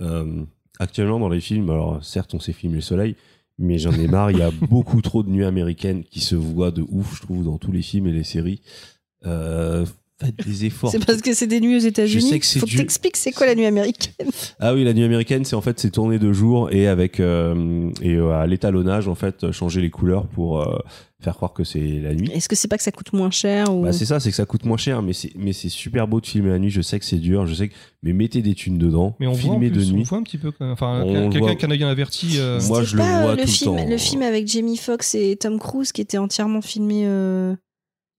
euh, actuellement dans les films, alors certes on sait filmer le soleil, mais j'en ai marre, il y a beaucoup trop de nuits américaines qui se voient de ouf, je trouve, dans tous les films et les séries. Euh, faites des efforts. C'est parce que c'est des nuits aux États-Unis. c'est Faut que du- t'expliques c'est quoi la nuit américaine? Ah oui, la nuit américaine, c'est en fait c'est tourné de jour et avec euh, et euh, à l'étalonnage en fait changer les couleurs pour euh, faire croire que c'est la nuit. Est-ce que c'est pas que ça coûte moins cher ou... Bah c'est ça, c'est que ça coûte moins cher, mais c'est mais c'est super beau de filmer la nuit. Je sais que c'est dur, je sais que mais mettez des thunes dedans, Mais on voit en filmez plus, de on nuit. voit un petit peu. Enfin, On quelqu'un qui en a averti. euh, Moi, je le pas, vois euh, le tout le film, temps. Le film avec Jamie Foxx et Tom Cruise qui était entièrement filmé. euh,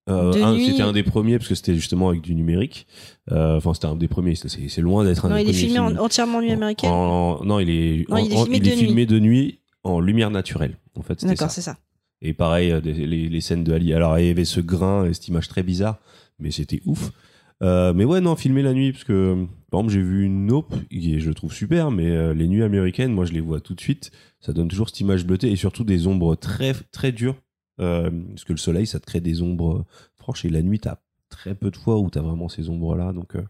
Euh, nuit. C'était un des premiers parce que c'était justement avec du numérique. Euh, Enfin, c'était un des premiers. C'est c'est loin d'être un Non, des il est filmé en- entièrement en nuit américaine. En- non, il est, Non, en- il est en- filmé de nuit. filmé de nuit en lumière naturelle. En fait, c'était D'accord, ça. c'est ça. Et pareil, euh, les, scènes de Ali. Alors, il y avait ce grain et cette image très bizarre, mais c'était ouf. Euh, mais ouais, non, filmer la nuit, parce que, par exemple, j'ai vu une Nope, est, je trouve super, mais euh, les nuits américaines, moi, je les vois tout de suite. Ça donne toujours cette image bleutée et surtout des ombres très, très dures. Parce que le soleil, ça te crée des ombres franches et la nuit, t'as très peu de fois où t'as vraiment ces ombres-là. Donc, euh,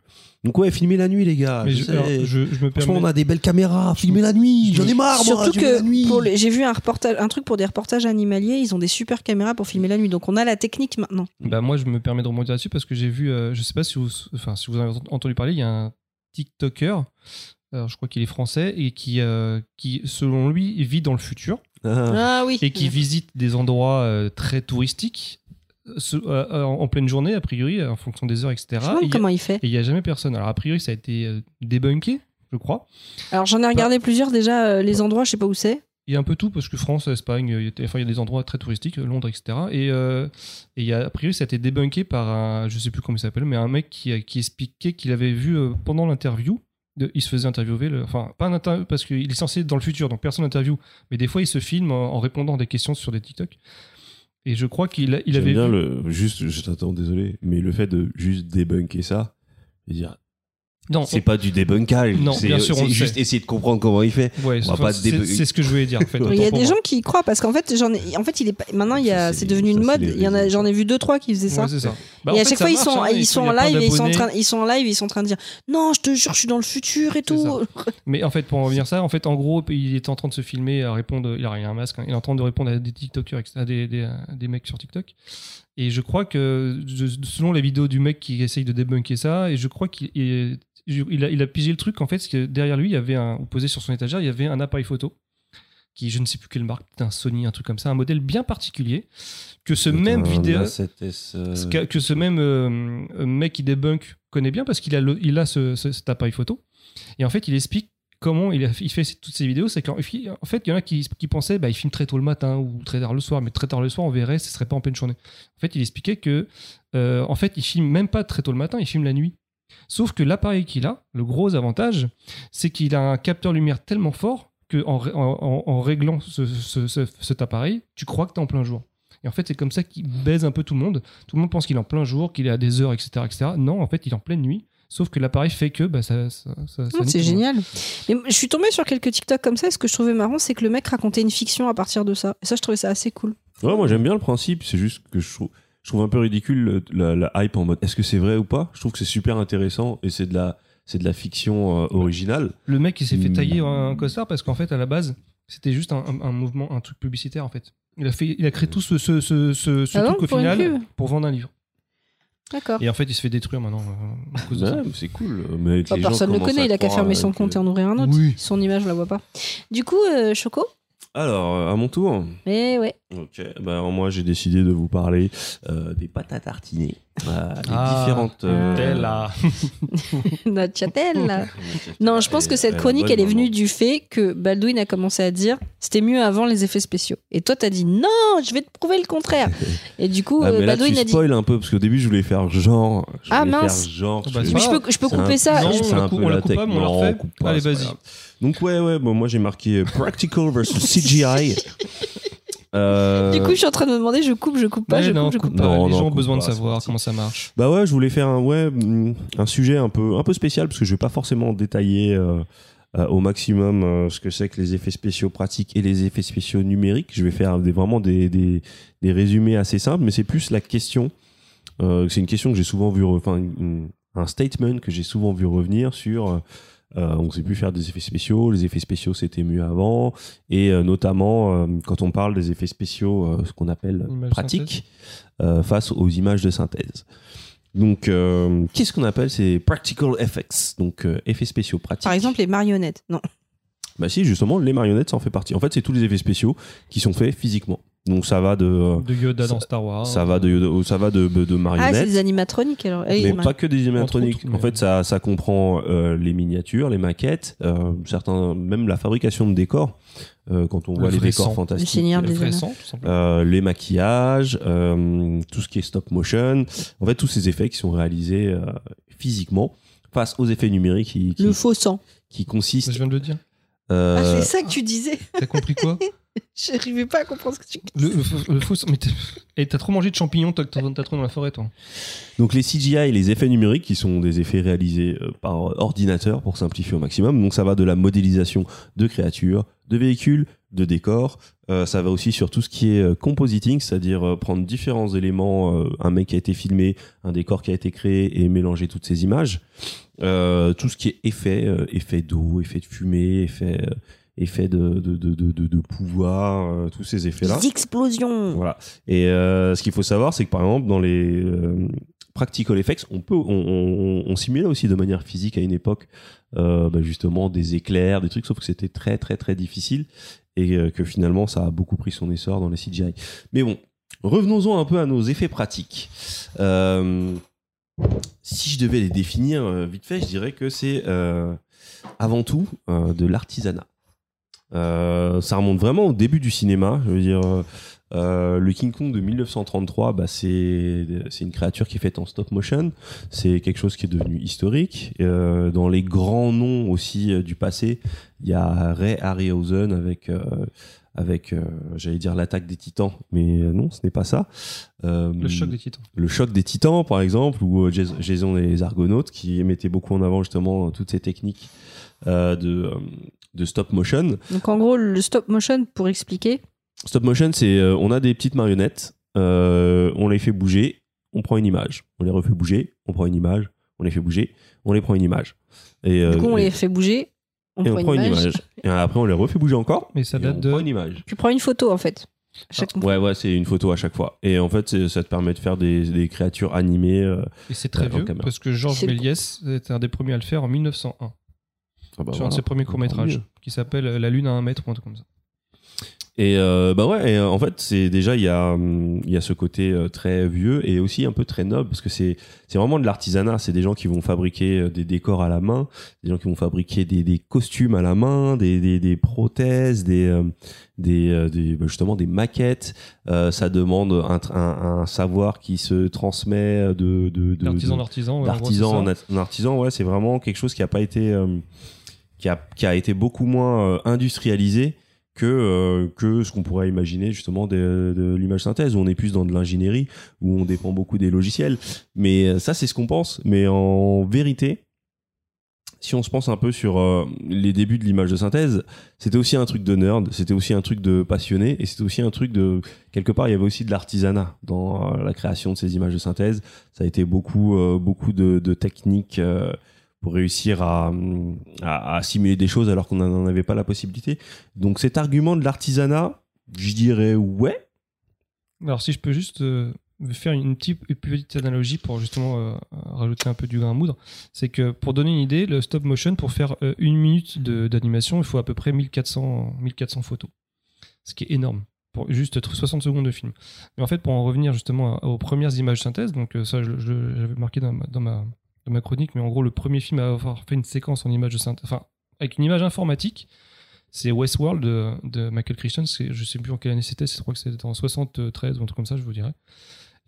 donc ouais, filmer la nuit, les gars. mais je alors, je, je me permets. on a des belles caméras. Filmer la nuit, j'en ai marre, moi. Surtout que les- j'ai vu un reportage, un truc pour des reportages animaliers, ils ont des super caméras pour filmer la nuit. Donc on a la technique maintenant. Bah moi je me permets de rebondir là-dessus parce que j'ai vu, euh, je sais pas si vous, enfin si vous avez entendu parler, il y a un TikToker, alors je crois qu'il est français et qui, euh, qui selon lui vit dans le futur Ah. Ah oui. et qui visite des endroits euh, très touristiques en, en pleine journée a priori en fonction des heures etc. Je Et comment il fait. et il y a jamais personne. Alors a priori ça a été euh, débunké, je crois. Alors j'en ai regardé plusieurs déjà. euh, les endroits, je sais pas où c'est. Il y a un peu tout parce que France, Espagne, il y a, enfin, il y a des endroits très touristiques, Londres, etc. Et, euh, et il y a, a priori, ça a été débunké par un, je sais plus comment il s'appelle, mais un mec qui, qui expliquait qu'il avait vu euh, pendant l'interview, il se faisait interviewer, le- enfin, pas un interview parce qu'il est censé être dans le futur, donc personne n'interview, mais des fois il se filme en, en répondant à des questions sur des TikTok. Et je crois qu'il il avait bien vu. le juste je t'attends désolé mais le fait de juste débunker ça veux dire Non, c'est pas du débunkage Non, bien sûr, on juste sait. essayer de comprendre comment il fait ouais, on va enfin, pas c'est ce que je voulais dire. En fait, Il y a des gens qui y croient parce qu'en fait, j'en ai, en fait, il est maintenant, il y a, Ça, c'est c'est- devenu une mode. c'est les Il y en a, réseaux. j'en ai vu deux trois qui faisaient ça. Ouais, c'est ça. Bah, et en à fait, chaque fois, ils sont, hein, ils sont en live et ils sont en train, ils sont en live, ils sont en train de dire, non, je te jure, je suis dans le futur et tout. Mais en fait, pour en revenir à ça, en fait, en gros, il est en train de se filmer, à répondre. Il a a un masque, hein, il est en train de répondre à des TikTokers, etc., à des, des, des mecs sur TikTok. Et je crois que, selon les vidéos du mec qui essaye de débunker ça, et je crois qu'il il, a, il a pigé le truc, en fait, parce que derrière lui, il y avait un, ou posé sur son étagère, il y avait un appareil photo qui, je ne sais plus quelle marque, un Sony, un truc comme ça, un modèle bien particulier, que ce même vidéo, A7S, ce que, que ce même euh, mec qui débunk connaît bien parce qu'il a, le- il a ce, ce- cet appareil photo. Et en fait, il explique comment il, a, il fait toutes ces vidéos. C'est qu'en en fait, il y en a qui, qui pensaient bah, il filme très tôt le matin ou très tard le soir, mais très tard le soir, on verrait, ce serait pas en pleine journée. En fait, il expliquait que euh, en fait, il filme même pas très tôt le matin, il filme la nuit. Sauf que l'appareil qu'il a, le gros avantage, c'est qu'il a un capteur lumière tellement fort que en, en- en- réglant ce- ce- ce- cet appareil, tu crois que tu es en plein jour. Et en fait, c'est comme ça qu'il baise un peu tout le monde. Tout le monde pense qu'il est en plein jour, qu'il est à des heures, etc., etc. Non, en fait, il est en pleine nuit. Sauf que l'appareil fait que bah, ça, ça, ça- ça Oh, nique c'est génial. Mais je suis tombée sur quelques TikTok comme ça. Et ce que je trouvais marrant, c'est que le mec racontait une fiction à partir de ça. Et ça, je trouvais ça assez cool. ouais moi j'aime bien le principe c'est juste que je trouve je trouve un peu ridicule le- la, la hype en mode est-ce que c'est vrai ou pas? Je trouve que c'est super intéressant et c'est de la c'est de la fiction euh, originale Le mec, il s'est fait Hmm. tailler un costard parce qu'en fait, à la base, c'était juste un, un- un mouvement, un truc publicitaire, en fait. Il a, fait, il a créé tout ce, ce, ce, ce- ce Ah truc au pour final pour vendre un livre. D'accord. Et en fait, il se fait détruire maintenant euh, c'est cool mais Bah, personne ne le connaît. Il a qu'à fermer son que- compte et en ouvrir un autre. Oui. Son image, je la vois pas. Du coup, euh, Choco? alors euh, à mon tour Mais ouais. Ok, bah, moi j'ai décidé de vous parler euh, des pâtes à tartiner. Euh, les Ah, différentes. euh, T'es là. Notre châtel, là. Non, je pense que cette chronique, elle est venue du fait que Baldwin a commencé à dire c'était mieux avant les effets spéciaux. Et toi, t'as dit non, je vais te prouver le contraire. Et du coup, Ah, euh, mais là, Baldwin tu a dit spoil un peu parce qu'au début je voulais faire genre. Je Ah, mince. Faire genre. Bah, je- peux, je peux un- couper ça. Non, Je- on un coupe- peu on la coupe pas, mais on la refait. Allez, vas-y. Donc ouais, ouais, bon, moi j'ai marqué euh, Practical versus CGI. Euh, Du coup, je suis en train de me demander, je coupe, je coupe pas, Ouais, je non, coupe, je coupe pas. Non, Les non, gens ont besoin de pas, savoir comment ça marche. Bah ouais, je voulais faire un, ouais, mm, un sujet un peu, un peu spécial parce que je vais pas forcément détailler euh, euh, au maximum euh, ce que c'est que les effets spéciaux pratiques et les effets spéciaux numériques. Je vais faire des, vraiment des, des, des résumés assez simples, mais c'est plus la question. euh, c'est une question que j'ai souvent vu, enfin, un statement que j'ai souvent vu revenir sur. Euh, on sait plus faire des effets spéciaux, les effets spéciaux c'était mieux avant, et euh, notamment euh, quand on parle des effets spéciaux, euh, ce qu'on appelle Images pratiques, euh, face aux images de synthèse. Donc, euh, qu'est-ce qu'on appelle ces practical effects? Donc, euh, effets spéciaux pratiques. Par exemple, les marionnettes. Non. Bah si, justement, les marionnettes, ça en fait partie. En fait, c'est tous les effets spéciaux qui sont faits physiquement. Donc, ça va de, De Yoda Ça- dans Star Wars. ça va de, Yoda- ça va de, de, de Ah, c'est des animatroniques alors. Eh, mais les pas que des animatroniques. En fait, ça, ça comprend euh, les miniatures, les maquettes, euh, certains, même la fabrication de décors. euh, quand on Le voit les décors sang. Fantastiques. Le des sang, tout. Euh, les maquillages, euh, tout ce qui est stop motion, en fait tous ces effets qui sont réalisés euh, physiquement face aux effets numériques qui, qui, Le faux sang. qui Je consistent. viens de le dire. euh, Ah, c'est ça que tu disais. T'as compris quoi? J'arrivais pas à comprendre ce que tu Le, le, le faux. Mais t'as trop mangé de champignons, t'as t'as t'as trop dans la forêt, toi. donc les CGI et les effets numériques qui sont des effets réalisés euh, par ordinateur pour simplifier au maximum. Donc ça va de la modélisation de créatures, de véhicules, de décors. Euh, ça va aussi sur tout ce qui est euh, compositing, c'est-à-dire euh, prendre différents éléments, euh, un mec qui a été filmé, un décor qui a été créé et mélanger toutes ces images. Euh, tout ce qui est effet, euh, effet d'eau, effet de fumée, effet, euh, effet de, de, de, de, pouvoir, euh, tous ces effets-là. Des explosions. Voilà. Et euh, ce qu'il faut savoir, c'est que par exemple, dans les euh, practical effects, on peut, on, on, on simulait aussi de manière physique à une époque, bah, justement, des éclairs, des trucs, sauf que c'était très, très, très difficile et que finalement, ça a beaucoup pris son essor dans les CGI. Mais bon, revenons-en un peu à nos effets pratiques. Euh, si je devais les définir vite fait, je dirais que c'est euh, avant tout euh, de l'artisanat. Euh, ça remonte vraiment au début du cinéma. Je veux dire, euh, euh, le King Kong de 1933, bah, c'est une créature qui est faite en stop motion. C'est quelque chose qui est devenu historique. Euh, dans les grands noms aussi euh, du passé, il y a Ray Harryhausen avec avec, j'allais dire l'attaque des Titans, mais non, ce n'est pas ça. Le choc des titans. le choc des titans, par exemple, ou Jas- Jason et les Argonautes, qui mettaient beaucoup en avant justement toutes ces techniques de, de stop motion. Donc en gros, le stop motion, pour expliquer, Stop motion, c'est euh, on a des petites marionnettes, euh, on les fait bouger, on prend une image. On les refait bouger, on prend une image, on les fait bouger, on les prend une image. Et, euh, du coup, on les fait bouger, on et prend, une, image. Et après, on les refait bouger encore. Mais ça et date on de- prend une image. Tu prends une photo en fait. Chaque Ouais, ouais, c'est une photo à chaque fois. Et en fait, ça te permet de faire des, des créatures animées. euh, Et c'est très en vieux, parce que Georges Méliès était un des premiers à le faire en 1901. Ah bah sur un de ses premiers courts-métrages, qui s'appelle La Lune à un mètre ou un truc comme ça. Et euh, bah ouais, et, euh, en fait, c'est déjà il y a hum, il y a ce côté euh, très vieux et aussi un peu très noble parce que c'est c'est vraiment de l'artisanat. C'est des gens qui vont fabriquer euh, des décors à la main, des gens qui vont fabriquer des, des costumes à la main, des, des, des prothèses, des euh, des, euh, des bah, justement des maquettes. Euh, ça demande un, tr- un, un savoir qui se transmet de de, D'artisan d'artisan. d'artisan en, artisan ouais c'est vraiment quelque chose qui a pas été euh, qui a été beaucoup moins euh, industrialisé que euh, que ce qu'on pourrait imaginer justement de, l'image synthèse où on est plus dans de l'ingénierie où on dépend beaucoup des logiciels mais euh, ça c'est ce qu'on pense mais en vérité si on se pense un peu sur les débuts de l'image de synthèse, c'était aussi un truc de nerd, c'était aussi un truc de passionné, et c'était aussi un truc de quelque part il y avait aussi de l'artisanat dans la création de ces images de synthèse. Ça a été beaucoup beaucoup de, techniques pour réussir à, à, simuler des choses alors qu'on n'en avait pas la possibilité. Donc cet argument de l'artisanat, je dirais ouais. Alors, si je peux juste euh, faire une petite, analogie pour justement euh, rajouter un peu du grain à moudre, c'est que pour donner une idée, le stop motion, pour faire euh, une minute d'animation, il faut à peu près 1400, 1400 photos. Ce qui est énorme. pour juste 60 secondes de film. Mais en fait, pour en revenir justement aux premières images synthèse, donc ça, j'avais marqué dans ma, dans, ma, dans ma chronique, mais en gros, le premier film à avoir fait une séquence en image de synthèse, enfin, avec une image informatique, c'est Westworld de, de Michael. C'est- Je sais plus en quelle année c'était, je crois que c'était en 73 ou un truc comme ça, je vous dirais.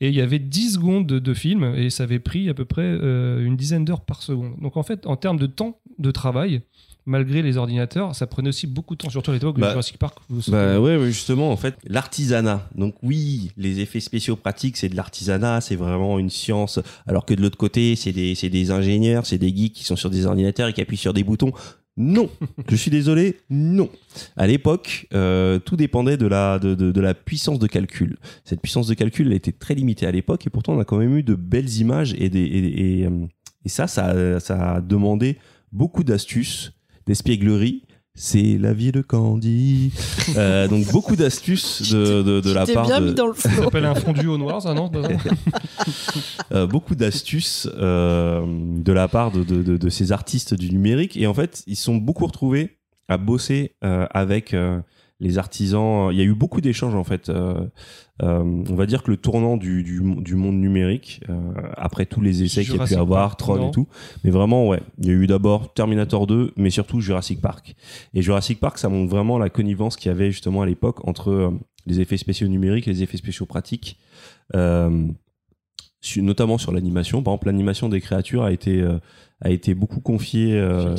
Et il y avait 10 secondes de, de film et ça avait pris à peu près euh, une dizaine d'heures par seconde. Donc en fait, en termes de temps de travail, malgré les ordinateurs, ça prenait aussi beaucoup de temps, surtout à l'époque Bah, Jurassic Park. vous Bah ouais, ouais, justement, en fait, l'artisanat. Donc oui, les effets spéciaux pratiques, c'est de l'artisanat, c'est vraiment une science. Alors que de l'autre côté, c'est des, c'est des ingénieurs, c'est des geeks qui sont sur des ordinateurs et qui appuient sur des boutons. Non, je suis désolé, non. À l'époque, euh, tout dépendait de la, de, de, de la puissance de calcul. Cette puissance de calcul, elle était très limitée à l'époque et pourtant on a quand même eu de belles images et, des, et, et, euh, et ça, ça, a- ça a demandé beaucoup d'astuces, d'espièglerie. C'est la vie de Candy. Euh, donc beaucoup d'astuces de, de, de la part bien de, mis dans le Ça s'appelle un fondu au noir, ça, non euh, beaucoup d'astuces euh, de la part de, de, de, de ces artistes du numérique. Et en fait, ils sont beaucoup retrouvés à bosser euh, avec euh, les artisans. Il y a eu beaucoup d'échanges en fait. Euh, euh, on va dire que le tournant du, du, du monde numérique, euh, après tous les essais qu'il y a pu avoir, Tron non et tout, mais vraiment ouais, il y a eu d'abord Terminator 2, mais surtout Jurassic Park. Et Jurassic Park, ça montre vraiment la connivence qu'il y avait justement à l'époque entre les effets spéciaux numériques et les effets spéciaux pratiques. Notamment sur l'animation. Par exemple, l'animation des créatures a été euh, a été beaucoup confiée euh,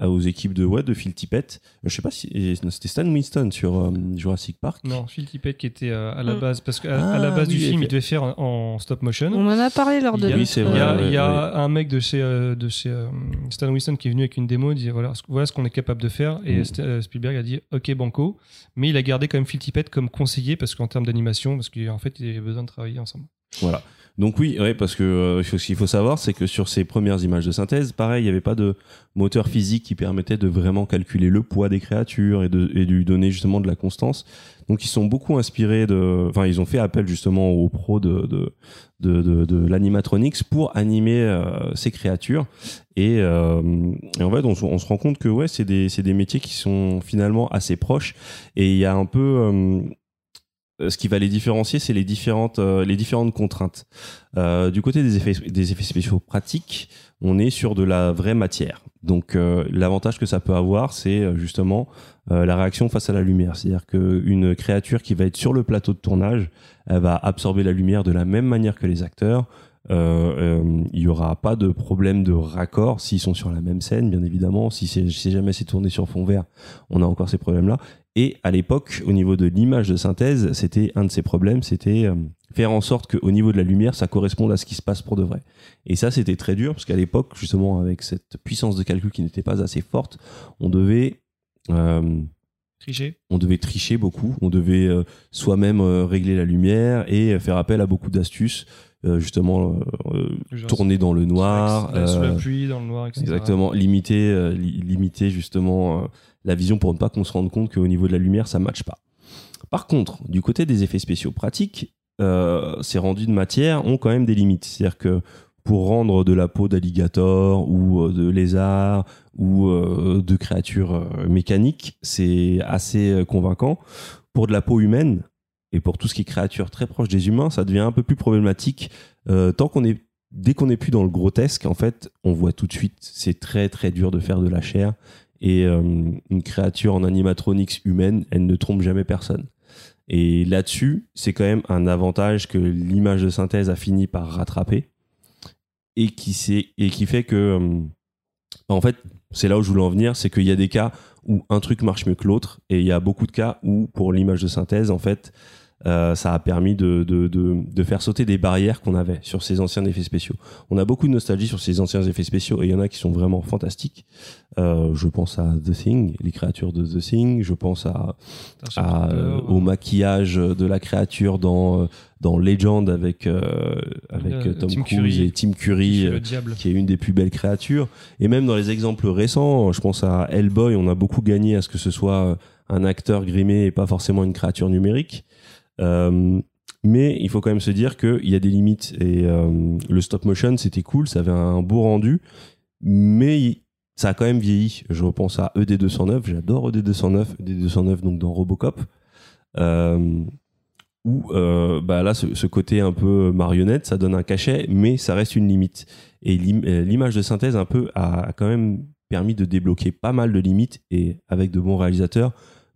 euh, aux équipes de ouais, de Phil Tippett. Je sais pas si c'était Stan Winston sur euh, Jurassic Park. Non, Phil Tippett qui était euh, à la Mm. base, parce qu'à Ah, à la base oui, du film, il devait faire en, en stop motion. On en a parlé lors de Il y a, Oui, c'est il y a- vrai, il y a ouais, un mec de chez, euh, de chez euh, Stan Winston qui est venu avec une démo, il dit voilà, ce- voilà ce qu'on est capable de faire. Et Mm. Spielberg a dit ok, banco. Mais il a gardé quand même Phil Tippett comme conseiller parce qu'en termes d'animation, parce qu'en fait, il avait besoin de travailler ensemble. Voilà. Donc oui, ouais, parce que euh, ce qu'il faut savoir, c'est que sur ces premières images de synthèse, pareil, il n'y avait pas de moteur physique qui permettait de vraiment calculer le poids des créatures et de, et de lui donner justement de la constance. Donc ils sont beaucoup inspirés de, enfin ils ont fait appel justement aux pros de de de, de, l'animatronics pour animer euh, ces créatures. Et, euh, et en fait, on, se- on se rend compte que ouais, c'est des c'est des métiers qui sont finalement assez proches. Et il y a un peu euh, ce qui va les différencier, c'est les différentes, euh, contraintes. Euh, du côté des effets, spéciaux pratiques, on est sur de la vraie matière. Donc euh, l'avantage que ça peut avoir, c'est euh, justement euh, la réaction face à la lumière. C'est-à-dire qu'une créature qui va être sur le plateau de tournage, elle va absorber la lumière de la même manière que les acteurs. Euh, euh, il y aura pas de problème de raccord s'ils sont sur la même scène, bien évidemment. Si jamais c'est tourné sur fond vert, on a encore ces problèmes-là. Et à l'époque, au niveau de l'image de synthèse, c'était un de ces problèmes, c'était euh, faire en sorte qu'au niveau de la lumière, ça corresponde à ce qui se passe pour de vrai. Et ça, c'était très dur, parce qu'à l'époque, justement, avec cette puissance de calcul qui n'était pas assez forte, on devait... euh, Tricher on devait tricher beaucoup, on devait euh, soi-même euh, régler la lumière et faire appel à beaucoup d'astuces, euh, justement euh, tourner dans le noir, Sous la pluie, dans le noir, etc. Exactement, limiter, euh, li- limiter justement la vision pour ne pas qu'on se rende compte qu'au niveau de la lumière, ça ne matche pas. Par contre, du côté des effets spéciaux pratiques, euh, ces rendus de matière ont quand même des limites. C'est-à-dire que pour rendre de la peau d'alligator ou euh, de lézard ou euh, de créatures mécaniques, c'est assez convaincant. Pour de la peau humaine et pour tout ce qui est créature très proche des humains, ça devient un peu plus problématique. Euh, tant qu'on est dès qu'on n'est plus dans le grotesque, en fait, on voit tout de suite, c'est très très dur de faire de la chair. Et euh, une créature en animatronics humaine, elle ne trompe jamais personne. Et là-dessus, c'est quand même un avantage que l'image de synthèse a fini par rattraper et qui, et qui fait que, euh, en fait, c'est là où je voulais en venir, c'est qu'il y a des cas où un truc marche mieux que l'autre et il y a beaucoup de cas où, pour l'image de synthèse, en fait, euh, ça a permis de, de, de, de faire sauter des barrières qu'on avait sur ces anciens effets spéciaux. On a beaucoup de nostalgie sur ces anciens effets spéciaux et il y en a qui sont vraiment fantastiques. Euh, je pense à The Thing, les créatures de The Thing. Je pense à, à, euh, au maquillage de la créature dans, euh, dans Legend avec, euh, avec Tom Tim Cruise Curry. et Tim Curry. qui est une des plus belles créatures. Et même dans les exemples récents, je pense à Hellboy, on a beaucoup gagné à ce que ce soit un acteur grimé et pas forcément une créature numérique. Euh, mais il faut quand même se dire qu'il y a des limites. Et euh, le stop motion, c'était cool, ça avait un beau rendu, mais ça a quand même vieilli. Je repense à E ED209, j'adore E ED209, ED209 donc dans Robocop. Euh, où bah là, ce, côté un peu marionnette, ça donne un cachet, mais ça reste une limite. Et l'im- l'image de synthèse, un peu, a quand même permis de débloquer pas mal de limites et avec de bons réalisateurs,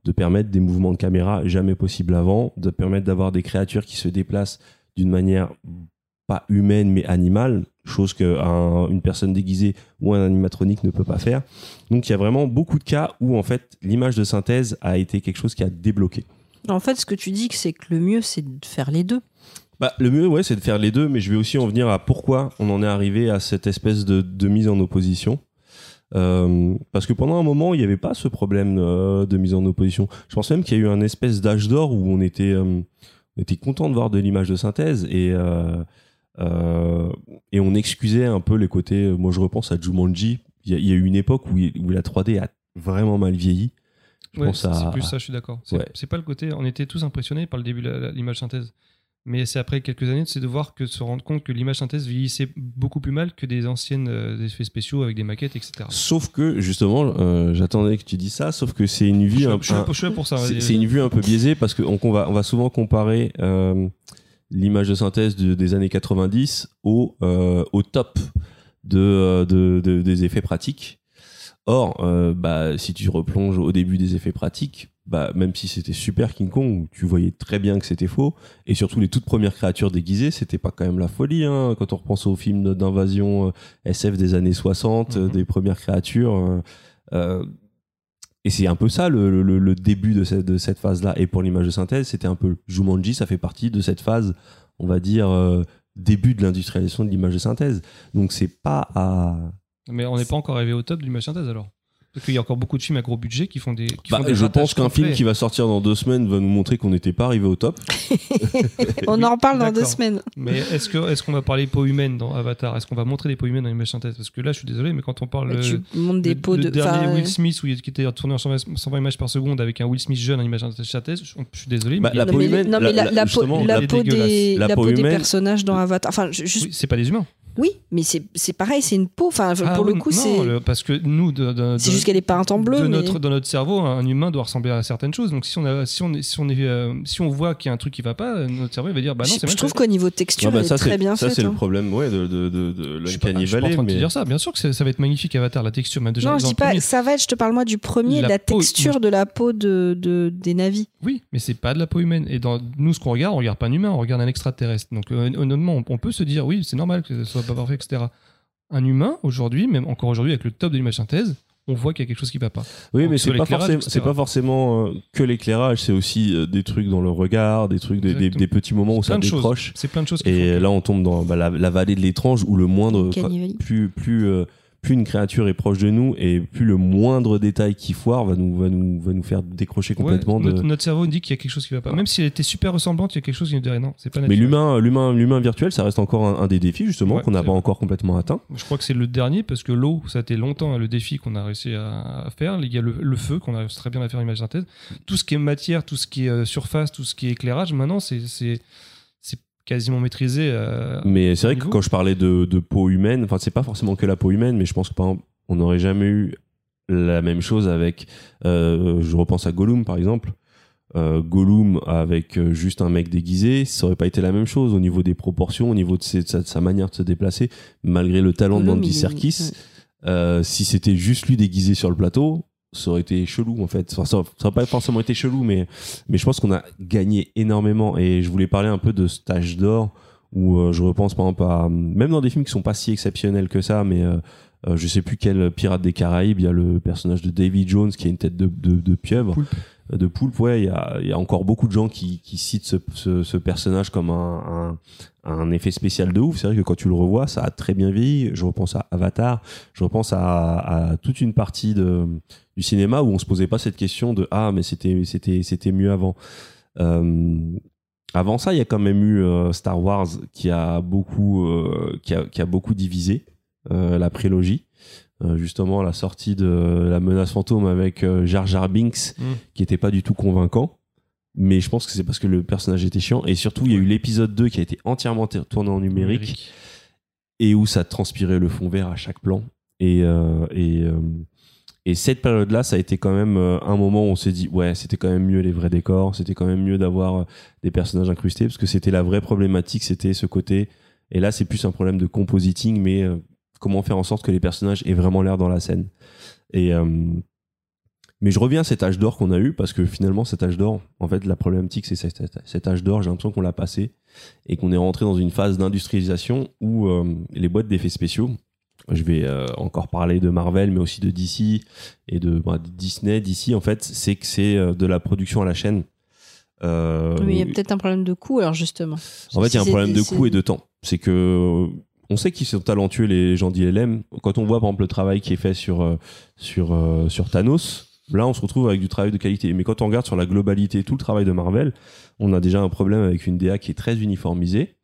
de permettre des mouvements de caméra jamais possibles avant, de permettre d'avoir des créatures qui se déplacent d'une manière pas humaine mais animale, chose qu'une personne déguisée ou un animatronique ne peut pas faire. Donc il y a vraiment beaucoup de cas où en fait l'image de synthèse a été quelque chose qui a débloqué. En fait, ce que tu dis, c'est que le mieux, c'est de faire les deux. Bah, le mieux, ouais, c'est de faire les deux, mais je vais aussi en venir à pourquoi on en est arrivé à cette espèce de, de mise en opposition. Euh, parce que pendant un moment, il n'y avait pas ce problème euh, de mise en opposition. Je pense même qu'il y a eu un espèce d'âge d'or où on était, euh, on était content de voir de l'image de synthèse et, et on excusait un peu les côtés. Moi, je repense à Jumanji. Il y, a- il y a eu une époque où, où la 3D a vraiment mal vieilli. Je Ouais, pense c'est à- c'est plus ça, je suis d'accord. C'est Ouais. pas le côté. On était tous impressionnés par le début de l'image synthèse. Mais c'est après quelques années, c'est de voir que se rendre compte que l'image synthèse vieillissait beaucoup plus mal que des anciennes euh, effets spéciaux avec des maquettes, etc. Sauf que justement, euh, j'attendais que tu dis ça, sauf que c'est une vue un, je suis- un- je suis là pour ça. C'est une vue un peu biaisée parce qu'on on va, on va souvent comparer euh, l'image de synthèse de- des années 90 au, au top de, de- de- des effets pratiques. Or, bah, si tu replonges au début des effets pratiques, bah, même si c'était super King Kong, tu voyais très bien que c'était faux, et surtout les toutes premières créatures déguisées, c'était pas quand même la folie. Hein, quand on repense aux films d'invasion euh, SF des années 60, euh, Mhm. des premières créatures. euh, et c'est un peu ça le, le- le début de cette, de cette phase-là. Et pour l'image de synthèse, c'était un peu Jumanji, ça fait partie de cette phase, on va dire, euh, début de l'industrialisation de l'image de synthèse. Donc c'est pas à. Mais on n'est pas encore arrivé au top de l'image synthèse alors? Parce qu'il y a encore beaucoup de films à gros budget qui font des. Qui Bah, font des je pense qu'un film qui va sortir dans deux semaines va nous montrer qu'on n'était pas arrivé au top. On en reparle dans deux semaines. Mais est-ce que est-ce qu'on va parler peau humaine dans Avatar? Est-ce qu'on va montrer des peaux humaines dans l'image synthèse? Parce que là, je suis désolé, mais quand on parle. Bah, euh, tu montes des le, pots le de. dernier Will Smith où il, qui était tourné en 120, 120 images par seconde avec un Will Smith jeune en image synthèse, je, je suis désolé, Bah, mais la non, peau mais, humaine, non, mais la- la, la- la peau, la peau des, personnages dans Avatar. Enfin, juste, oui, c'est pas des humains. Oui, mais c'est c'est pareil, c'est une peau. Enfin, Ah pour le oui, coup, c'est parce que nous, c'est juste qu'elle est pas un temps bleu. de mais- notre, dans notre cerveau, un humain doit ressembler à certaines choses. Donc si on a, si on est, si on est, euh, si on voit qu'il y a un truc qui va pas, euh, notre cerveau il va dire bah non, je, c'est je mal trouve qu'au niveau texture, Ah bah, ça, très c'est- bien ça, c'est le hein. problème ouais, de, de, de, de Je suis pas, je l'Uncanny suis pas en Valley. train de te mais- dire ça. Bien sûr que ça, va être magnifique Avatar, la texture déjà. Non, je dis pas premier. ça va être, je te parle moi du premier, La la, peau, texture de la peau de, de- des navis. Oui, mais c'est pas de la peau humaine. Et dans nous, ce qu'on regarde, on regarde pas un humain, on regarde un extraterrestre. Donc euh, honnêtement, on, on peut se dire oui, c'est normal que ce soit pas parfait, etc. Un humain aujourd'hui, même encore aujourd'hui avec le top de l'image synthèse, on voit qu'il y a quelque chose qui va pas. Oui, Donc, mais c'est pas, forcément, c'est pas forcément euh, que l'éclairage, c'est aussi euh, des trucs dans le regard, des trucs, des, des- Exactement. des petits moments où ça décroche. C'est plein de choses. Et là, on tombe dans bah, la, la vallée de l'étrange où le moindre, plus, plus, euh, plus une créature est proche de nous et plus le moindre détail qui foire va nous, va nous, va nous faire décrocher Ouais, complètement de. notre, notre cerveau dit qu'il y a quelque chose qui va pas. Même si elle était super ressemblante, il y a quelque chose qui nous dirait non, c'est pas Mais naturel. l'humain, l'humain, l'humain virtuel, ça reste encore un, un des défis justement Ouais, qu'on n'a pas encore complètement atteint. Je crois que c'est le dernier parce que l'eau, ça a été longtemps le défi qu'on a réussi à, à faire. Il y a le, le feu qu'on arrive très bien à faire image synthèse. Tout ce qui est matière, tout ce qui est euh, surface, tout ce qui est éclairage, maintenant c'est quasiment maîtrisé. euh, Mais c'est vrai que quand je parlais de, de peau humaine, enfin c'est pas forcément que la peau humaine, mais je pense que par exemple, on n'aurait jamais eu la même chose avec. euh, je repense à Gollum par exemple. Euh, Gollum avec juste un mec déguisé, ça aurait pas été la même chose au niveau des proportions, au niveau de, ses- de sa, de sa manière de se déplacer, malgré le talent de Gollum, il- Serkis. Euh, si c'était juste lui déguisé sur le plateau, ça aurait été chelou en fait. Ça n'aurait pas forcément été chelou, mais, je pense qu'on a gagné énormément. Et je voulais parler un peu de cet âge d'or où euh, je repense par exemple à. Même dans des films qui sont pas si exceptionnels que ça, mais euh, euh, je sais plus quel pirate des Caraïbes, il y a le personnage de Davy Jones qui a une tête de, pieuvre. De poulpe, ouais, il y a, encore beaucoup de gens qui, citent ce, personnage comme un, effet spécial de ouf. C'est vrai que quand tu le revois, ça a très bien vieilli. Je repense à Avatar, je repense à, toute une partie du cinéma où on se posait pas cette question de ah mais c'était c'était c'était mieux avant. Euh, avant ça, il y a quand même eu euh, Star Wars qui a beaucoup euh, qui, a, beaucoup divisé la prélogie. Euh, justement, la sortie de la menace fantôme avec euh, Jar Jar Binks Mm. qui était pas du tout convaincant. Mais je pense que c'est parce que le personnage était chiant. Et surtout, il y a eu l'épisode 2 qui a été entièrement tourné en numérique et où ça transpirait le fond vert à chaque plan. Et, euh, et, et cette période-là, ça a été quand même un moment où on s'est dit, ouais, c'était quand même mieux les vrais décors, c'était quand même mieux d'avoir des personnages incrustés, parce que c'était la vraie problématique, c'était ce côté. Et là, c'est plus un problème de compositing, mais comment faire en sorte que les personnages aient vraiment l'air dans la scène. Et euh, mais je reviens à cet âge d'or qu'on a eu, parce que finalement, cet âge d'or, en fait, la problématique, c'est cet, cet âge d'or, j'ai l'impression qu'on l'a passé, et qu'on est rentré dans une phase d'industrialisation où euh, les boîtes d'effets spéciaux, je vais euh, encore parler de Marvel, mais aussi de DC et de bah, de Disney. DC, en fait, c'est que c'est de la production à la chaîne. Euh, Mais il y a peut-être un problème de coût, alors justement. en fait, il y a un problème de coût et de temps. C'est que on sait qu'ils sont talentueux les gens d'ILM. Quand on voit par exemple le travail qui est fait sur euh, sur euh, sur Thanos, là on se retrouve avec du travail de qualité. Mais quand on regarde sur la globalité tout le travail de Marvel, on a déjà un problème avec une DA qui est très uniformisée.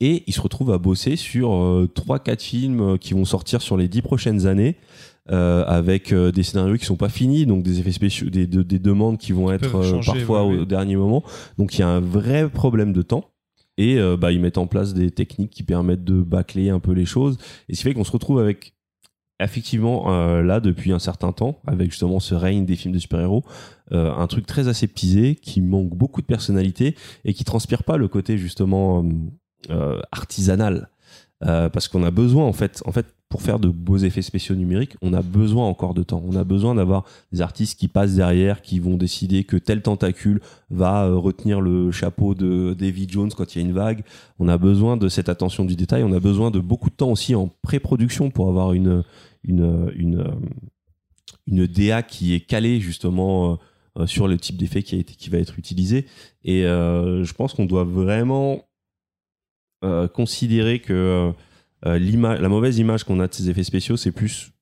Et ils se retrouvent à bosser sur euh, trois, quatre films euh, qui vont sortir sur les dix prochaines années, euh, avec euh, des scénarios qui sont pas finis, donc des effets spéciaux, des, de- des demandes qui vont être changer, parfois ouais, au dernier moment. Donc il y a un vrai problème de temps. Et euh, bah, ils mettent en place des techniques qui permettent de bâcler un peu les choses. Et ce qui fait qu'on se retrouve avec, effectivement, euh, là, depuis un certain temps, avec justement ce règne des films de super-héros, euh, un truc très aseptisé, qui manque beaucoup de personnalité et qui transpire pas le côté justement artisanal. Parce qu'on a besoin, en fait, en fait, pour faire de beaux effets spéciaux numériques, on a besoin encore de temps. On a besoin d'avoir des artistes qui passent derrière, qui vont décider que tel tentacule va euh, retenir le chapeau de David Jones quand il y a une vague. On a besoin de cette attention du détail. On a besoin de beaucoup de temps aussi en pré-production pour avoir une, une, une, euh, une DA qui est calée justement euh, sur le type d'effet qui, qui va être utilisé. Et je pense qu'on doit vraiment considérer que euh, la mauvaise image qu'on a de ces effets spéciaux, c'est plus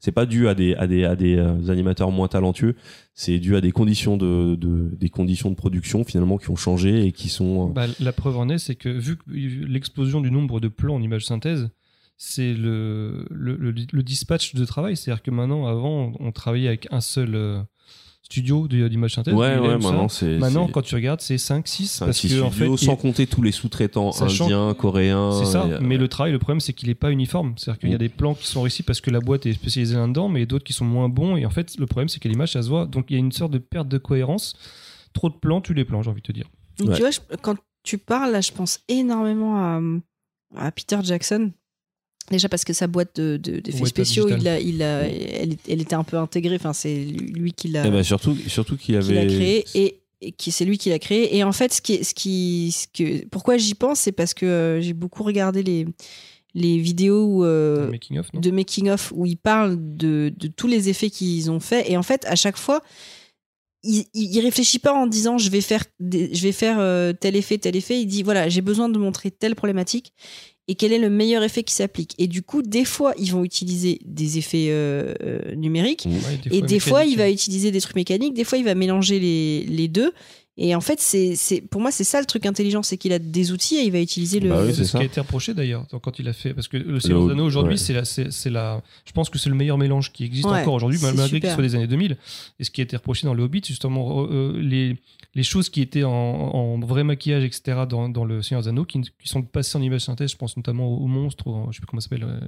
c'est pas dû à des à des à des euh, animateurs moins talentueux, c'est dû à des conditions de, de des conditions de production finalement qui ont changé et qui sont euh, Bah, la preuve en est, c'est que vu l'explosion du nombre de plans en image synthèse, c'est le, le, le, le dispatch de travail. C'est-à-dire que maintenant, avant, on travaillait avec un seul studio d'image synthèse. ouais ouais maintenant c'est Maintenant, quand tu regardes, c'est 5, 6. c'est un Parce petit que, en fait, sans il- compter tous les sous-traitants indiens, coréens. c'est ça. et, euh, mais le travail, le problème, c'est qu'il n'est pas uniforme. C'est-à-dire qu'il y a Mm. des plans qui sont réussis parce que la boîte est spécialisée là-dedans, mais d'autres qui sont moins bons. Et en fait, le problème, c'est que l'image, ça se voit. Donc, il y a une sorte de perte de cohérence. Trop de plans, tu les plans, j'ai envie de te dire. Donc, Ouais. Tu vois, je- quand tu parles, là, je pense énormément à, à Peter Jackson. Déjà parce que sa boîte de- de- d'effets spéciaux, il a, il a, elle, elle était un peu intégrée. Enfin, c'est lui qui l'a ben, surtout surtout qu'il qui l'a avait créé et, et qui c'est lui qui l'a créé. Et en fait, ce qui, ce qui, ce que, pourquoi j'y pense, c'est parce que euh, j'ai beaucoup regardé les les vidéos euh, making of, non? de making of où ils parlent de, de tous les effets qu'ils ont fait et en fait à chaque fois il, il il réfléchit pas en disant je vais faire je vais faire euh, tel effet tel effet. Il dit voilà j'ai besoin de montrer telle problématique et quel est le meilleur effet qui s'applique et du coup des fois ils vont utiliser des effets euh, euh, numériques. Ouais, et des fois il va utiliser des trucs mécaniques. Des fois il va mélanger les, les deux et en fait c'est pour moi c'est ça le truc intelligent c'est qu'il a des outils et il va utiliser le Bah oui, C'est ce qui a été reproché d'ailleurs quand il a fait parce que le Seigneur des Anneaux aujourd'hui ouais. c'est la c'est c'est la je pense que c'est le meilleur mélange qui existe Ouais, encore aujourd'hui malgré qu'il soit des années 2000 et ce qui a été reproché dans le Hobbit justement euh, les les choses qui étaient en, en vrai maquillage etc dans, dans le Seigneur des Anneaux qui, qui sont passées en image synthèse je pense notamment aux monstres en- je sais plus comment ça s'appelle euh,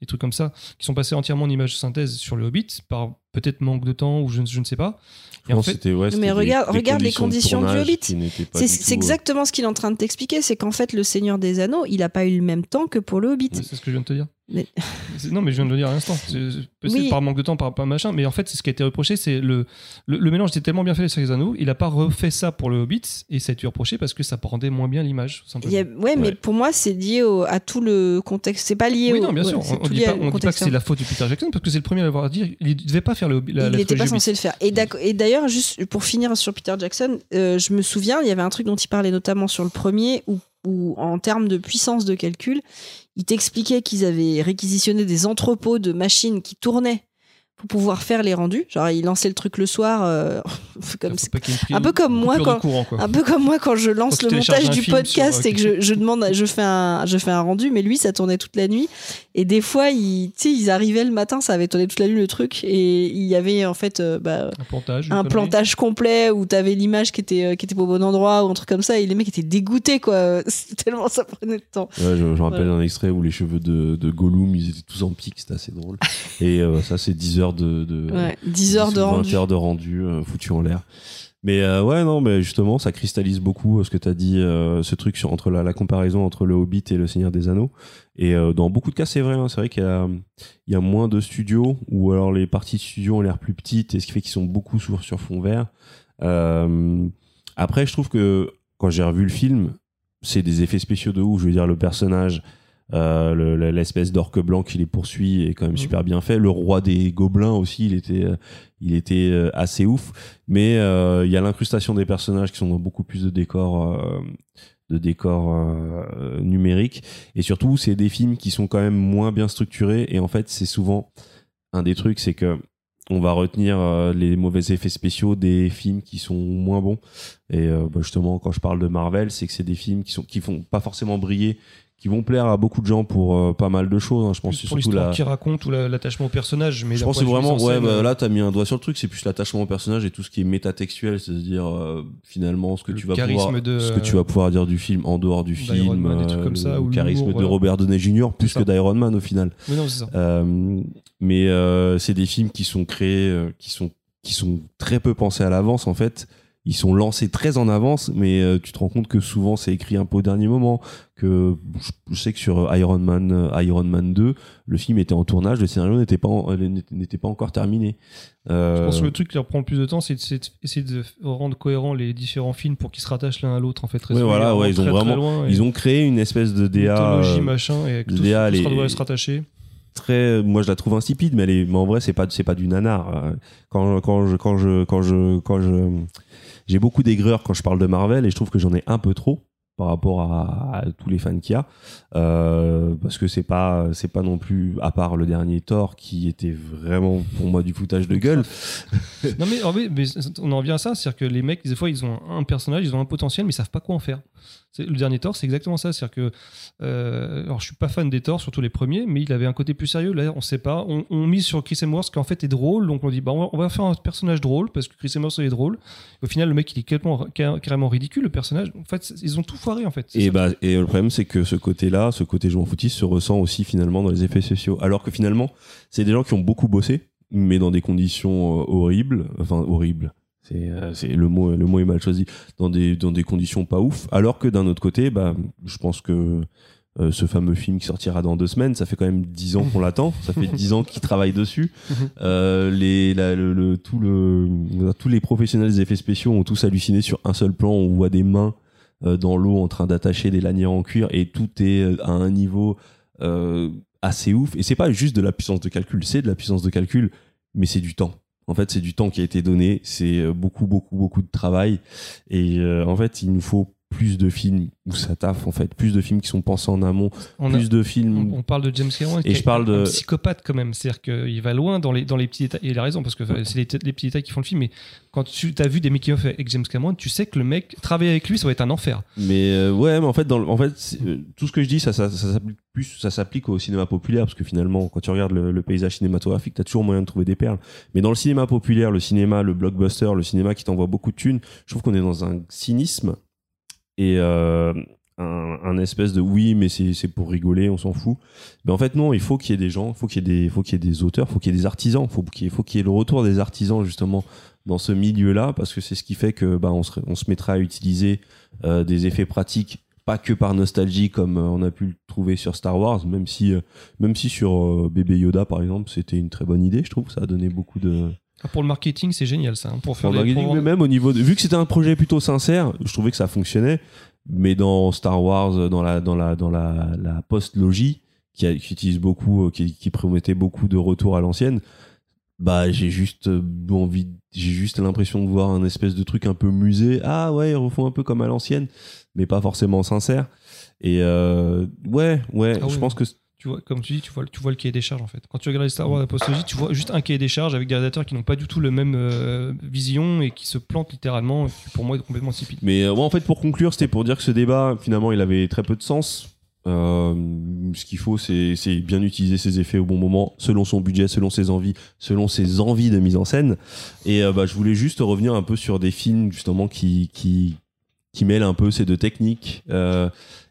des trucs comme ça qui sont passés entièrement en image synthèse sur le Hobbit par peut-être manque de temps ou je, ne- je ne sais pas et Non, en fait c'était- ouais, c'était mais des- regarde- des regarde les de conditions du Hobbit. C'est euh, exactement ce qu'il est en train de t'expliquer, c'est qu'en fait, le Seigneur des Anneaux, il a pas eu le même temps que pour le Hobbit. c'est ce que je viens de te dire Mais- Non, mais je viens de le dire à l'instant. C'est- Oui. par manque de temps, par, par machin. Mais en fait, c'est ce qui a été reproché. C'est le, le, le mélange était tellement bien fait sur les anneaux. Il a pas refait ça pour le Hobbit. Et ça a été reproché parce que ça rendait moins bien l'image. a- ouais, mais pour moi, c'est lié au- à tout le contexte. C'est pas lié Oui, au. non, bien ouais, sûr. On, tout dit pas, dit que c'est la faute de Peter Jackson parce que c'est le premier à l'avoir dit. Il devait pas faire le, la, il n'était pas censé le faire. Et d'ailleurs, juste pour finir sur Peter Jackson, euh, je me souviens, il y avait un truc dont il parlait notamment sur le premier, où, où en termes de puissance de calcul, il t'expliquait qu'ils avaient réquisitionné des entrepôts de machines qui tournaient pour pouvoir faire les rendus. Genre, il lançait le truc le soir, euh, comme un peu comme moi quand- courant. Un peu comme moi quand je lance Quand le montage du podcast sur, et que je, je demande, je fais un, je fais un rendu, mais lui ça tournait toute la nuit et des fois ils, tu sais, ils arrivaient le matin, ça avait tourné toute la nuit le truc et il y avait en fait euh, bah, Un plantage. un plantage complet où t'avais l'image qui était euh, qui était pas au bon endroit ou un truc comme ça et les mecs étaient dégoûtés quoi, tellement ça prenait de temps. Ouais, je, je me rappelle un extrait où les cheveux de, de Gollum, ils étaient tous en pique, c'était assez drôle. Et euh, ça, c'est 10 heures heures de, de Ouais, 10 heures de 20 rendu. heures de rendu euh, foutu en l'air. Mais euh, ouais, non, mais justement, ça cristallise beaucoup euh, ce que tu as dit, ce truc sur, entre la, la comparaison entre le Hobbit et le Seigneur des Anneaux. Et dans beaucoup de cas, c'est vrai. hein, c'est vrai qu'il y y a moins de studios, ou alors les parties de studio ont l'air plus petites, et ce qui fait qu'ils sont beaucoup sur, sur fond vert. Après, je trouve que quand j'ai revu le film, c'est des effets spéciaux de ouf. Je veux dire, le personnage, euh, le- le- l'espèce d'orque blanc qui les poursuit est quand même Mhm. super bien fait. Le roi des gobelins aussi, il était, euh, il était euh, assez ouf. Mais euh, il y a l'incrustation des personnages qui sont dans beaucoup plus de décors, euh, de décors euh, numériques. Et surtout, c'est des films qui sont quand même moins bien structurés. Et en fait, c'est souvent un des trucs, c'est que on va retenir euh, les mauvais effets spéciaux des films qui sont moins bons. Et euh, bah, justement, quand je parle de Marvel, c'est que c'est des films qui sont qui font pas forcément briller, qui vont plaire à beaucoup de gens pour euh, pas mal de choses. hein. Je pense Plus que surtout la. qu'il raconte ou la- l'attachement au personnage. Mais Je pense que vraiment, ouais, scène, bah, euh, là, t'as mis un doigt sur le truc, c'est plus l'attachement au personnage et tout ce qui est métatextuel, c'est-à-dire, euh, finalement, ce que Le tu vas pouvoir, de, ce que tu vas pouvoir dire du film en dehors du film, Man, des trucs comme ça, le ou charisme de. Robert Downey Jr. plus que d'Iron Man au final. Oui, non, c'est ça. Mais euh, c'est des films qui sont créés, qui sont qui sont très peu pensés à l'avance en fait. Ils sont lancés très en avance, mais euh, tu te rends compte que souvent c'est écrit un peu au dernier moment. Que je, sais que sur Iron Man, euh, Iron Man 2, le film était en tournage, le scénario n'était pas euh, n'était pas encore terminé. Euh, Je pense que le truc qui leur prend le plus de temps, c'est de- c'est d'essayer de rendre cohérents les différents films pour qu'ils se rattachent l'un à l'autre. En fait, Ouais, voilà, ouais, ils ont vraiment- loin, ils ont créé une espèce de DA euh, machin, et avec tout, DA, tout les- se rattacher. très moi je la trouve insipide mais, elle est, mais en vrai c'est pas c'est pas du nanar Euh, quand quand je quand je quand je quand je j'ai beaucoup d'aigreur quand je parle de Marvel et je trouve que j'en ai un peu trop par rapport à, tous les fans qu'il y a Euh, parce que c'est pas c'est pas non plus à part le dernier Thor qui était vraiment pour moi du foutage de gueule non mais, en fait, mais on en revient à ça, c'est-à-dire que les mecs, des fois, ils ont un personnage, ils ont un potentiel, mais ils savent pas quoi en faire. Le dernier Thor, c'est exactement ça, c'est-à-dire que, euh, alors je suis pas fan des Thor, surtout les premiers, mais il avait un côté plus sérieux. Là, on sait pas. On, on mise sur Chris Hemsworth qui en fait est drôle, donc on dit bah on va, faire un personnage drôle parce que Chris Hemsworth est drôle. Au final, le mec il est carrément, car- carrément ridicule, le personnage. En fait, ils ont tout foiré en fait. Et, bah, et le problème, c'est que ce côté-là, ce côté jouant footiste, se ressent aussi finalement dans les effets spéciaux. Alors que finalement, c'est des gens qui ont beaucoup bossé, mais dans des conditions euh, horribles. Enfin, horribles. C'est, euh, le mot, le mot est mal choisi. Dans des, dans des conditions pas ouf. Alors que d'un autre côté, bah, je pense que euh, ce fameux film qui sortira dans deux semaines, ça fait quand même dix ans qu'on l'attend. Ça fait dix ans qu'ils travaillent dessus. Euh, les, la- le, le- tout le, tous les professionnels des effets spéciaux ont tous halluciné sur un seul plan. On voit des mains euh, dans l'eau en train d'attacher des lanières en cuir et tout est à un niveau assez ouf. Et c'est pas juste de la puissance de calcul, c'est de la puissance de calcul, mais c'est du temps. En fait, c'est du temps qui a été donné, c'est euh, beaucoup, beaucoup, beaucoup de travail. Et euh, en fait, il nous faut plus de films où ça taffe, en fait, plus de films qui sont pensés en amont, On a- plus de films. on parle de James Cameron Et je parle un de- psychopathe quand même c'est à dire qu'il va loin dans les, dans les petits détails et il a raison parce que c'est les, les petits détails qui font le film mais quand tu as vu des making of avec James Cameron tu sais que le mec travailler avec lui ça va être un enfer Mais euh, ouais, mais en fait, dans en fait, euh, tout ce que je dis, ça, ça, ça s'applique plus, ça s'applique au cinéma populaire parce que finalement, quand tu regardes le, le paysage cinématographique, t'as toujours moyen de trouver des perles. Mais dans le cinéma populaire, le cinéma, le blockbuster, le cinéma qui t'envoie beaucoup de thunes, je trouve qu'on est dans un cynisme et euh, un, un espèce de oui, mais c'est pour rigoler, on s'en fout. Mais en fait, non, il faut qu'il y ait des gens, faut qu'il y ait des, faut qu'il y ait des auteurs, faut qu'il y ait des artisans, faut qu'il faut qu'il y ait le retour des artisans justement dans ce milieu-là, parce que c'est ce qui fait que bah, on, se, on se mettra à utiliser euh, des effets pratiques pas que par nostalgie comme euh, on a pu le trouver sur Star Wars même si euh, même si sur euh, bébé Yoda par exemple c'était une très bonne idée je trouve ça a donné beaucoup de Ah, pour le marketing c'est génial ça hein, pour faire pour des- marketing, pour mais vendre- même au niveau de, vu que c'était un projet plutôt sincère je trouvais que ça fonctionnait. Mais dans Star Wars euh, dans la dans la dans la, la post logie qui, a- qui utilise beaucoup euh, qui, qui promettait beaucoup de retour à l'ancienne bah j'ai juste euh, envie j'ai juste l'impression de voir un espèce de truc un peu musée. Ah ouais ils refont un peu comme à l'ancienne mais pas forcément sincère. Et euh, ouais ouais Ah je pense que tu vois comme tu dis tu vois, tu vois le cahier des charges en fait quand tu regardes les Star Wars Apostologie tu vois juste un cahier des charges avec des rédacteurs qui n'ont pas du tout le même euh, vision et qui se plantent littéralement pour moi est complètement insipide Mais euh, en fait, pour conclure, c'était pour dire que ce débat, finalement, il avait très peu de sens. Euh, ce qu'il faut, c'est bien utiliser ses effets au bon moment, selon son budget, selon ses envies, selon ses envies de mise en scène. Et euh, bah, je voulais juste revenir un peu sur des films, justement, qui, qui, qui mêle un peu ces deux techniques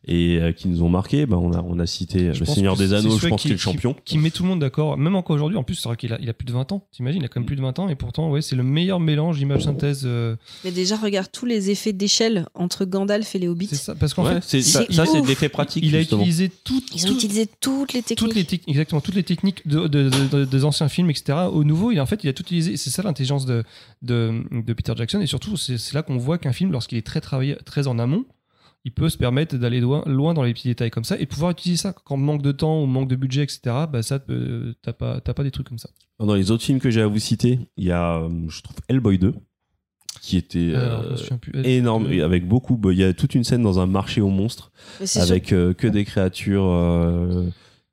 et euh, qui nous ont marqué. Bah, on a on a cité Je le Seigneur des Anneaux, je pense qui- qu'il est le champion. Qui met tout le monde d'accord, même encore aujourd'hui. En plus, c'est vrai qu'il a, il a plus de 20 ans, t'imagines, il a quand même plus de 20 ans, et pourtant, ouais, c'est le meilleur mélange d'image synthèse. euh, Mais déjà, regarde tous les effets d'échelle entre Gandalf et les hobbits. c'est ça, parce qu'en Ouais, fait, ça, ça, c'est de l'effet pratique il a utilisé tout, Ils ont tout- utilisé toutes les techniques. toutes les techniques, exactement, toutes les techniques de, de- de- de- des anciens films, etc. Au nouveau, il, en fait, il a tout utilisé. C'est ça l'intelligence de, de, de Peter Jackson, et surtout, c'est c'est là qu'on voit qu'un film, lorsqu'il est très travaillé, très en amont, il peut se permettre d'aller loin, loin dans les petits détails comme ça et pouvoir utiliser ça. Quand manque de temps ou manque de budget, etc., bah ça, euh, t'as pas, t'as pas des trucs comme ça. Dans les autres films que j'ai à vous citer, il y a, euh, je trouve, Hellboy 2, qui était Alors, euh, énorme, et avec beaucoup. bah, Il y a toute une scène dans un marché aux monstres avec euh, que des créatures, euh,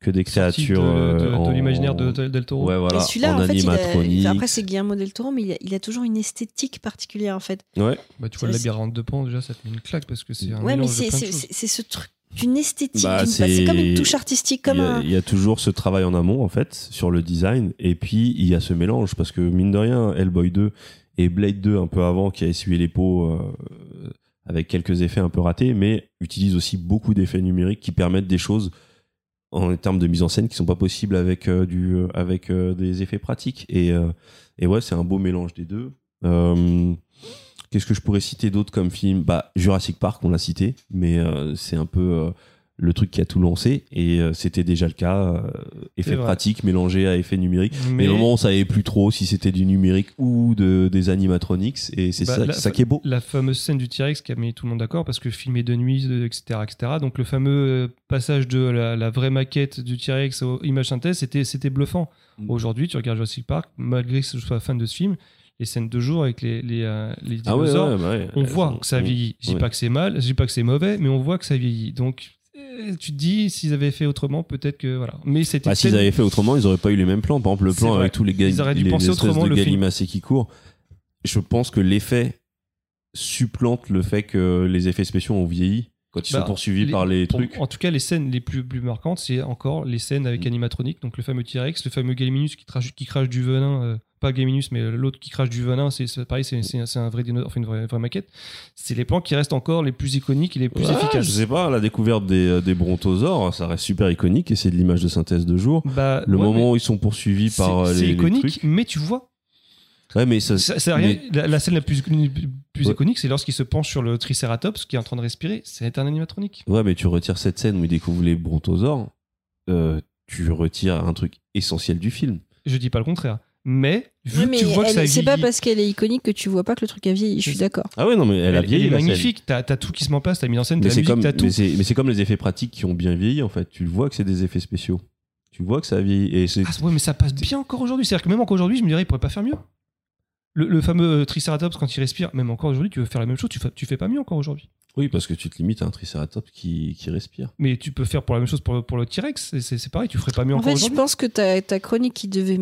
que des créatures de, euh, de- de en- l'imaginaire de, de- Del Toro. Ouais, voilà, Et celui-là, en, en fait, il a- après c'est Guillermo del Toro, mais il a, il a toujours une esthétique particulière en fait. Ouais. Bah, tu vois, le labyrinthe de Pan, déjà, ça te met une claque parce que c'est un Ouais, mais c'est ce truc d'une esthétique, Bah, d'une- c'est- c'est comme une touche artistique, comme il, y a, un. il y a toujours ce travail en amont en fait sur le design et puis il y a ce mélange parce que mine de rien Hellboy 2 et Blade 2 un peu avant qui a essuyé les pots euh, avec quelques effets un peu ratés mais utilise aussi beaucoup d'effets numériques qui permettent des choses en termes de mise en scène qui sont pas possibles avec euh, du euh, avec euh, des effets pratiques. Et et ouais c'est un beau mélange des deux. Qu'est-ce que je pourrais citer d'autre comme film? Bah Jurassic Park, on l'a cité, mais c'est un peu le truc qui a tout lancé et euh, c'était déjà le cas. euh, effet pratique mélangé à effet numérique. Mais Mais au moment on savait plus trop si c'était du numérique ou de, des animatronics et c'est Bah, ça, qui est beau. la fameuse scène du T-Rex qui a mis tout le monde d'accord parce que filmé de nuit, etc., etc. Donc le fameux euh, passage de la, la vraie maquette du T-Rex aux images synthèse, c'était c'était bluffant. Mm. Aujourd'hui, tu regardes Jurassic Park, malgré que je sois fan de ce film, les scènes de jour avec les, les, euh, les Ah ouais, dinosaures, ouais, ouais. on voit que ça vieillit. Je dis pas que c'est mal, je dis pas que c'est mauvais, mais on voit que ça vieillit. Donc euh, tu te dis, s'ils avaient fait autrement, peut-être que voilà. Mais c'était Bah, s'ils tellement- avaient fait autrement, ils auraient pas eu les mêmes plans. Par exemple, le plan avec tous les gars, Ils auraient dû les penser espèces autrement de le qui courent. Je pense que l'effet supplante le fait que les effets spéciaux ont vieilli quand ils Bah, sont poursuivis les- par les trucs. En tout cas, les scènes les plus, plus marquantes, c'est encore les scènes avec Mm. animatronique, donc le fameux T-Rex, le fameux Galiminus qui, crache- qui crache du venin, euh, pas Galiminus, mais l'autre qui crache du venin, c'est pareil, c'est un vrai dino- enfin, une vraie, vraie maquette. C'est les plans qui restent encore les plus iconiques et les plus Ouais, efficaces. Je sais pas, la découverte des, euh, des brontosaures, ça reste super iconique et c'est de l'image de synthèse de jour. Bah, Le ouais, moment où ils sont poursuivis par euh, les, c'est les iconique, trucs. mais tu vois, Ouais, mais ça, ça- rien. mais- La, la scène la plus, plus Ouais. iconique, c'est lorsqu'il se penche sur le Triceratops qui est en train de respirer. C'est un animatronique. Ouais, mais tu retires cette scène où ils découvrent les brontosaures, euh, tu retires un truc essentiel du film. Je dis pas le contraire. Mais vu Ouais, mais tu vois que ça c'est pas parce qu'elle est iconique que tu vois pas que le truc a vieilli. Je suis d'accord. Ah ouais, non, mais elle, a elle, vieilli elle est magnifique. T'as as tout qui se met en place. T'as mis en scène, Mais t'as la c'est musique, comme, t'as tout. mais c'est, mais c'est comme les effets pratiques qui ont bien vieilli en fait. Tu le vois que c'est des effets spéciaux. Tu vois que ça vieillit et c'est. Ah ouais, mais ça passe bien encore aujourd'hui. C'est-à-dire que même encore aujourd'hui, je me dirais, il pourrait pas faire mieux. Le, le fameux euh, Triceratops, quand il respire, même encore aujourd'hui, tu veux faire la même chose, tu fais, tu fais pas mieux encore aujourd'hui. Oui, parce que tu te limites à un triceratops qui, qui respire. Mais tu peux faire pour la même chose pour, le- pour le T-Rex. C'est- pareil, tu ferais pas mieux En encore fait, je aujourd'hui. pense que ta, ta chronique qui devait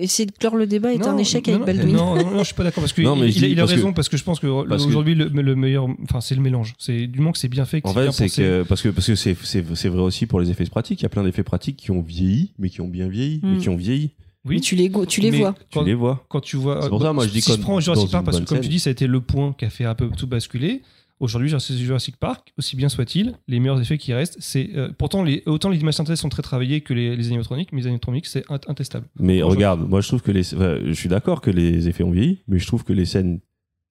essayer de clore le débat est Non, un échec non, avec Baldwin. Non, non, non, je suis pas d'accord parce mais il, a parce que- raison parce que je pense que aujourd'hui le, le meilleur, enfin c'est le mélange. C'est du moment que c'est bien fait, que En fait, c'est que parce que parce que c'est, vrai aussi pour les effets pratiques. Il y a plein d'effets pratiques qui ont vieilli, mais qui ont bien vieilli, mais Mm. qui ont vieilli. Oui. Mais tu les, go- tu les Mais vois. Tu quand- les vois. quand tu vois. C'est pour ça, moi, je dis si je prends Jurassic Park parce que comme tu dis, ça a été le point qui a fait un peu tout basculer. Aujourd'hui, Jurassic Jurassic Park, aussi bien soit-il, les meilleurs effets qui restent, c'est euh, pourtant les, autant les images synthèses sont très travaillées que les, les animatroniques, mais les animatroniques c'est int- intestable. Mais regarde, moi je trouve que les, enfin, je suis d'accord que les effets ont vieilli, mais je trouve que les scènes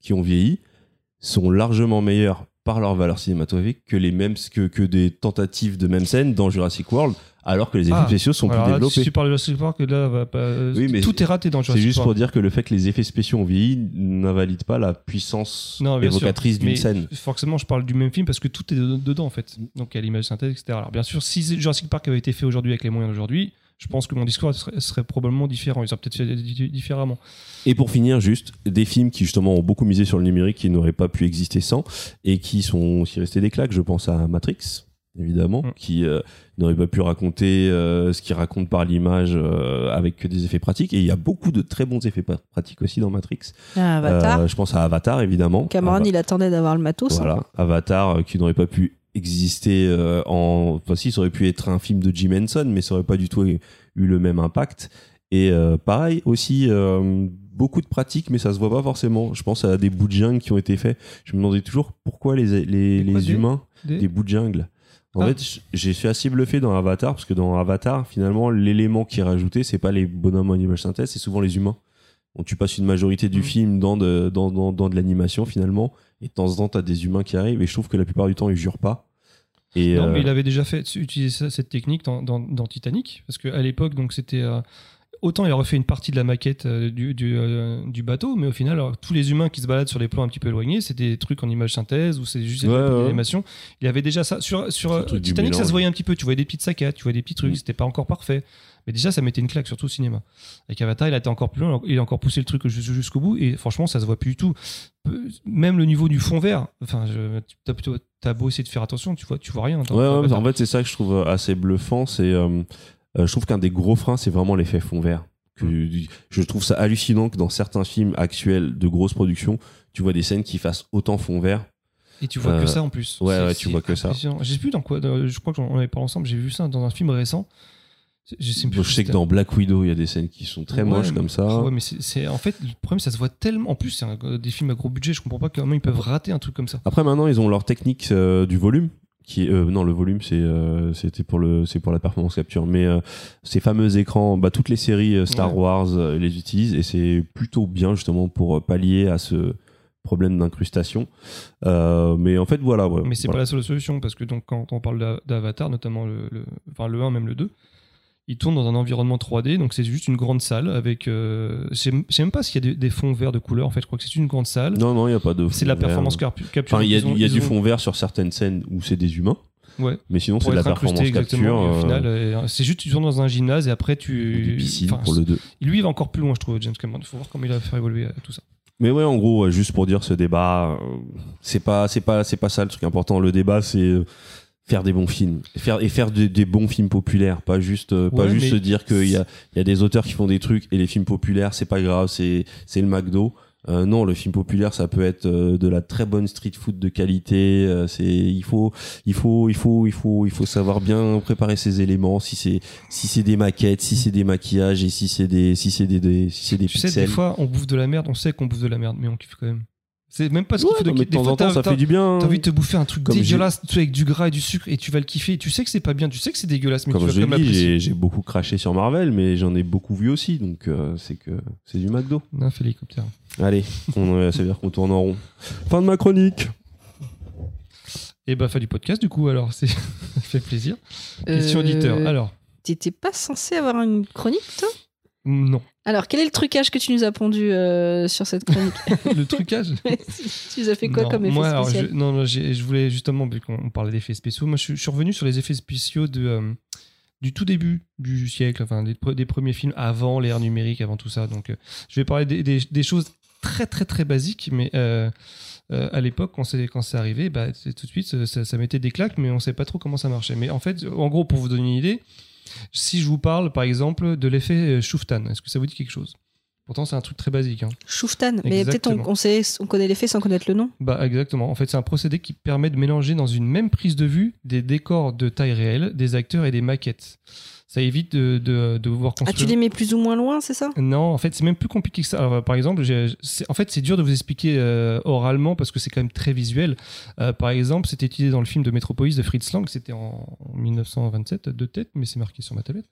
qui ont vieilli sont largement meilleures par leur valeur cinématographique que les mêmes que, que des tentatives de même scène dans Jurassic World, alors que les effets Ah, spéciaux sont plus là, développés. si tu parles de Jurassic Park, là, va pas, euh, Oui, mais tout est raté dans C'est Jurassic juste Park. pour dire que le fait que les effets spéciaux ont vieilli n'invalide pas la puissance Non, évocatrice d'une scène. Forcément, je parle du même film parce que tout est de- dedans en fait. Donc il y a l'image synthèse, etc. Alors bien sûr, si Jurassic Park avait été fait aujourd'hui avec les moyens d'aujourd'hui, je pense que mon discours serait, serait probablement différent. Ils auraient peut-être fait di- différemment. Et pour finir, juste des films qui justement ont beaucoup misé sur le numérique, qui n'auraient pas pu exister sans, et qui sont aussi restés des claques. Je pense à Matrix, évidemment, Mm. qui euh, n'aurait pas pu raconter euh, ce qu'il raconte par l'image euh, avec que des effets pratiques. Et il y a beaucoup de très bons effets pratiques aussi dans Matrix. Ah, Avatar. Euh, je pense à Avatar, évidemment. Cameron, Ava- il attendait d'avoir le matos. hein. Voilà, Avatar euh, qui n'aurait pas pu exister euh, en. Enfin, si, ça aurait pu être un film de Jim Henson, mais ça aurait pas du tout eu le même impact. Et euh, pareil aussi, euh, beaucoup de pratiques, mais ça se voit pas forcément. Je pense à des bouts de jungle qui ont été faits. Je me demandais toujours pourquoi les, les, les des- humains, Des- des bouts de jungle. En Ah. fait, j'ai suis assez bluffé dans Avatar, parce que dans Avatar, finalement, l'élément qui est rajouté, c'est pas les bonhommes en image synthèse, c'est souvent les humains. Bon, tu passes une majorité du Mm. film dans de, dans, dans, dans de l'animation, finalement, et de temps en temps, t'as des humains qui arrivent, et je trouve que la plupart du temps, ils jurent pas. Et, Non, euh, mais il avait déjà fait utiliser cette technique dans, dans, dans Titanic, parce qu'à l'époque, donc c'était euh, autant il a refait une partie de la maquette euh, du, du, euh, du bateau, mais au final, alors, tous les humains qui se baladent sur les plans un petit peu éloignés, c'est des trucs en image synthèse ou c'est juste Ouais, ouais. l'animation. Il avait déjà ça sur euh, Titanic, ça se voyait un petit peu. Tu voyais des petites saccades, tu voyais des petits trucs. Mm. C'était pas encore parfait. Mais déjà, ça mettait une claque, surtout au cinéma. Avec Avatar, il a été encore plus loin, il a encore poussé le truc jus- jusqu'au bout, et franchement, ça se voit plus du tout. Même le niveau du fond vert, enfin, t'as beau essayer de faire attention, tu vois, tu vois rien. Ouais, en fait, c'est ça que je trouve euh, assez bluffant. C'est, euh, euh, je trouve qu'un des gros freins, c'est vraiment l'effet fond vert. Que, Je trouve ça hallucinant que dans certains films actuels de grosses productions, tu vois des scènes qui fassent autant fond vert. Et tu vois Euh, que ça en plus. ouais, ouais, tu vois que ça. sais plus dans quoi, dans- je crois qu'on avait parlé ensemble, j'ai vu ça dans un film récent. Je sais, plus Moi, je sais que dans Black Widow, il y a des scènes qui sont très Ouais, moches comme ça. Ouais, mais c'est en fait, le problème, ça se voit tellement. En plus, c'est un- des films à gros budget, je comprends pas comment ils peuvent rater un truc comme ça. Après, maintenant, ils ont leur technique euh, du volume. Qui est, euh, non, le volume, c'est euh, c'était pour le c'est pour la performance capture. Mais euh, ces fameux écrans, bah, toutes les séries euh, Star Ouais. Wars euh, les utilisent et c'est plutôt bien justement pour euh, pallier à ce problème d'incrustation. Euh, mais en fait, voilà. ouais, Mais c'est voilà. pas la seule solution parce que donc quand on parle d'A- d'Avatar, notamment le, le- enfin le 1 même le 2, il tourne dans un environnement 3D, donc c'est juste une grande salle avec. Euh, je sais même pas s'il y a des, des fonds verts de couleur. En fait, je crois que c'est une grande salle. Non, non, il n'y a pas de. C'est de la performance carpu- capture. Enfin, il y a, ont- y du ont- fond vert sur certaines scènes où c'est des humains, Ouais. mais sinon c'est de la performance capture. exactement. euh, euh, c'est juste tu tournes dans un gymnase et après tu. enfin, pour le 2. Lui, il va encore plus loin, je trouve, James Cameron. Il faut voir comment il va faire évoluer euh, tout ça. Mais ouais, en gros, euh, juste pour dire ce débat, euh, c'est pas, c'est pas, c'est pas ça le truc important. Le débat, c'est euh, faire des bons films, et faire et faire des, des bons films populaires, pas juste, euh, pas Ouais, juste se dire qu'il y a, il y a des auteurs qui font des trucs et les films populaires, c'est pas grave, c'est, c'est le McDo. Euh, non, le film populaire, ça peut être euh, de la très bonne street food de qualité. euh, c'est, il faut, il faut, il faut, il faut, il faut savoir bien préparer ses éléments. Si c'est, si c'est des maquettes, si c'est des maquillages et si c'est des, si c'est des, des- si c'est des Tu sais, des fois, on bouffe de la merde, on sait qu'on bouffe de la merde, mais on kiffe quand même. C'est même pas ce qu'il Ouais, faut de mais de temps en temps, ça fait du bien. T'as envie de te bouffer un truc Comme dégueulasse, tu sais, avec du gras et du sucre, et tu vas le kiffer. Tu sais que c'est pas bien, tu sais que c'est dégueulasse, mais Comme tu vas je quand même j'ai beaucoup craché sur Marvel, mais j'en ai beaucoup vu aussi, donc euh, c'est que c'est du McDo. Non, fait l'hélicoptère. Allez, on, euh, ça veut dire qu'on tourne en rond. Fin de ma chronique. Et bah, fait du podcast, du coup, alors, c'est ça fait plaisir. Question Euh, auditeur. Alors, T'étais pas censé avoir une chronique, toi? Non. Alors, quel est le trucage que tu nous as pondu euh, sur cette chronique Le trucage Tu nous as fait quoi Non, comme effet moi, alors, je, Non, non, je voulais justement, vu qu'on parlait d'effets spéciaux, moi, je, suis- je suis revenu sur les effets spéciaux de, euh, du tout début du siècle, enfin, des, pre- des premiers films avant l'ère numérique, avant tout ça. Donc, euh, je vais parler des, des- des choses très, très, très basiques, mais à l'époque, quand c'est quand c'est arrivé, bah, tout de suite, ça, ça- mettait des claques, mais on savait pas trop comment ça marchait. Mais en fait, en gros, pour vous donner une idée, si je vous parle, par exemple, de l'effet euh, Schuftan, est-ce que ça vous dit quelque chose? Pourtant, c'est un truc très basique. Hein. Mais peut-être on, on sait, on connaît l'effet sans connaître le nom. Bah exactement. En fait, c'est un procédé qui permet de mélanger dans une même prise de vue des décors de taille réelle, des acteurs et des maquettes. Ça évite de, de, de voir Ah, tu construire. les mets plus ou moins loin, c'est ça? Non, en fait, c'est même plus compliqué que ça. Alors, par exemple, en fait, c'est dur de vous expliquer euh, oralement parce que c'est quand même très visuel. Euh, par exemple, c'était utilisé dans le film de Metropolis de Fritz Lang, c'était en, en 1927, de tête, mais c'est marqué sur ma tablette.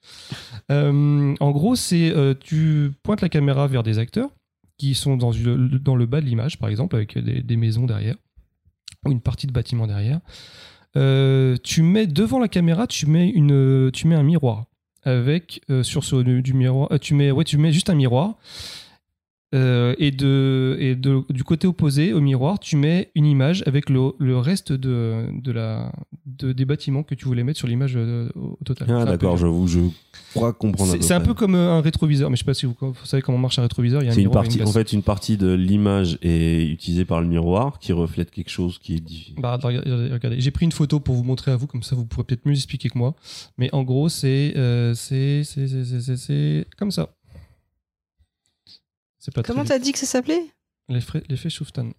Euh, en gros, c'est tu pointes la caméra vers des acteurs qui sont dans, une- dans le bas de l'image, par exemple, avec des, des maisons derrière ou une partie de bâtiment derrière. Euh, tu mets devant la caméra, tu mets une, tu mets un miroir avec euh, sur ce du, miroir, euh, tu mets ouais, tu mets juste un miroir. Euh, et de, et de, du côté opposé au miroir, tu mets une image avec le, le reste de, de la, de, des bâtiments que tu voulais mettre sur l'image euh, au, total. Ah C'est un peu d'accord, je, vous- je crois comprendre. C'est un peu comme euh, un rétroviseur, mais je sais pas si vous, vous savez comment marche un rétroviseur. Il y a un une partie, en fait, une partie de l'image est utilisée par le miroir qui reflète quelque chose qui est dit. Bah, regardez, regardez. j'ai pris une photo pour vous montrer à vous, comme ça vous pourrez peut-être mieux expliquer que moi. Mais en gros, c'est euh, c'est c'est- c'est- c'est- c'est- c'est comme ça. C'est pas Comment t'as dit que ça s'appelait? L'effet Schuftan.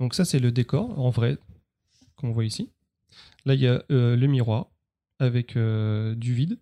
Donc ça, c'est le décor, en vrai, qu'on voit ici. Là, il y a euh, le miroir avec euh, du vide.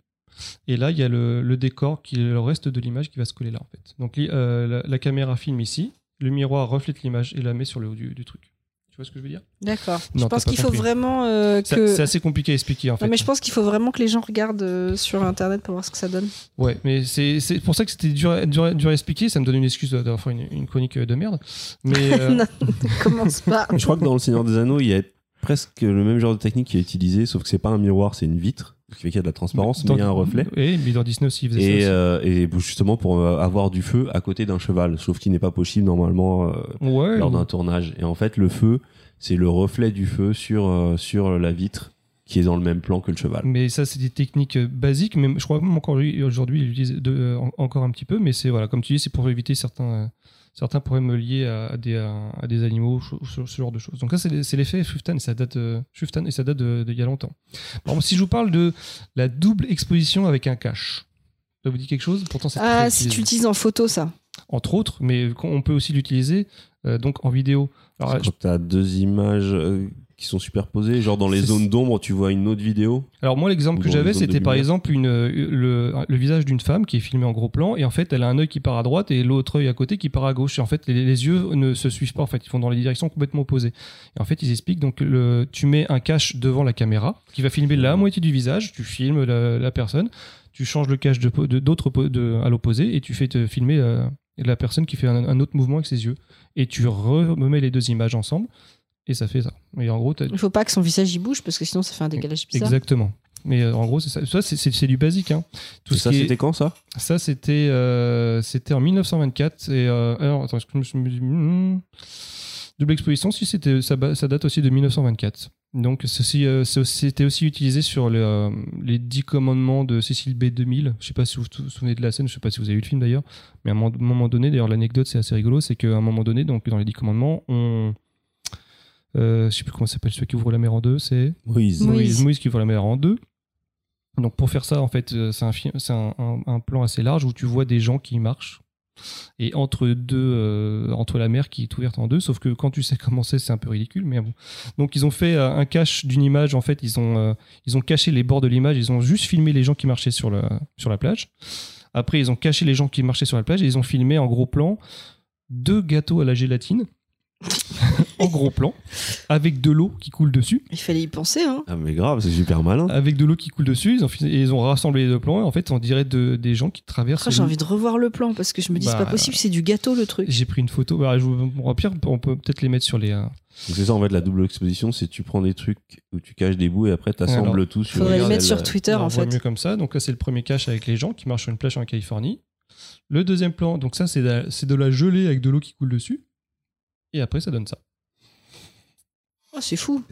Et là, il y a le, le décor, qui est le reste de l'image qui va se coller là, en fait. Donc, euh, la, la caméra filme ici, le miroir reflète l'image et la met sur le haut du, du truc. Tu vois ce que je veux dire? D'accord. Je pense qu'il faut vraiment euh, C'est que. c'est assez compliqué à expliquer, en fait. Non, mais je pense qu'il faut vraiment que les gens regardent euh, sur internet pour voir ce que ça donne. Ouais, mais c'est c'est pour ça que c'était dur, à- dur, dur à expliquer. Ça me donne une excuse d'avoir fait une, une chronique de merde. Mais euh, Non, commence pas. Je crois que dans Le Seigneur des Anneaux, il y a presque le même genre de technique qui est utilisé, sauf que c'est pas un miroir, c'est une vitre, qui fait qu'il y a de la transparence, mais il y a un reflet. Oui, mais dans Disney aussi, ils faisaient Et, ça. euh, et justement pour euh, avoir du feu à côté d'un cheval, sauf qu'il n'est pas possible normalement euh. Ouais, lors ou- d'un tournage. Et en fait, le feu, c'est le reflet du feu sur, sur la vitre qui est dans le même plan que le cheval. mais ça, c'est des techniques basiques. Même, je crois même encore aujourd'hui, il l'utilise de- euh, en- encore un petit peu. Mais c'est voilà, comme tu dis, c'est pour éviter certains, certains problèmes liés à, à des, à, à des animaux, ce, ce genre de choses. Donc ça, c'est l'effet Shuftan et ça date, euh, Shuftan, et ça date de- d'il y a longtemps. Par exemple, si je vous parle de la double exposition avec un cache, ça vous dit quelque chose? Pourtant, c'est Ah, si utilisé. tu utilises en photo ça. entre autres, mais on peut aussi l'utiliser euh, donc en vidéo. Alors, Quand tu as deux images euh, qui sont superposées, genre dans les zones d'ombre, tu vois une autre vidéo. Alors moi l'exemple que j'avais c'était par exemple une, euh, le, le visage d'une femme qui est filmé en gros plan et en fait elle a un œil qui part à droite et l'autre œil à côté qui part à gauche. Et en fait les, les yeux ne se suivent pas en fait ils font dans les directions complètement opposées. Et en fait ils expliquent donc le, tu mets un cache devant la caméra qui va filmer la moitié du visage tu filmes la, la personne tu changes le cache de po- de- de, à l'opposé et tu fais te filmer euh, la personne qui fait un, un autre mouvement avec ses yeux. Et tu remets les deux images ensemble et ça fait ça et en gros Il faut pas que son visage y bouge parce que sinon ça fait un décalage bizarre. Exactement. Mais euh, en gros, c'est ça. Ça, c'est- du basique. Hein. Tout Et ça, est- c'était quand ça? Ça, c'était euh, c'était en 1924. Et, euh, alors, attends, je me suis... hmm. Double exposition, si c'était, ça, date aussi de 1924. Donc, euh, c'était aussi utilisé sur le, euh, les 10 commandements de Cécile B. 2000. Je sais pas si vous vous souvenez de la scène, je sais pas si vous avez vu le film d'ailleurs. Mais à un moment- moment donné, d'ailleurs, l'anecdote, c'est assez rigolo, c'est qu'à un moment donné, donc, dans les 10 commandements, on. Euh, je sais plus comment ça s'appelle, celui qui ouvre la mer en deux, c'est. Moïse. Moïse. Qui voit la mer en deux. Donc pour faire ça, en fait, euh, c'est un, fi- c'est un, un- un plan assez large où tu vois des gens qui marchent. Et entre deux, euh, entre la mer qui est ouverte en deux, sauf que quand tu sais comment c'est, c'est un peu ridicule. Mais bon. Donc ils ont fait un cache d'une image. En fait, ils ont, euh, ils ont caché les bords de l'image. Ils ont juste filmé les gens qui marchaient sur, le, sur la plage. Après, ils ont caché les gens qui marchaient sur la plage et ils ont filmé en gros plan deux gâteaux à la gélatine en gros plan avec de l'eau qui coule dessus Il fallait y penser, hein. Ah mais grave, c'est super malin. avec de l'eau qui coule dessus. Ils ont, fi- et ils ont rassemblé les deux plans. Et en fait, on dirait de- des gens qui traversent. Ah, J'ai envie de revoir le plan parce que je me dis c'est Bah, pas possible, c'est du gâteau le truc. J'ai pris une photo. Bah, je vous- au pire, on peut peut-être les mettre sur les. euh, Donc c'est ça en fait la double exposition, c'est tu prends des trucs où tu caches des bouts et après tu assembles Alors, tout sur Faudrait une les mettre seule- sur Twitter on en voit fait. mieux comme ça. Donc là, c'est le premier cache avec les gens qui marchent sur une plage en Californie. Le deuxième plan, donc ça, c'est de, la- c'est de la gelée avec de l'eau qui coule dessus. Et après, ça donne ça. Oh, c'est fou.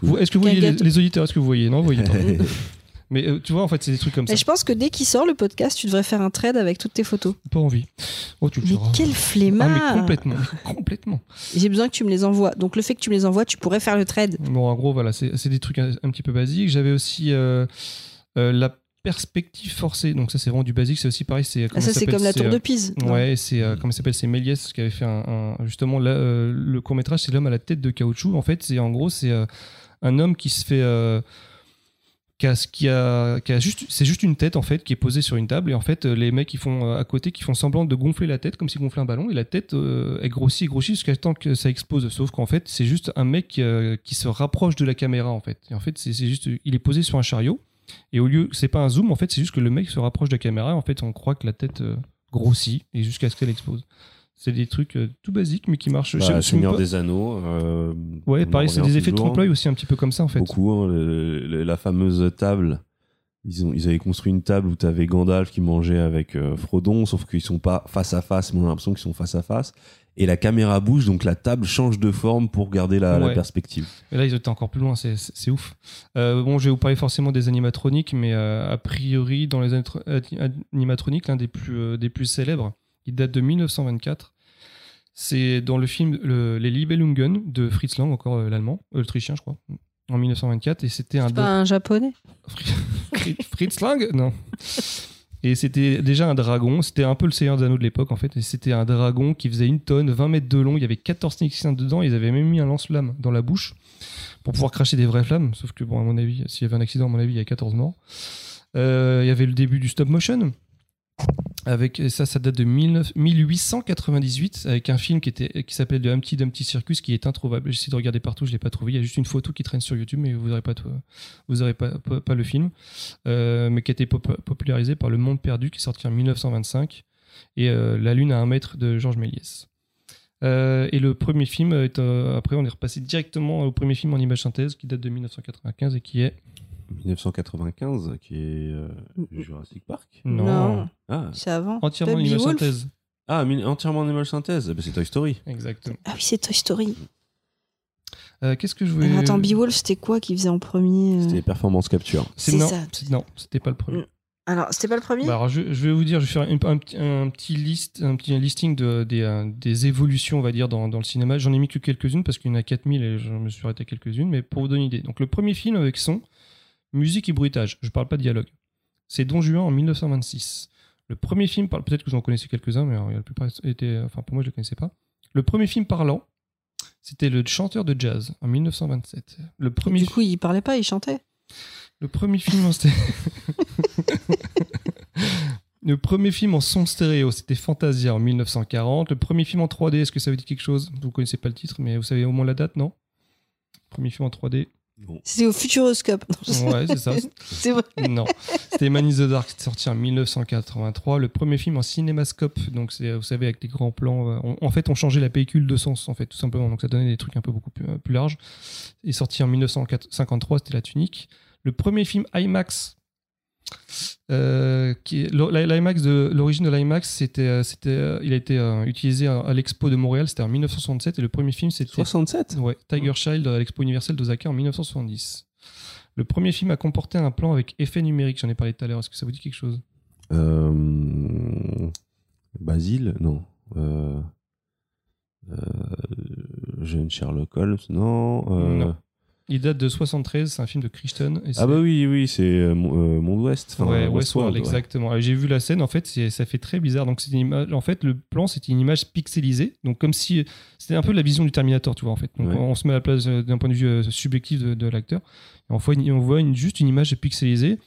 Cool. Est-ce que vous voyez les, les auditeurs Est-ce que vous voyez? Non, vous voyez pas. Mais euh, tu vois, en fait, c'est des trucs comme ça. Et je pense que dès qu'il sort le podcast, tu devrais faire un thread avec toutes tes photos. Pas envie. Oh, tu le Mais feras. quel Ah, flemmard mais complètement. complètement. J'ai besoin que tu me les envoies. Donc le fait que tu me les envoies, tu pourrais faire le thread. Bon, en gros, voilà, c'est c'est des trucs un, un petit peu basiques. J'avais aussi euh, euh, la perspective forcée. Donc ça, c'est vraiment du basique. C'est aussi pareil. C'est Ah, comment ça c'est comme la tour euh, de Pise. non Ouais, c'est euh, comment s'appelle C'est Méliès qui avait fait un, un- justement là, euh, le court métrage, c'est l'homme à la tête de caoutchouc. En fait, c'est en gros c'est euh, un homme qui se fait euh, qui a, qui a, qui a juste c'est juste une tête en fait qui est posée sur une table et en fait euh, les mecs qui font euh, à côté qui font semblant de gonfler la tête comme s'ils gonflaient un ballon et la tête euh, est grossie et grossie jusqu'à temps que ça explose sauf qu'en fait c'est juste un mec euh, qui se rapproche de la caméra en fait et en fait c'est juste il est posé sur un chariot et au lieu c'est pas un zoom en fait c'est juste que le mec se rapproche de la caméra en fait on croit que la tête euh, grossit et jusqu'à ce qu'elle explose c'est des trucs euh, tout basiques mais qui marchent Bah, Seigneur des Anneaux. euh, ouais pareil c'est des effets de trompe-l'œil aussi un petit peu comme ça en fait Beaucoup, hein, le- le- la fameuse table. Ils, ont, ils avaient construit une table où tu avais Gandalf qui mangeait avec euh, Frodon, sauf qu'ils sont pas face à face, mais on a l'impression qu'ils sont face à face. Et la caméra bouge, donc la table change de forme pour garder la, perspective. Mais là, ils étaient encore plus loin, c'est- ouf. Euh, bon, je vais vous parler forcément des animatroniques, mais euh, a priori, dans les animatroniques, l'un des plus, des plus célèbres, il date de 1924. C'est dans le film le- Les Libelungen de Fritz Lang, encore l'allemand, l'autrichien, je crois, en 1924. Et c'était un. Pas un japonais Fri- Fritz Lang? Non. Et c'était déjà un dragon, c'était un peu le Seigneur des Anneaux de l'époque en fait, et c'était un dragon qui faisait une tonne, 20 mètres de long, il y avait 14 techniciens dedans, ils avaient même mis un lance-flamme dans la bouche pour pouvoir cracher des vraies flammes, sauf que bon à mon avis, s'il y avait un accident à mon avis, il y a 14 morts. Euh, Il y avait le début du stop motion. Avec, ça, ça date de 19 1898 avec un film qui, était, qui s'appelle The Humpty Dumpty Circus qui est introuvable. J'essaie de regarder partout, je l'ai pas trouvé. Il y a juste une photo qui traîne sur YouTube, mais vous n'aurez pas, vous aurez pas, pas, le film. Euh, mais qui a été pop- popularisé par Le Monde Perdu qui est sorti en 1925 et euh, La Lune à un mètre de Georges Méliès. Euh, et le premier film, est, après on est repassé directement au premier film en image synthèse qui date de 1995 et qui est 1995, qui est euh, Jurassic Park. non, Non. Ah, C'est avant. entièrement en Baby image Wolf synthèse. ah mi- entièrement en image synthèse. Eh ben, c'est Toy Story. Exactement. Ah oui, c'est Toy Story. Euh, Qu'est-ce que je voulais Alors, attends, Beowulf, c'était quoi qui faisait en premier euh C'était Performance Capture. C'est- non, ça. non, c'était pas le premier. Mm. Alors, c'était pas le premier Bah, alors, je, je vais vous dire, je vais faire une- un, petit- un petit list, un petit listing de, des, euh, des évolutions, on va dire, dans, dans le cinéma. J'en ai mis que quelques-unes parce qu'il y en a 4000 et je me suis arrêté à quelques-unes, mais pour vous donner une idée. Donc, le premier film avec son, musique et bruitage. Je parle pas de dialogue. C'est Don Juan en 1926. Le premier film, par- peut-être que vous en connaissez quelques-uns, mais la plupart étaient, enfin, pour moi, je les connaissais pas. Le premier film parlant, c'était Le chanteur de jazz en 1927. Le premier Du coup, il parlait pas, il chantait? le premier film en sté- Le premier film en son stéréo, c'était Fantasia en 1940. Le premier film en 3D, est-ce que ça vous dit quelque chose? Vous connaissez pas le titre, mais vous savez au moins la date, non? Premier film en 3D. C'était au Futuroscope. Non, Ouais, c'est ça. c'est vrai. Non. C'était Man in the Dark, sorti en 1983. Le premier film en cinémascope, donc c'est, vous savez, avec des grands plans. euh, on- en fait, on changeait la pellicule de sens, en fait, tout simplement. Donc ça donnait des trucs un peu beaucoup plus, plus larges. Est sorti en 1953, c'était La Tunique. Le premier film IMAX, euh, l'IMAX de, l'origine de l'IMAX, c'était, euh, c'était, euh, il a été euh, utilisé à, à l'Expo de Montréal, c'était en 1967. Et le premier film, c'était 67 Ouais, Tiger Child à l'Expo universelle d'Osaka en 1970. Le premier film a comporté un plan avec effet numérique, j'en ai parlé tout à l'heure. Est-ce que ça vous dit quelque chose? Euh, Basile Non. Jeune Sherlock Holmes Non. Non. Il date de 73, c'est un film de Crichton. et Ah bah oui, oui, c'est euh, euh, Monde Ouest. enfin, ouais, Westworld, exactement. J'ai vu la scène, en fait, ça fait très bizarre. Donc, une image, en fait, le plan, c'était une image pixelisée. Donc, comme si c'était un peu la vision du Terminator, tu vois, en fait. Donc, Ouais. on se met à la place euh, d'un point de vue euh, subjectif de, de l'acteur. On on voit une- juste une image pixelisée,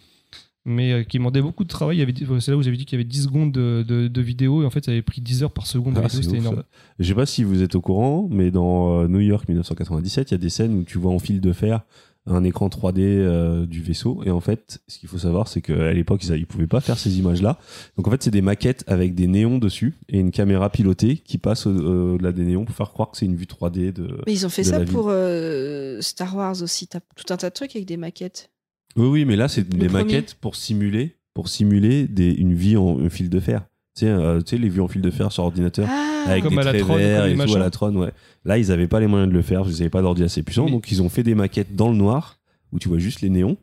mais euh, qui demandait beaucoup de travail. Il y avait- C'est là où j'avais dit qu'il y avait 10 secondes de, de- de vidéo, et en fait, ça avait pris 10 heures par seconde de Ah, c'était énorme. Je sais pas si vous êtes au courant, mais dans euh, New York 1997, il y a des scènes où tu vois en fil de fer un écran 3D euh, du vaisseau. Et en fait, ce qu'il faut savoir, c'est qu'à l'époque, ils, ne pouvaient pas faire ces images-là. Donc en fait, c'est des maquettes avec des néons dessus et une caméra pilotée qui passe au- euh, au-delà des néons pour faire croire que c'est une vue 3D de. Mais ils ont fait ça pour euh, Star Wars aussi. T'as tout un tas de trucs avec des maquettes. Oui, oui, mais là, c'est des premier. maquettes pour simuler, pour simuler des, une vie en, en fil de fer. Tu sais, euh, tu sais, les vues en fil de fer sur ordinateur. Ah, avec Comme des à la traits verts et tout à la Tron, ouais. Là, ils avaient pas les moyens de le faire, ils n'avaient pas d'ordi assez puissant, donc ils ont fait des maquettes dans le noir où tu vois juste les néons.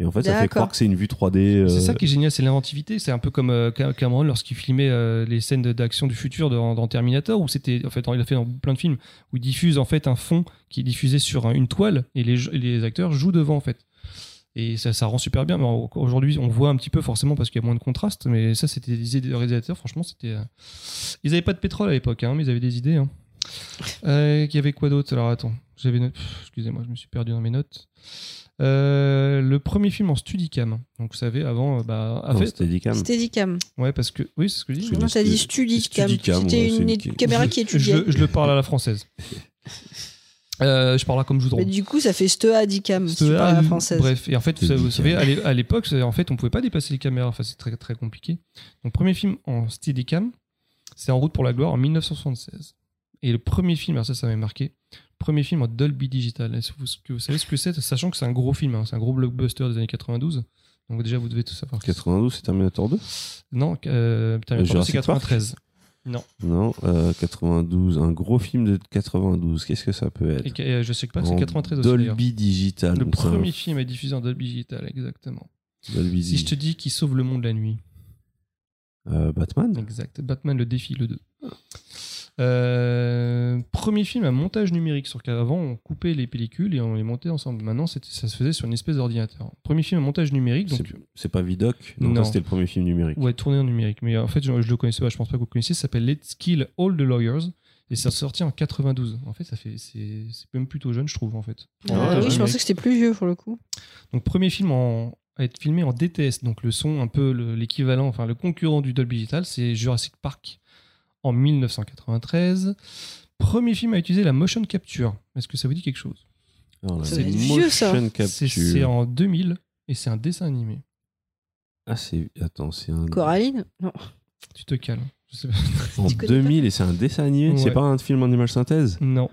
Et en fait, ça fait croire que c'est une vue 3D. euh, C'est ça qui est génial, c'est l'inventivité. C'est un peu comme euh, Cam- Cameron lorsqu'il filmait euh, les scènes d'action du futur dans, dans Terminator, où c'était, en fait, il a fait dans plein de films, où il diffuse en fait un fond qui est diffusé sur un- une toile et les, et les acteurs jouent devant en fait. Et ça, ça rend super bien. Aujourd'hui, on voit un petit peu forcément parce qu'il y a moins de contraste, mais ça, c'était des idées de réalisateurs. Franchement, c'était. euh, Ils n'avaient pas de pétrole à l'époque, hein, mais ils avaient des idées. Hein. Euh, Il y avait quoi d'autre? Alors attends, j'avais. Excusez-moi, je me suis perdu dans mes notes. Euh, le premier film en Studicam. Donc vous savez, avant, bah, en non, fait, Steadicam. Steadicam. ouais, parce que oui, c'est ce que je dis. Non, t'as dit Studi- Studicam. C'était une caméra qui je, étudiait. le- je le parle à la française. Euh, je parle là comme Joudron. Mais du coup, ça fait Steadicam si tu parles à la française. Bref, et en fait, vous, savez- vous Steadicam. savez, à l'é- à l'époque, en fait, on pouvait pas dépasser les caméras. Enfin, c'est très très compliqué. Donc, premier film en Steadicam, c'est En route pour la gloire en 1976. Et le premier film, alors ça, ça m'avait marqué. Premier film en Dolby Digital. Est-ce que vous, savez ce que c'est, sachant que c'est un gros film, hein, c'est un gros blockbuster des années 92. Donc déjà, vous devez tout savoir. 92, c'est Terminator 2 Non, euh, Terminator, c'est Jurassic Park 93. Non, euh, 92, un gros film de 92. Qu'est-ce que ça peut être Et, et je sais pas, c'est En 93 aussi. d'ailleurs. Dolby Digital. Le un premier film est diffusé en Dolby Digital, exactement. Dolby Si je te dis qu'il sauve le monde la nuit. Euh, Batman Exact. Batman le défi, le 2. Euh, premier film à montage numérique. Sur qu'avant, on coupait les pellicules et on les montait ensemble. Maintenant, ça se faisait sur une espèce d'ordinateur. Premier film à montage numérique. Donc, C'est- pas Vidoc Non, Non. ça, c'était le premier film numérique. ouais, tourné en numérique. Mais en fait, je, je le connaissais pas, je pense pas que vous le connaissiez. Ça s'appelle Let's Kill All the Lawyers. Et c'est sorti en 92. En fait, ça fait, c'est c'est même plutôt jeune, je trouve, en fait. Ah Ah ouais, oui, je ouais. pensais que c'était plus vieux pour le coup. Donc, premier film en, à être filmé en DTS, donc le son un peu le- l'équivalent, enfin le concurrent du Dolby Digital, c'est Jurassic Park en 1993. Premier film à utiliser la motion capture. Est-ce que ça vous dit quelque chose? C'est vieux, ça. C'est en 2000 et c'est un dessin animé. Ah, c'est. Attends, c'est un. Coraline? Non. Tu te calmes. Je sais pas. En Tu connais 2000 et c'est un dessin animé. C'est pas un film en image synthèse? Non.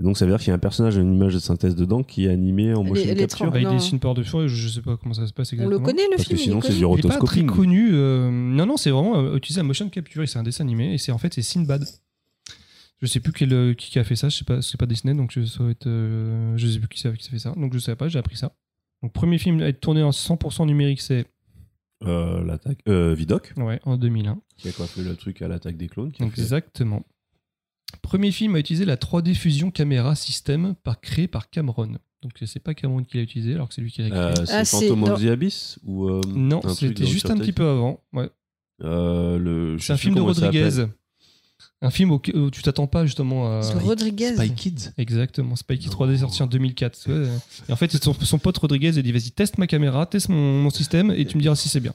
Et donc ça veut dire qu'il y a un personnage d'une image de synthèse dedans qui est animé en motion est capture. trans- Bah, il dessine par dessus, je sais pas comment ça se passe On exactement. le connaît le Parce que film il est sinon, c'est du Il est pas très rotoscoping. connu. euh, Non, non, c'est vraiment euh, utilisé à motion capture c'est un dessin animé et c'est en fait c'est Sinbad. Je sais plus quel, euh, qui a fait ça, je sais pas, c'est pas Disney donc je être, euh, je sais plus qui, qui a fait ça, donc je savais pas, j'ai appris ça. Donc premier film à être tourné en 100% numérique, c'est Euh, l'attaque. Euh, Vidoc, ouais en 2001. qui a quoi fait le truc à l'attaque des clones. qui a fait- Exactement. Premier film à utiliser la 3D fusion caméra système par créé par Cameron. Donc c'est pas Cameron qui l'a utilisé alors que c'est lui qui l'a créé. Euh, c'est Ah, Phantom of the Abyss ou euh, non, c'était juste un petit peu avant. Ouais. Euh, le. C'est un film de Rodriguez. Un film où tu t'attends pas justement à. C'est Rodriguez. Spy Kids. Exactement, Spikey 3D sorti en 2004. Ouais. Et en fait, son, son pote Rodriguez a dit vas-y, teste ma caméra, teste mon, mon système et tu me diras si c'est bien.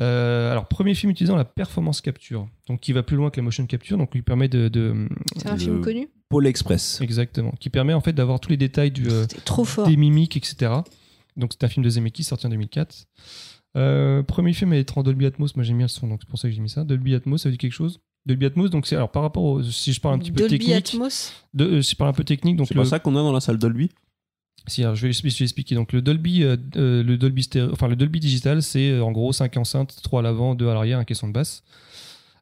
Euh, alors, premier film utilisant la performance capture, donc qui va plus loin que la motion capture, donc qui permet de, de- C'est un Le- film connu Pôle Express. exactement, qui permet en fait d'avoir tous les détails du, euh, C'est trop fort. des mimiques, etc. Donc c'est un film de Zemeckis sorti en 2004. Euh, premier film à être en Dolby Atmos, moi j'aime bien le son, donc c'est pour ça que j'ai mis ça. Dolby Atmos, ça veut dire quelque chose? Dolby Atmos, donc c'est alors par rapport au, si je parle un petit peu Dolby technique, Atmos. de, euh, si je parle un peu technique, donc C'est le, pas ça qu'on a dans la salle Dolby? Si, alors, je vais, je vais expliquer. Donc le Dolby, euh, euh, le Dolby stéréo- enfin le Dolby digital, c'est euh, en gros 5 enceintes, 3 à l'avant, 2 à l'arrière, un caisson de basse.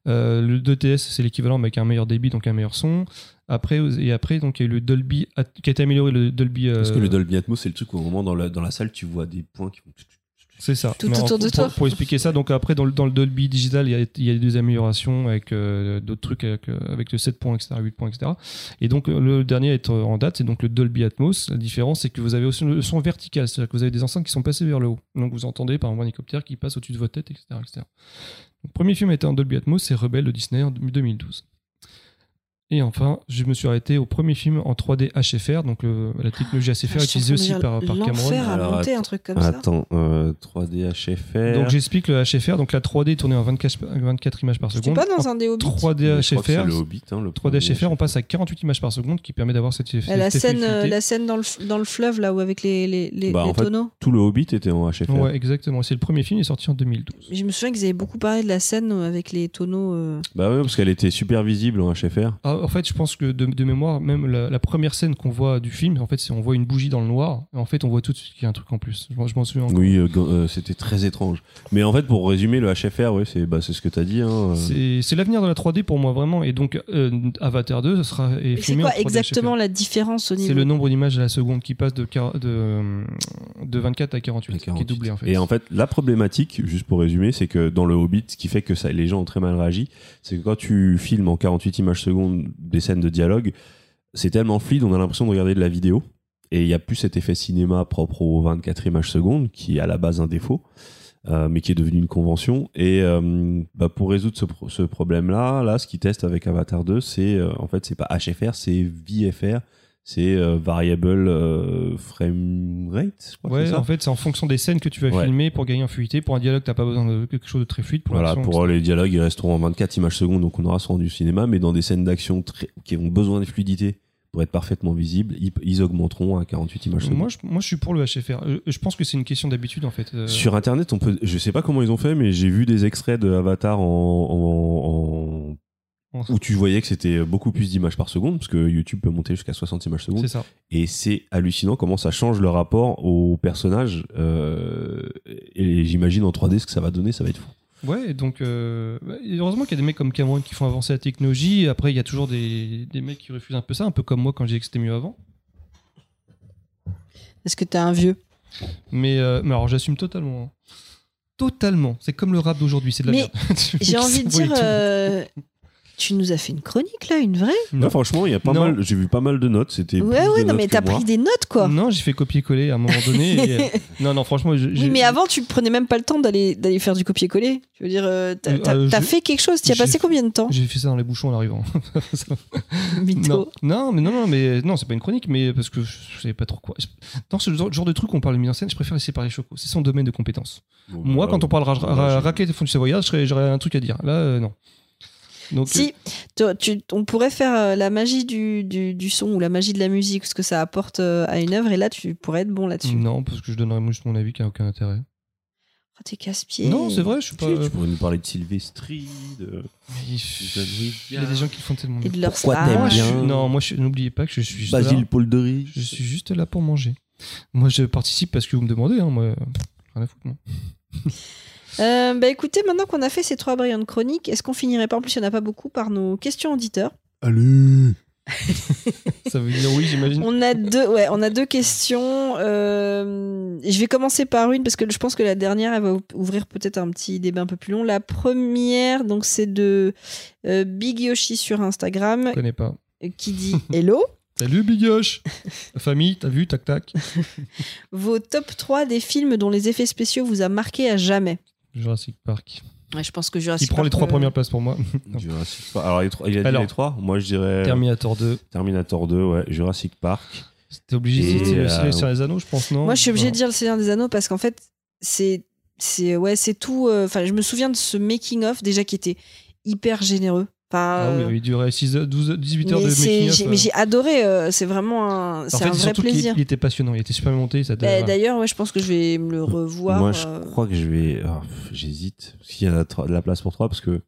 Euh, le 2TS, c'est l'équivalent mais avec un meilleur débit, donc un meilleur son. Après, et après, donc il y a eu le Dolby qui a été amélioré, le Dolby. Parce que le Dolby Atmos, c'est le truc où au moment dans la, dans la salle, tu vois des points qui font. C'est ça. Tout Mais en- autour de pour, toi. Pour expliquer ça, donc après, dans le, dans le Dolby Digital, il y a, il y a des améliorations avec euh, d'autres trucs avec, euh, avec le 7 points, etc., 8 points, etc. Et donc, euh, le dernier à être en date, c'est donc le Dolby Atmos. La différence, c'est que vous avez aussi le son vertical, c'est-à-dire que vous avez des enceintes qui sont passées vers le haut. Donc, vous entendez par exemple un hélicoptère qui passe au-dessus de votre tête, etc. etc. Donc, premier film a été en Dolby Atmos, c'est Rebelle de Disney en 2012. Et enfin, je me suis arrêté au premier film en 3D HFR, donc euh, la technologie HFR Ah, utilisée aussi par, par Cameron. L'enfer à Alors, monter attends. un truc comme ça. Attends, euh, 3D HFR. Donc j'explique le HFR, donc la 3D est tournée en 24, 24 images par C'était seconde. pas dans un des Hobbits 3D Je crois que c'est HFR, le Hobbit, hein, le 3D premier HFR, on passe à 48 images par seconde qui permet d'avoir cette, cette, La scène, euh, la scène dans le, dans le fleuve, là, où avec les, les, les, Bah, les en fait, tonneaux. Tout le Hobbit était en HFR. Ouais, exactement. C'est le premier film, il est sorti en 2012. Je me souviens qu'ils avaient beaucoup parlé de la scène avec les tonneaux. euh, Bah ouais, parce qu'elle était super visible en HFR. Ah, en fait, je pense que de, de mémoire, même la, la première scène qu'on voit du film, en fait, c'est on voit une bougie dans le noir. Et en fait, on voit tout de suite qu'il y a un truc en plus. Je, m'en- je m'en souviens encore. Oui, euh, euh, c'était très étrange. Mais en fait, pour résumer, le HFR, ouais, c'est bah, c'est ce que t'as dit. Hein, euh. C'est l'avenir de la 3D pour moi, vraiment. Et donc, euh, Avatar 2 ce sera c'est filmé en quoi 3D exactement HFR. la différence au niveau C'est le nombre d'images à la seconde qui passe de, quar- de, de 24 à 48, À qui 48. est doublé en fait. Et en fait, la problématique, juste pour résumer, c'est que dans le Hobbit, ce qui fait que ça, les gens ont très mal réagi, c'est que quand tu filmes en 48 images secondes des scènes de dialogue, c'est tellement fluide, on a l'impression de regarder de la vidéo. Et il n'y a plus cet effet cinéma propre aux 24 images secondes, qui est à la base un défaut, euh, mais qui est devenu une convention. Et euh, bah, pour résoudre ce, pro- ce problème-là, là, ce qu'ils testent avec Avatar 2, c'est euh, en fait, c'est pas HFR, c'est VFR, c'est euh, Variable euh, Frame Rate, je crois que Ouais, ça en fait, c'est en fonction des scènes que tu vas Ouais. filmer pour gagner en fluidité. Pour un dialogue, t'as pas besoin de quelque chose de très fluide. Pour Voilà, pour etc. les dialogues, ils resteront en 24 images secondes, donc on aura ce rendu cinéma, mais dans des scènes d'action très- qui ont besoin de fluidité pour être parfaitement visibles, ils, ils augmenteront à 48 images secondes. Moi je, moi, je suis pour le HFR. Je, je pense que c'est une question d'habitude en fait. Euh, Sur internet, on peut, je sais pas comment ils ont fait, mais j'ai vu des extraits de Avatar en- En- où tu voyais que c'était beaucoup plus d'images par seconde, parce que YouTube peut monter jusqu'à 60 images secondes. C'est ça. Et c'est hallucinant comment ça change le rapport aux personnages. euh, et j'imagine en 3D ce que ça va donner, ça va être fou. Ouais, donc euh, bah, heureusement qu'il y a des mecs comme Cameron qui font avancer la technologie. Après, il y a toujours des, des mecs qui refusent un peu ça, un peu comme moi quand j'ai dit que c'était mieux avant. Est-ce que t'es un vieux? Mais, euh, mais alors, j'assume totalement. hein. Totalement. C'est comme le rap d'aujourd'hui, c'est de la Mais merde. J'ai envie de Oui, dire. tout. euh, Tu nous as fait une chronique là, une vraie Non, franchement, il y a pas Non. mal. J'ai vu pas mal de notes. C'était. Ouais, plus ouais, de non, mais t'as pris des notes quoi. Non, j'ai fait copier-coller à un moment donné. et, euh, non, non, franchement, je- Oui, mais avant, tu prenais même pas le temps d'aller d'aller faire du copier-coller. Je veux dire, euh, t'as Euh, euh, je- fait quelque chose. T'y as passé combien de temps j'ai fait ça dans les bouchons en arrivant. Mytho. non, non, mais non, non, mais non, c'est pas une chronique, mais parce que je, je savais pas trop quoi. Dans ce genre, genre de truc où on parle de mise en scène, je préfère laisser parler Choco. C'est son domaine de compétence. Bon, Moi, bah, quand on parle ra- raquette et fond du Savoyard, j'aurais un truc à dire. Là, non. Donc, Si, tu- tu- on pourrait faire euh, la magie du, du, du son ou la magie de la musique, ce que ça apporte euh, à une œuvre, et là, tu pourrais être bon euh, là-dessus. non, parce que je donnerais juste mon avis qui a aucun intérêt. Oh, t'es casse-pied. Non, c'est vrai, je suis pas. Tu pourrais nous parler de Sylvestri, de. Il il y a des gens qui font tellement. Et de leur Pourquoi star. t'aimes Moi, bien Non, moi, n'oubliez pas que je suis juste Basile là. Je suis juste là pour manger. Moi, je participe parce que vous me demandez. Hein, moi, rien à foutre, moi. Euh, bah écoutez, maintenant qu'on a fait ces trois brillantes chroniques, est-ce qu'on finirait pas, en plus il n'y en a pas beaucoup, par nos questions auditeurs Allez Ça veut dire oui, j'imagine. On a deux, ouais, on a deux questions. Euh, je vais commencer par une parce que je pense que la dernière, elle va ou- ouvrir peut-être un petit débat un peu plus long. La première, donc c'est de euh, Big Yoshi sur Instagram Je connais pas. qui dit Hello. Salut, Bigoche La famille, t'as vu, tac tac. Vos top 3 des films dont les effets spéciaux vous a marqué à jamais. Jurassic Park. Ouais, je pense que Il Jurassic prend les trois euh, premières places pour moi. Jurassic Park. Alors, les trois- il a dit Alors, les trois Moi, je dirais. Terminator 2. Terminator 2, ouais. Jurassic Park. C'était obligé de citer le euh, Seigneur sur les anneaux, je pense, non? Moi, je suis obligée Non. de dire Le Seigneur des Anneaux parce qu'en fait, c'est c'est ouais, c'est tout. euh, Enfin, je me souviens de ce making of déjà qui était hyper généreux. Enfin, Ah oui, euh, il durait 6 heures, 12, heures- 18 heures mais de mais j'ai adoré. euh, c'est vraiment un, c'est En fait, un vrai surtout qu'il plaisir. il était passionnant, il était super monté. Ça Bah, D'ailleurs, ouais, je pense que je vais me le revoir. Moi, je euh, crois que je vais. ah, J'hésite. S'il y a de la place pour trois, parce que.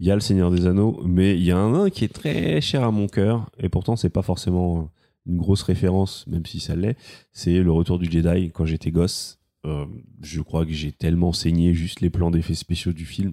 Il y a le Seigneur des Anneaux, mais il y a un nain qui est très cher à mon cœur, et pourtant c'est pas forcément une grosse référence, même si ça l'est. C'est le Retour du Jedi quand j'étais gosse. Euh, je crois que j'ai tellement saigné juste les plans d'effets spéciaux du film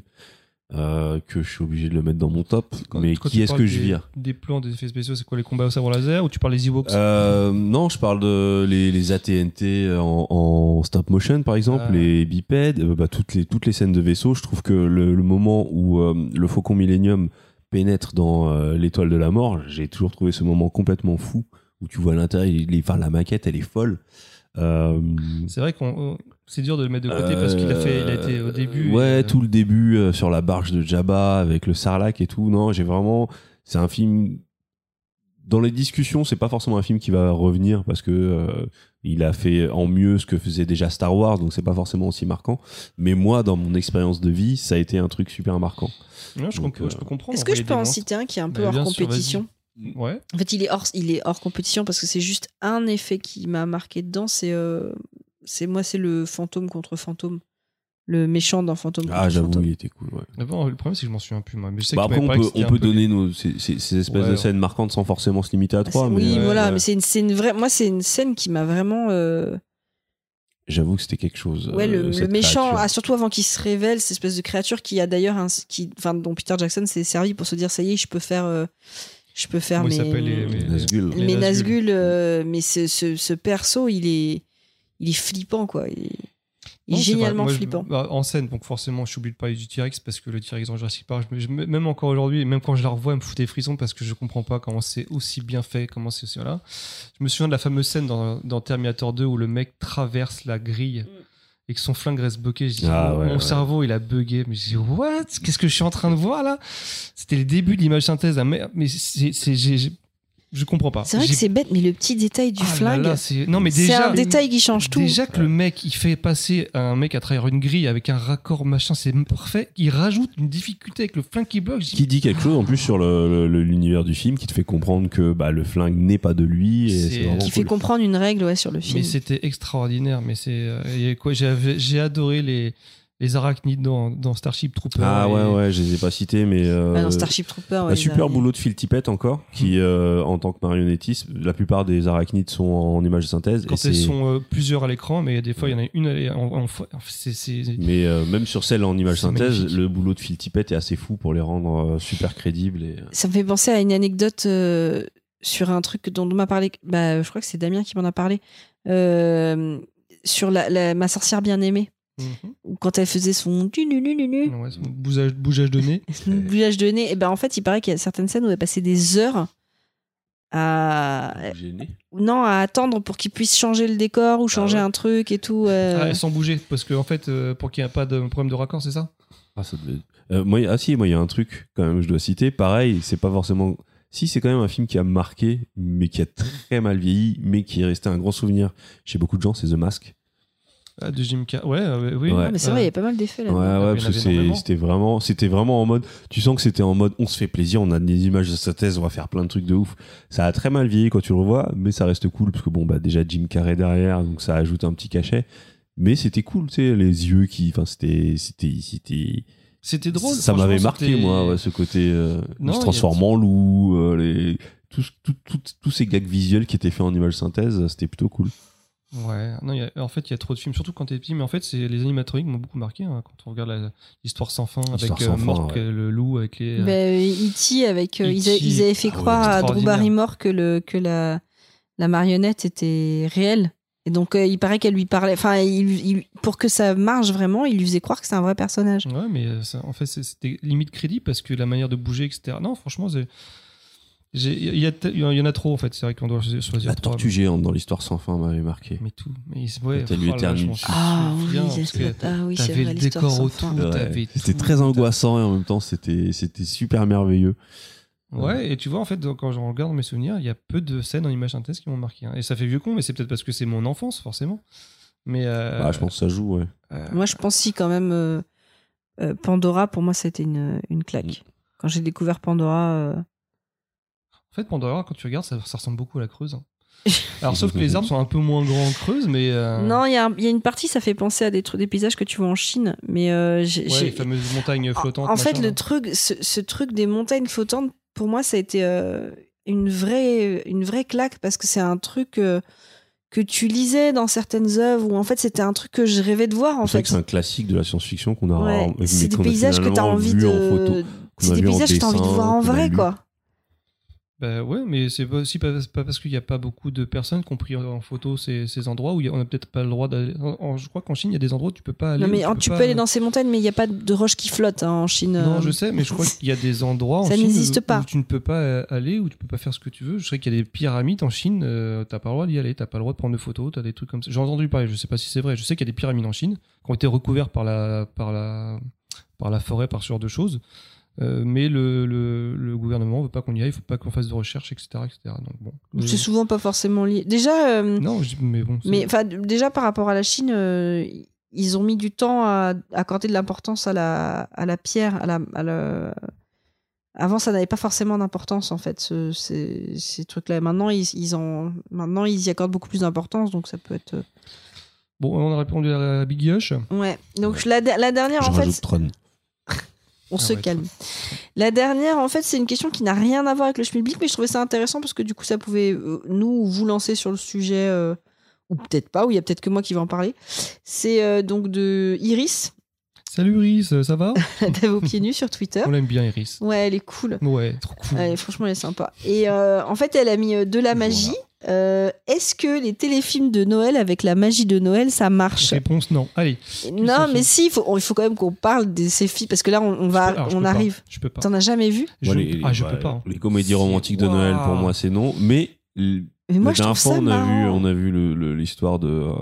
euh, que je suis obligé de le mettre dans mon top. Quand- mais quand qui est-ce que je vire? Des plans, des effets spéciaux, c'est quoi les combats au sabre laser ou tu parles des Ewoks? Euh, non, je parle de les, les ATNT en, en stop motion, par exemple, Ah. les bipèdes, euh, bah, toutes, les, toutes les scènes de vaisseau. Je trouve que le, le moment où euh, le Faucon Millennium pénètre dans euh, l'étoile de la mort, j'ai toujours trouvé ce moment complètement fou où tu vois à l'intérieur, enfin, la maquette, elle est folle. Euh, C'est vrai qu'on c'est dur de le mettre de côté parce qu'il a fait, il a été au début. Ouais, et, euh, tout le début euh, sur la barge de Jabba avec le sarlac et tout. Non, j'ai vraiment. C'est un film. Dans les discussions, c'est pas forcément un film qui va revenir parce que euh, il a fait en mieux ce que faisait déjà Star Wars, donc c'est pas forcément aussi marquant. Mais moi, dans mon expérience de vie, ça a été un truc super marquant. non, je, Donc, je peux comprendre. Est-ce que je peux en citer un qui est un peu Bah, hors compétition? Ouais. En fait, il est hors, il est hors compétition parce que c'est juste un effet qui m'a marqué dedans. C'est, euh, c'est moi, c'est le fantôme contre fantôme, le méchant dans fantôme. Ah, j'avoue, fantôme. il était cool. Ouais. Mais bon, le problème, c'est que je m'en souviens plus, moi. Mais je sais Bah après, on peut, on donner nos, ces, ces- ces espèces Ouais, de ouais. scènes marquantes sans forcément se limiter à Ah, trois. mais, oui, euh, voilà, ouais. mais c'est une, c'est une vraie. Moi, c'est une scène qui m'a vraiment. euh, J'avoue que c'était quelque chose. Ouais, euh, le, méchant, ah, surtout avant qu'il se révèle, cette espèce de créature qui a d'ailleurs un, qui, enfin, dont Peter Jackson s'est servi pour se dire ça y est, je peux faire, euh, je peux faire mes, les- les- Nazgûl. les mes Nazgûl. Nazgûl, euh, mais ce, ce, ce perso, il est, il est flippant, quoi. Il est, il est Non, c'est vrai. génialement Moi, je- flippant. bah, en scène, donc forcément, je suis obligé de parler du T-Rex parce que le T-Rex dans Jurassic Park, je me- je me- même encore aujourd'hui, même quand je la revois, elle me fout des frissons parce que je comprends pas comment c'est aussi bien fait, comment c'est aussi voilà. Je me souviens de la fameuse scène dans, dans Terminator 2 où le mec traverse la grille et que son flingue reste bloqué. Je dis, Ah, mon ouais, mon ouais. cerveau, il a bugué. Mais je dis, what? Qu'est-ce que je suis en train de voir là? C'était le début de l'image synthèse. Mais, mais c'est, je comprends pas. C'est vrai que c'est bête, mais le petit détail du Ah flingue, là, c'est- non mais c'est déjà un détail qui change tout. Déjà que le mec, il fait passer un mec à travers une grille avec un raccord machin, c'est parfait. Il rajoute une difficulté avec le flingue qui bloque. Qui dit quelque chose en plus sur le- le- l'univers du film qui te fait comprendre que bah, le flingue n'est pas de lui et C'est- c'est vraiment qui fait cool. comprendre une règle ouais, sur le mais film. c'était extraordinaire. Mais c'est euh, quoi? J'ai adoré les les arachnides dans, dans Starship Trooper. ah et- ouais ouais je les ai pas cités mais euh, Ah, dans Starship Trooper, ouais, un super boulot de Phil Tippett encore qui euh, en tant que marionnettiste la plupart des arachnides sont en image de synthèse Quand elles sont euh, plusieurs à l'écran, mais des fois il y en a une en, en- mais euh, même sur celle en image synthèse magnifique. le boulot de Phil Tippett est assez fou pour les rendre euh, super crédibles et Ça me fait penser à une anecdote euh, sur un truc dont on m'a parlé. Bah, je crois que c'est Damien qui m'en a parlé. Euh, sur la, la- ma sorcière bien ou quand elle faisait son tu nu nu nu nu Ouais, son bougeage, bougeage de nez. son bouillage de nez, et ben en fait, il paraît qu'il y a certaines scènes où elle passait des heures à non à attendre pour qu'ils puissent changer le décor ou changer ouais. un truc et tout. euh. Ah, sans bouger, parce que en fait, euh, pour qu'il n'y ait pas de problème de raccord, c'est ça? Ah, ça devait- Euh, moi, ah si, moi il y a un truc quand même que je dois citer. Pareil, c'est pas forcément. Si c'est quand même un film qui a marqué, mais qui a très mal vieilli, mais qui est resté un grand souvenir chez beaucoup de gens, c'est The Mask. Ah, De Jim Carrey. Ouais, euh, oui. Ouais. Ah, mais c'est vrai, il y a pas mal d'effets là. Ouais, ouais, y en parce que c'était vraiment, c'était vraiment en mode. Tu sens que c'était en mode, on se fait plaisir, on a des images de synthèse, on va faire plein de trucs de ouf. Ça a très mal vieilli quand tu le revois, mais ça reste cool parce que bon, bah déjà Jim Carrey derrière, donc ça ajoute un petit cachet. Mais c'était cool, tu sais, les yeux qui, enfin, c'était, c'était, c'était. C'était drôle. Ça m'avait marqué, moi, ouais, ce côté. euh, Non, il se transforme en loup, euh, les, tous, tous- tous- tous ces gags visuels qui étaient faits en image synthèse, c'était plutôt cool. Ouais, non, il y a- en fait, il y a trop de films, surtout quand t'es petit, mais en fait, c'est les animatroniques m'ont beaucoup marqué hein, quand on regarde l'histoire sans fin avec euh, sans fin, Mork, ouais. euh, le loup, avec les. Euh, E.T. avec euh, ils, a- E.T., ils avaient fait ah ouais, croire à Drew. Barrymore que le que la la marionnette était réelle. Et donc euh, il paraît qu'elle lui parlait. Enfin, il, il- pour que ça marche vraiment, il lui faisait croire que c'est un vrai personnage. Ouais, mais ça- en fait, c'était limite crédible parce que la manière de bouger, etc. Non, franchement, c'est. Il y, en a trop, en fait. C'est vrai qu'on doit choisir. La trois. tortue géante dans l'histoire sans fin m'avait marqué. Mais tout. Mais ouais, T'as lu oh là, Ah oui, ah oui, c'est t'avais vrai, le l'histoire décor sans autour. Ouais, C'était très angoissant et en même temps c'était c'était super merveilleux. Ouais, et tu vois, en fait, quand je regarde mes souvenirs, il y a peu de scènes en image synthèse qui m'ont marqué. hein. Et ça fait vieux con, mais c'est peut-être parce que c'est mon enfance, forcément. Mais. euh, Bah, je pense que ça joue, ouais. euh, Moi, je pense si quand même euh, euh, Pandora pour moi été une, une claque. Quand j'ai découvert Pandora, euh, En fait, Pandora, quand tu regardes, ça, ça ressemble beaucoup à la Creuse. hein. Alors, sauf que les arbres sont un peu moins grands en Creuse, mais. euh, non, il y, a un- il y a une partie ça fait penser à des paysages que tu vois en Chine, mais euh, j'ai- Ouais, j'ai- les fameuses montagnes flottantes. En, fait, machin, le là. truc, ce, ce truc des montagnes flottantes, pour moi, ça a été euh, une, vraie, une vraie claque parce que c'est un truc euh, que tu lisais dans certaines œuvres ou en fait, c'était un truc que je rêvais de voir en C'est vrai fait. que c'est un classique de la science-fiction qu'on a Ouais, rarement- mais c'est des qu'on a paysages que tu as finalement envie vu de. en photo. qu'on C'est a des vu en paysages que tu as envie de dessin, voir en qu'on a vrai, lu. quoi. Bah ouais, mais c'est aussi pas, pas parce qu'il n'y a pas beaucoup de personnes qui ont pris en photo ces, ces endroits où on n'a peut-être pas le droit d'aller. Je crois qu'en Chine, il y a des endroits où tu peux pas aller. Non, mais tu peux, pas- aller dans ces montagnes, mais il n'y a pas de roches qui flottent hein, en Chine. Non, euh. je sais, mais je crois qu'il y a des endroits en Ça Chine où, pas. où tu ne peux pas euh, aller, où tu peux pas faire ce que tu veux. Je sais qu'il y a des pyramides en Chine, euh, t'as pas le droit d'y aller, t'as pas le droit de prendre de photos, t'as des trucs comme ça. J'ai entendu parler, je sais pas si c'est vrai. Je sais qu'il y a des pyramides en Chine qui ont été recouvertes par la, par la, par la forêt, par ce genre de choses. Euh, mais le, le, le gouvernement veut pas qu'on y aille, il faut pas qu'on fasse de recherche, etc., etc. Donc bon. C'est souvent pas forcément lié. Déjà, euh, Non, mais bon. mais enfin, déjà par rapport à la Chine, euh, ils ont mis du temps à accorder de l'importance à la, à la pierre, à la, à la- Avant, ça n'avait pas forcément d'importance en fait, ce- ces, ces trucs-là. Maintenant, ils, ils en, maintenant, ils y accordent beaucoup plus d'importance, donc ça peut être. euh, Bon, on a répondu à Big Yosh. Ouais. Donc la, la dernière, Je en fait, rajoute Tron. On Ah se ouais, calme. La dernière, en fait, c'est une question qui n'a rien à voir avec le schmilblick, mais je trouvais ça intéressant parce que du coup, ça pouvait euh, nous ou vous lancer sur le sujet, euh, ou peut-être pas, ou il y a peut-être que moi qui vais en parler. C'est euh, donc de Iris, Salut Iris, ça va à vos pieds nus sur Twitter. On l'aime bien Iris. Ouais, elle est cool. Ouais, trop cool. Ouais, franchement, elle est sympa. Et en fait, elle a mis de la magie. Euh, Est-ce que les téléfilms de Noël avec la magie de Noël, ça marche? Réponse non. Allez. Non, mais si, il faut, il faut quand même qu'on parle de ces filles, parce que là, on, on va, Je peux- alors, je on pas. arrive. Je peux pas. T'en as jamais vu? Je, Moi, les, ah, je bah, peux pas. hein. les comédies romantiques de Noël, pour moi, c'est non. Mais Mais moi, la je trouve dernière fois, ça on a vu, on a vu l'histoire de euh,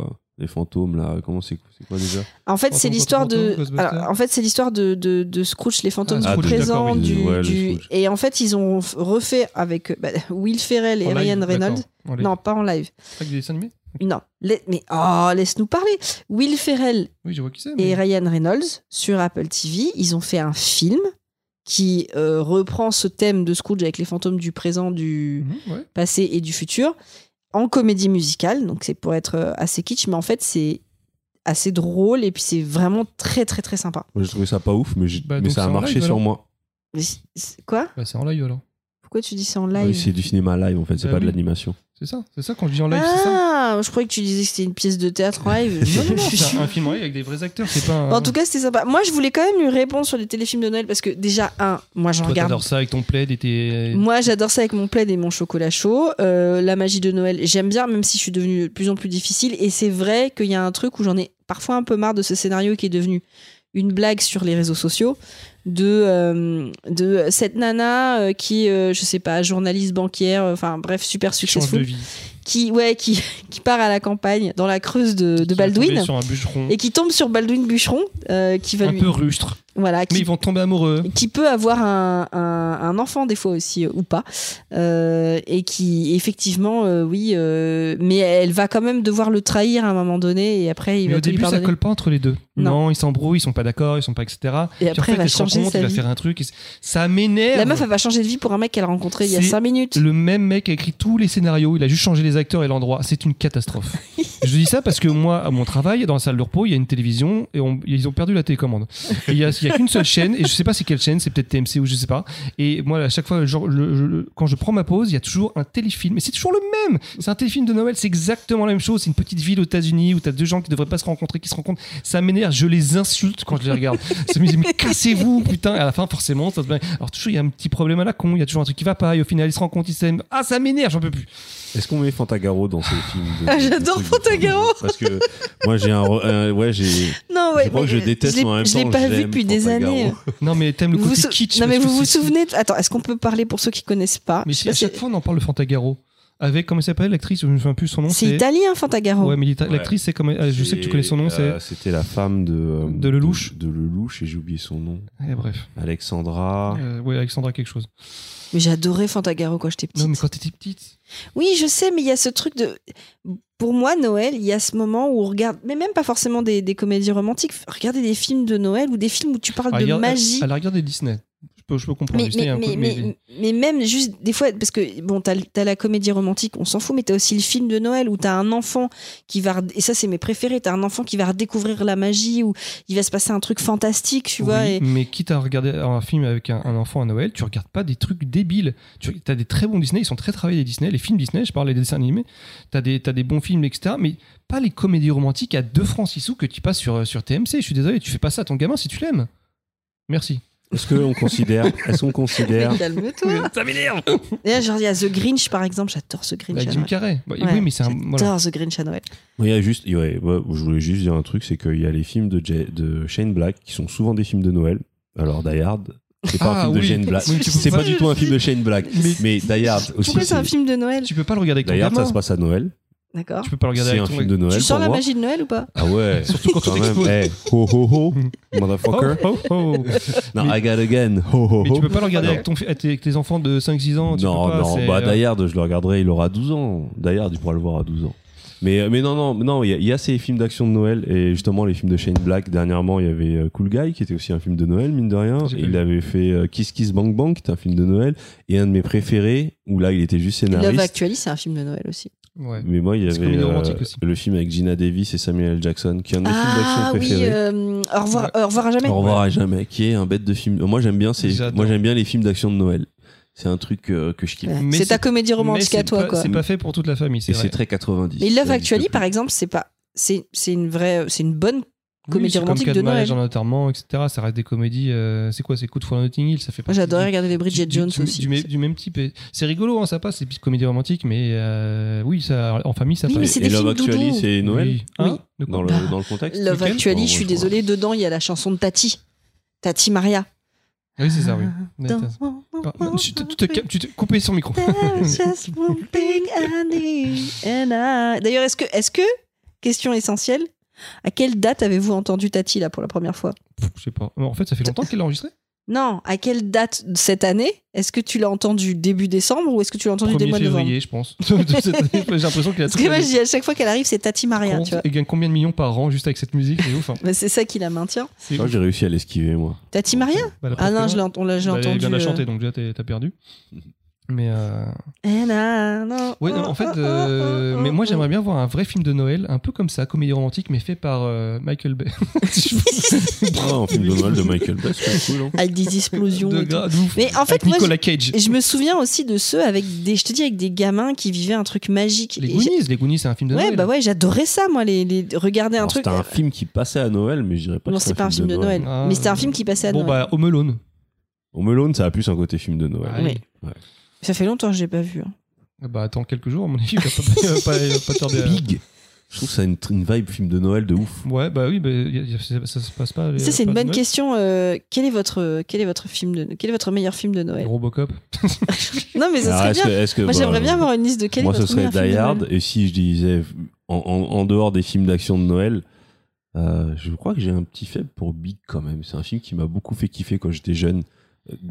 des fantômes là. Comment c'est c'est quoi déjà? En fait, c'est l'histoire de. Alors, en fait, c'est l'histoire de, de, de Scrooge, les fantômes Ah, du Scrooge, présent. oui, du, ouais. Et en fait, ils ont refait avec euh, bah, Will Ferrell et En Ryan. Reynolds. Non, pas en live. Avec des dessins animés? Non. Mais oh, laisse-nous parler. Will Ferrell Oui, je vois qui c'est. et Ryan Reynolds sur Apple TV, ils ont fait un film qui euh, reprend ce thème de Scrooge avec les fantômes du présent, du Mhm, ouais. passé et du futur en comédie musicale. Donc c'est pour être euh, assez kitsch, mais en fait c'est assez drôle et puis c'est vraiment très très très sympa. Moi, j'ai trouvé ça pas ouf, mais, j'ai- Bah, mais ça a c'est marché live, sur moi. Mais c'est- c'est- quoi? Bah, c'est en live alors. Pourquoi tu dis ça en Oui, live c'est du cinéma live en fait, c'est Bah pas de l'animation. C'est ça, c'est ça quand je dis en live, c'est ça. Ah, je croyais que tu disais que c'était une pièce de théâtre en live. Non, non, non, c'est un, un film en live avec des vrais acteurs, c'est pas. Un... En tout cas, c'était sympa. Moi, je voulais quand même lui répondre sur les téléfilms de Noël parce que déjà, un, moi j'en toi, regarde. t'adores ça avec ton plaid et tes. Moi, j'adore ça avec mon plaid et mon chocolat chaud. Euh, la magie de Noël, j'aime bien, même si je suis devenue de plus en plus difficile. Et c'est vrai qu'il y a un truc où j'en ai parfois un peu marre de ce scénario qui est devenu une blague sur les réseaux sociaux de euh, de cette nana euh, qui euh, je sais pas journaliste banquière euh, enfin bref super successful qui ouais qui qui part à la campagne dans la Creuse de, de Baldwin Sur un bûcheron. et qui tombe sur Baldwin Bûcheron qui va Un lui peu rustre. Voilà Mais qui ils vont tomber amoureux. qui peut avoir un, un, un enfant des fois aussi euh, ou pas euh, et qui effectivement euh, oui euh, mais elle va quand même devoir le trahir à un moment donné et après il Mais va au début, ça colle pas entre les deux. Non. Non, ils s'embrouillent, ils sont pas d'accord, ils sont pas etc. Et après, fait, elle va changer sa il va vie. faire un truc. et ça m'énerve. la meuf elle va changer de vie pour un mec qu'elle a rencontré il y a C'est 5 minutes Le même mec a écrit tous les scénarios, il a juste changé les acteurs et l'endroit. C'est une catastrophe. je dis ça parce que moi, à mon travail, dans la salle de repos, il y a une télévision et on- ils ont perdu la télécommande. Et Il y a, il y a qu'une seule chaîne et je sais pas c'est quelle chaîne, c'est peut-être TMC ou je sais pas. Et moi, à chaque fois, genre, le- quand je prends ma pause, il y a toujours un téléfilm. Et c'est toujours le même. C'est un téléfilm de Noël, c'est exactement la même chose. C'est une petite ville aux États-Unis où t'as deux gens qui devraient pas se rencontrer, qui se rencontrent. Ça m'énerve, je les insulte quand je les regarde. Ça me dit, mais cassez-vous, putain. Et à la fin, forcément, ça se... Alors, toujours, il y a un petit problème à la con, il y a toujours un truc qui va pas, et au final, ils se rencontrent, ils s'aiment. Ah, ça m'énerve, j'en peux plus. Est-ce qu'on met Fantagaro dans ces films de- Ah, j'adore Fantagaro. Parce que moi j'ai un, ouais j'ai non ouais je crois mais que je déteste mais en même je l'ai pas vu depuis des années Non, mais t'aimes le Vous côté vous sou- kitsch. non mais vous vous souvenez attends est-ce qu'on peut parler pour ceux qui connaissent pas Mais si, à chaque fois, on en parle de Fantagaro. Avec, comment elle s'appelle, l'actrice Je me souviens plus son nom. c'est italien Fantagaro Ouais, mais Ouais. l'actrice, c'est comme. Je sais que tu connais son nom, Euh, c'est. C'était la femme de euh, De Lelouch. De, de Lelouch et j'ai oublié son nom. Eh, bref. Alexandra. Euh, ouais, Alexandra quelque chose. Mais j'adorais Fantagaro quand j'étais petite Non, mais quand t'étais petite. Oui, je sais, mais il y a ce truc de. Pour moi, Noël, il y a ce moment où on regarde, mais même pas forcément des, des comédies romantiques, regarder des films de Noël ou des films où tu parles Ah, de magie. Elle, elle a regardé Disney. Je peux, je peux comprendre. Mais, Disney, mais, un mais, peu, mais, mais même juste des fois, parce que bon, t'as as la comédie romantique, on s'en fout, mais t'as aussi le film de Noël où t'as un enfant qui va, et ça c'est mes préférés, t'as un enfant qui va redécouvrir la magie, où il va se passer un truc fantastique, tu vois. Et... Mais quitte à regarder un film avec un, un enfant à Noël, tu regardes pas des trucs débiles. Tu as des très bons Disney, ils sont très travaillés les Disney, les films Disney, je parle des dessins animés. T'as des, des bons films, etc. Mais pas les comédies romantiques à 2 francs 6 sous que tu passes sur, sur TMC. Je suis désolé, tu fais pas ça à ton gamin si tu l'aimes. Merci. Est-ce qu'on considère Est-ce qu'on considère calme-toi. Ça m'énerve là, genre, il y a The Grinch par exemple, j'adore ce Grinch. Avec Jim. Carrey. Bah, Ouais, oui, mais c'est un. J'adore Voilà. The Grinch à Noël. Il y a juste, ouais, ouais, je voulais juste dire un truc, c'est qu'il y a les films de, Jay- de Shane Black qui sont souvent des films de Noël. Alors Die Hard, c'est pas Ah, un film de oui. Shane Black. Oui, tu peux c'est pas- pas du tout un film de Shane Black. Mais- Mais, Die Hard aussi. Pourquoi c'est un film de Noël? Tu peux pas le regarder avec ton Die Hard, gamin. ça se passe à Noël. D'accord. Tu peux pas le regarder C'est avec un ton film de Noël. Tu sens pour la moi. magie de Noël ou pas Ah ouais. Surtout quand Quand même. t'exposes. Eh, ho ho ho, motherfucker. Oh, oh, oh. Non, Mais- I got again. Ho ho Mais tu peux pas le regarder Non. avec, ton, fi- avec tes- avec tes enfants de 5-6 ans. tu Non, peux pas, non, c'est, bah euh, Die Hard, je le regarderai, il aura 12 ans. Die Hard, il pourra le voir à 12 ans. Mais, mais non, non, non, il y, a- il y a ces films d'action de Noël et justement les films de Shane Black. Dernièrement, il y avait euh, Cool Guy qui était aussi un film de Noël, mine de rien. J'ai Et pas il vu. avait fait euh, Kiss Kiss Bang Bang, qui était un film de Noël. Et un de mes préférés, où là, il était juste Love scénariste. Actually, c'est un film de Noël aussi. Ouais. Mais moi, il y avait euh, le film avec Gina Davis et Samuel L. Jackson, qui est un de mes films Ah d'action oui, préférés. euh, au revoir, au revoir à jamais. Au revoir à jamais, qui est un bête de film. Moi, j'aime bien, c'est, moi, j'aime bien les films d'action de Noël. C'est un truc euh, que je kiffe. Ouais. C'est ta comédie romantique à toi, pas- quoi. C'est pas fait pour toute la famille, c'est Et c'est très 90. Mais Love Actually, par exemple, c'est pas, c'est, c'est une vraie, c'est une bonne Oui, comédie c'est comme romantique Quatre de Noël. en enterrement, etc. Ça reste des comédies. euh, c'est quoi C'est Coup de foudre à Notting Hill Ça fait Moi, j'adorais regarder les Bridget du- Jones du, aussi. Du, même type. C'est rigolo, hein, ça passe, c'est comédie romantique, mais euh, oui, ça, en famille, ça Oui, mais passe. c'est Et Love Actually, c'est Noël Oui. Hein dans le, Bah, dans le contexte Love lequel Actually, Oh, je suis désolée, dedans, il y a la chanson de Tati. Tati Maria. Oui, c'est ça, oui. Dans mon Ah, tu te, tu calmes, coupé son micro. D'ailleurs, est-ce que, est-ce que, question essentielle, à quelle date avez-vous entendu Tati là pour la première fois? Je sais pas. En fait, ça fait longtemps qu'elle l'a enregistré? Non, à quelle date de cette année? Est-ce que tu l'as entendu début décembre ou est-ce que tu l'as entendu dès 1er le mois de novembre? février, je pense. J'ai l'impression qu'il a Parce que moi, je dis à chaque fois qu'elle arrive, c'est Tati Maria, tu vois. Il gagne combien de millions par an juste avec cette musique C'est ouf. hein. Mais c'est ça qui la maintient. Moi, j'ai réussi à l'esquiver, moi. Tati Maria? Bah, Ah non, je l'ai ent- on l'a- j'ai Bah, entendu. Elle vient de la euh, chanter, donc déjà t'as perdu. Mais euh, Eh nan, non. ouais, non, en fait, euh, mais moi j'aimerais bien voir un vrai film de Noël, un peu comme ça, comédie romantique, mais fait par euh, Michael Bay. Ah, un film de Noël de Michael Bay, c'est cool. hein. Avec des explosions. de et tout. gra- de ouf. Mais en fait, Avec moi, Nicolas Cage. Et je me souviens aussi de ceux avec des, je te dis, avec des gamins qui vivaient un truc magique. Les Goonies, les Goonies, c'est un film de j'ai- Ouais, Noël. bah ouais, j'adorais ça, moi, les, les- regarder un Alors, truc. C'était un film qui passait à Noël, mais je dirais pas non, c'est pas un film de Noël. Ah, mais c'était un film qui passait à Bon, Noël. bah, Home Alone. Home Alone, ça a plus un côté film de Noël. Ouais. Oui. Ça fait longtemps que je l'ai pas vu. hein. Ah Bah, attends quelques jours, à mon avis, il va pas, il va pas, il va pas tarder à- Big. Je trouve que ça a une, une vibe film de Noël de ouf. Ouais, bah oui, bah, y a- y a- ça, ça se passe pas. Ça, c'est une bonne Noël. question. euh, quel est votre, quel est votre film de, quel est votre meilleur film de Noël? Robocop. Non, mais ça Alors, serait est-ce bien. que- est-ce que, Moi, bah, j'aimerais bien avoir une liste de quel Moi, est ce votre serait meilleur film Die de Hard. Et si je disais, en, en- en dehors des films d'action de Noël, euh, je crois que j'ai un petit faible pour Big quand même. C'est un film qui m'a beaucoup fait kiffer quand j'étais jeune.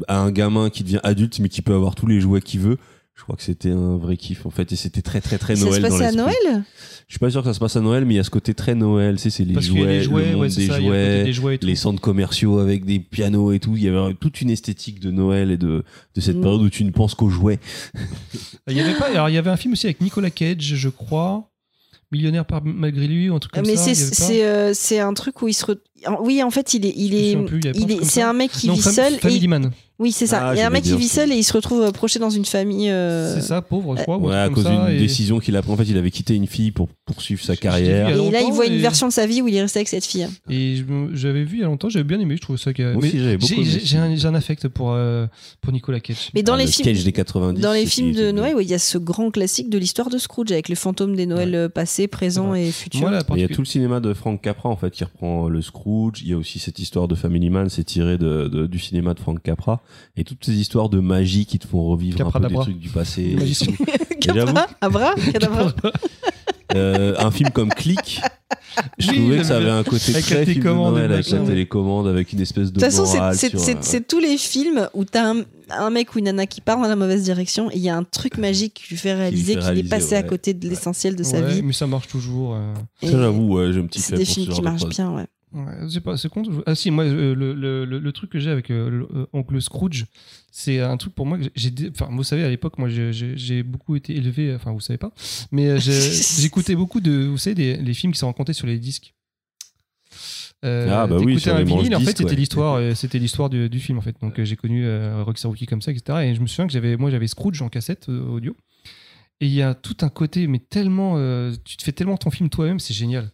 À un gamin qui devient adulte, mais qui peut avoir tous les jouets qu'il veut. Je crois que c'était un vrai kiff en fait. Et c'était très très très Ça Noël se dans passait à. Noël? Je suis pas sûr que ça se passe à Noël, mais il y a ce côté très Noël. Tu sais, c'est les Parce jouets, les jouets, le monde ouais, c'est des ça, il y a le côté jouets, des jouets et tout. les centres commerciaux avec des pianos et tout. Il y avait toute une esthétique de Noël et de, de cette Mm. période où tu ne penses qu'aux jouets. Il y avait pas, alors il y avait un film aussi avec Nicolas Cage, je crois. Millionnaire par malgré lui un truc comme mais ça. c'est c'est euh, c'est un truc où il se re- en- oui en fait il est il est c'est un mec qui Non, vit seul et Family Man. Oui c'est ça Ah, il y a un mec qui vit seul et il se retrouve projeté dans une famille euh, C'est ça, pauvre, je crois. Ouais, à cause d'une et- décision qu'il a prise. En fait, il avait quitté une fille pour poursuivre sa carrière. et là il voit une et- version de sa vie où il est resté avec cette fille Et je me- j'avais vu il y a longtemps, j'avais bien aimé, je trouve ça. j'ai- un, un affect pour, euh, pour Nicolas Cage. mais dans Ah, les le films sketch des 90. dans les films de Noël ouais, il y a ce grand classique de l'histoire de Scrooge avec le fantôme des Noëls euh, passés présents et futurs Et Il y a tout le cinéma de Frank Capra en fait qui reprend le Scrooge. Il y a aussi cette histoire de Family Man, c'est tiré du cinéma de Frank Capra. Et toutes ces histoires de magie qui te font revivre un peu des Capradabra. truc du passé. Capra Abra Cadabra Euh, un film comme Click, je Oui, trouvais que ça avait un côté Avec très film de Noël avec la télécommande, avec une espèce de de toute façon, c'est- euh, c'est tous les films où t'as un, un mec ou une nana qui part dans la mauvaise direction et il y a un truc magique qui lui fait réaliser qu'il est passé à côté de l'essentiel de sa Ouais, vie. mais ça marche toujours. euh. Ça, j'avoue, ouais, j'ai un petit C'est des films qui de marchent bien, ouais. Ouais, c'est pas, c'est con. Ah si, moi, euh, le, le, le, le truc que j'ai avec euh, le- euh, Oncle Scrooge, c'est un truc pour moi que j'ai. Enfin, vous savez, à l'époque, moi, j'ai- beaucoup été élevé. Enfin, vous savez pas, mais euh, j'écoutais beaucoup de, vous savez, des, les films qui sont racontés sur les disques. Euh, Ah, bah oui, un vinyle, en fait, c'était ouais. l'histoire, euh, c'était l'histoire du, du film, en fait. Donc, euh, j'ai connu euh, Rockstar Rookie comme ça, etc. Et je me souviens que j'avais, moi, j'avais Scrooge en cassette euh, audio. Et il y a tout un côté, mais tellement, euh, tu te fais tellement ton film toi-même, c'est génial.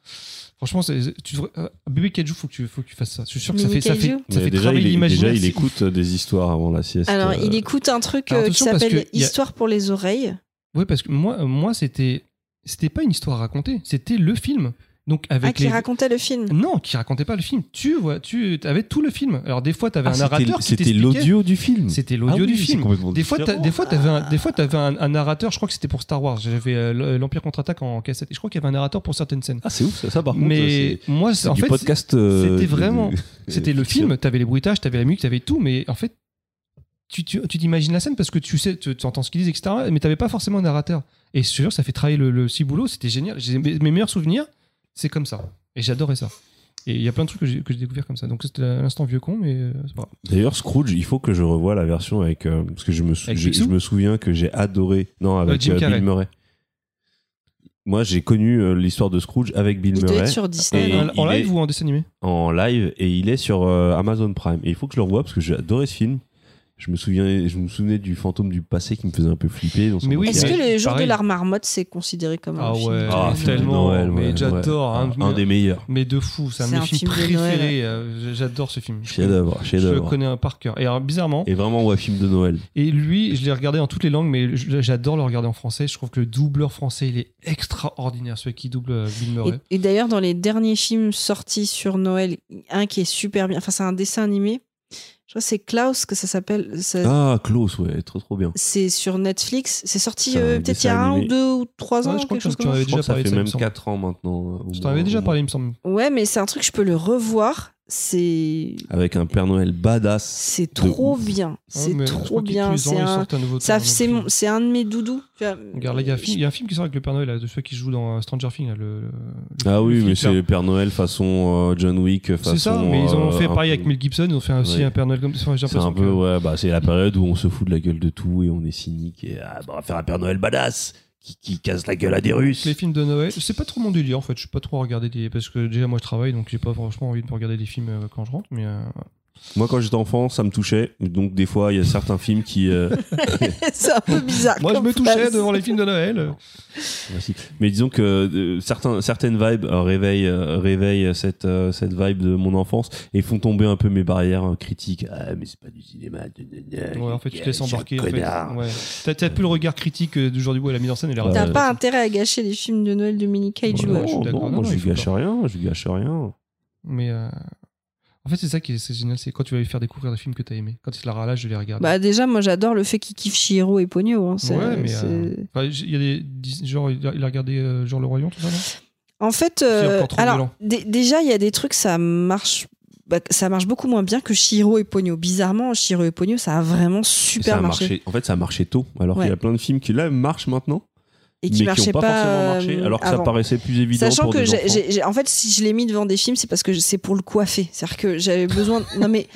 Franchement, tu devrais, euh, Bébé Kaiju, faut que tu, faut que tu fasses ça. Je suis sûr que ça fait, ça fait, ça fait déjà, il, déjà, écoute euh, des histoires avant la sieste. Alors, euh, il écoute un truc alors euh, qui s'appelle a- Histoire pour les oreilles. Oui, parce que moi, moi, c'était, c'était pas une histoire racontée, c'était le film. Donc Ah, avec qui les, racontait le film. non, qui racontait pas le film. Tu vois, tu avais tout le film. Alors des fois, tu avais ah, un narrateur qui C'était l'audio du film. C'était l'audio Ah oui, du film. complètement Des fois, des fois, un, des fois, t'avais un, un narrateur. Je crois que c'était pour Star Wars. J'avais euh, l'Empire contre-attaque en cassette. Et je crois qu'il y avait un narrateur pour certaines scènes. Ah, c'est ouf, ça, ça, par contre. mais moi, en fait, podcast. euh, c'était vraiment- C'était le film, t'avais les bruitages, t'avais la musique, t'avais tout, mais en fait, tu tu- tu t'imagines la scène parce que tu sais, tu, tu entends ce qu'ils disent, etc. Mais t'avais pas forcément un narrateur. Et je te jure, ça fait travailler le, le ciboulot, c'était génial. J'ai- Mes, mes meilleurs souvenirs, c'est comme ça. Et j'adorais ça. Et il y a plein de trucs que j'ai que j'ai découvert comme ça. Donc c'était l'instant vieux con, mais euh, c'est pas grave. D'ailleurs, Scrooge, il faut que je revoie la version avec. euh, parce que je me, sou- Avec je, Picsou je me souviens que j'ai adoré. Non, avec Jim euh, Carrey. Bill Murray. Moi, j'ai connu euh, l'histoire de Scrooge avec Bill Il doit Murray être sur Disney. Et non en, en il live est- ou en dessin animé? En live et il est sur euh, Amazon Prime. Et il faut que je le revoie parce que j'ai adoré ce film. Je me, souviens, je me souvenais du fantôme du passé qui me faisait un peu flipper. Dans son Mais oui, Est-ce que le jour pareil. de la marmotte, c'est considéré comme un Ah film ouais, de Ah, Noël film de tellement, Noël, mais ouais, j'adore. ouais. un- des meilleurs. Mais de fou, c'est un de C'est mes un films film de Noël. préférés. euh, J'adore ce film. Je Chef-d'œuvre, Je le connais un par cœur. Et alors, bizarrement, Et vraiment, ouais, film de Noël. et lui, je l'ai regardé en toutes les langues, mais j'adore le regarder en français. Je trouve que le doubleur français, il est extraordinaire, celui qui double euh, Bill Murray. Et, et d'ailleurs, dans les derniers films sortis sur Noël, un qui est super bien, enfin, c'est un dessin animé. Je crois que c'est Klaus que ça s'appelle. ça- Ah, Klaus, ouais, trop trop bien. C'est sur Netflix. C'est sorti euh, peut-être il y a un ou deux ou trois Ouais, ans, je crois quelque que chose tu comme en ça. avais déjà ça parlé fait ça, il même. 4 ans maintenant. Je t'en avais déjà parlé, il me semble. Ouais, mais c'est un truc je peux le revoir. C'est Avec un Père Noël badass. c'est trop bien. Ouais, C'est trop bien. C'est un, c'est de mes doudous. Regarde, là, il y, a un film- il y a un film qui sort avec le Père Noël, là, de ceux qui jouent dans euh, Stranger Things. là, le, le- Ah le oui, mais c'est Père Noël façon euh, John Wick. Façon, C'est ça, mais ils en ont euh, fait pareil peu- avec Mel Gibson, ils ont fait aussi Ouais. un Père Noël comme ça. C'est un peu, que- ouais, bah, c'est la période où on se fout de la gueule de tout et on est cynique et ah, bah, on va faire un Père Noël badass qui, qui casse la gueule à des Russes. Les films de Noël, c'est pas trop mon délire en fait. Je suis pas trop à regarder des. Parce que déjà, moi je travaille donc j'ai pas franchement envie de regarder des films euh, quand je rentre. Mais euh, Moi, quand j'étais enfant, ça me touchait. Donc, des fois, il y a certains films qui. euh, c'est un peu bizarre. moi je me touchais phrase. devant les films de Noël. Merci. Mais disons que euh, certains, certaines vibes euh, réveillent, euh, réveillent cette, euh, cette vibe de mon enfance et font tomber un peu mes barrières euh, critiques. Ah, mais c'est pas du cinéma. Ouais, en fait, tu te laisses embarquer. En fait. Ouais. T'as plus le regard critique du bois, la mise en scène, elle est Ouais. T'as pas intérêt à gâcher les films de Noël de Mini Kaiju. Ouais, non, non, Non, je gâche rien. Je gâche rien. Mais euh, en fait, c'est ça qui est, c'est génial, c'est quand tu vas lui faire découvrir des films que t'as aimé. Quand il sera là, je les regarde. Bah déjà, moi j'adore le fait qu'il kiffe Chihiro et Ponyo. hein. Ouais, mais euh, enfin, il y a des genre il a, regardé euh, genre le Royaume tout ça non? En fait, euh, alors déjà il y a des trucs ça marche. bah, ça marche beaucoup moins bien que Shiro et Ponyo. Bizarrement, Shiro et Ponyo, ça a vraiment super ça a marché. marché. En fait, ça a marché tôt. Alors Ouais. qu'il y a plein de films qui, là, marchent maintenant. Et qui mais qui marchaient pas, forcément marché. euh, Alors que ça paraissait plus évident Sachant pour que des j'ai- enfants. j'ai- j'ai- en fait, si je l'ai mis devant des films, c'est parce que c'est pour le coiffer. C'est-à-dire que j'avais besoin. non mais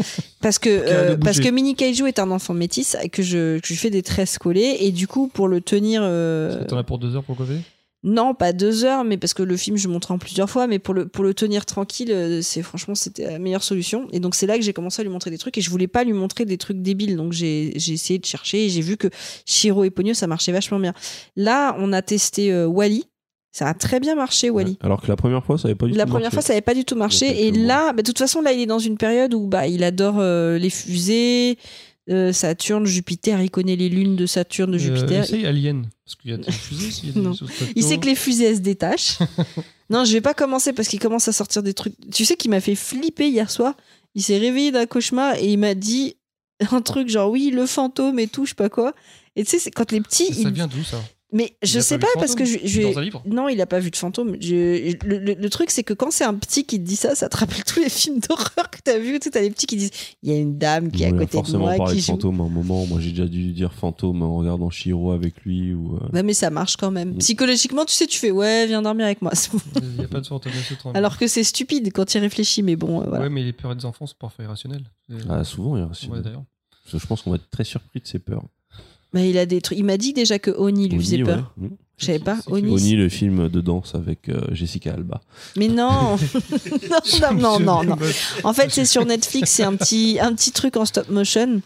parce que euh, parce que Mini Kaiju est un enfant métis et que je, que je lui fais des tresses collées et du coup pour le tenir. euh, T'en as pour deux heures pour cover Non, pas deux heures, mais parce que le film, je le montrais en plusieurs fois, mais pour le, pour le tenir tranquille, euh, c'est franchement, c'était la meilleure solution. Et donc, c'est là que j'ai commencé à lui montrer des trucs et je voulais pas lui montrer des trucs débiles. Donc, j'ai j'ai essayé de chercher et j'ai vu que Shiro et Ponyo, ça marchait vachement bien. Là, on a testé euh, Wally. Ça a très bien marché, Wally. Ouais. Alors que la première fois, ça avait pas du La tout première marché. fois, ça n'avait pas du tout marché. Et là, bah, de toute façon, là, il est dans une période où bah, il adore euh, les fusées, euh, Saturne, Jupiter. Il connaît les lunes de Saturne, de Jupiter. Euh, Alien parce qu'il y a des fusées. il y a des Non. choses Il sait que les fusées elles se détachent. non, je vais pas commencer parce qu'il commence à sortir des trucs. Tu sais qu'il m'a fait flipper hier soir. Il s'est réveillé d'un cauchemar et il m'a dit un truc genre oui le fantôme et tout, je sais pas quoi. Et tu sais, c'est quand les petits. Ça ils- vient d'où ça? Mais je sais pas parce que je, je- Dans un livre? Non, il a pas vu de fantôme. Je- le, le- le truc, c'est que quand c'est un petit qui te dit ça, ça te rappelle tous les films d'horreur que t'as vu. Tu t'as les petits qui disent il y a une dame qui est à côté de forcément moi parlé qui de joue. fantôme à un moment. Moi, j'ai déjà dû dire fantôme en regardant Shiro avec lui. Ou, euh, Ouais, mais ça marche quand même. Mm. Psychologiquement, tu sais, tu fais ouais, viens dormir avec moi. Il n'y a pas de fantôme. Alors que c'est stupide quand il réfléchit, mais bon, euh, voilà. Ouais, mais les peurs des enfants, c'est parfois irrationnel. Ah, souvent, il y a Ouais, d'ailleurs. Je pense qu'on va être très surpris de ses peurs. Mais il a des trucs. Il m'a dit déjà que Oni lui faisait Oni, peur. ouais. Mm. Je savais pas. Oni. Oni, le film de danse avec euh, Jessica Alba. Mais non. non, non, non, non. En fait, c'est sur Netflix. C'est un petit, un petit truc en stop motion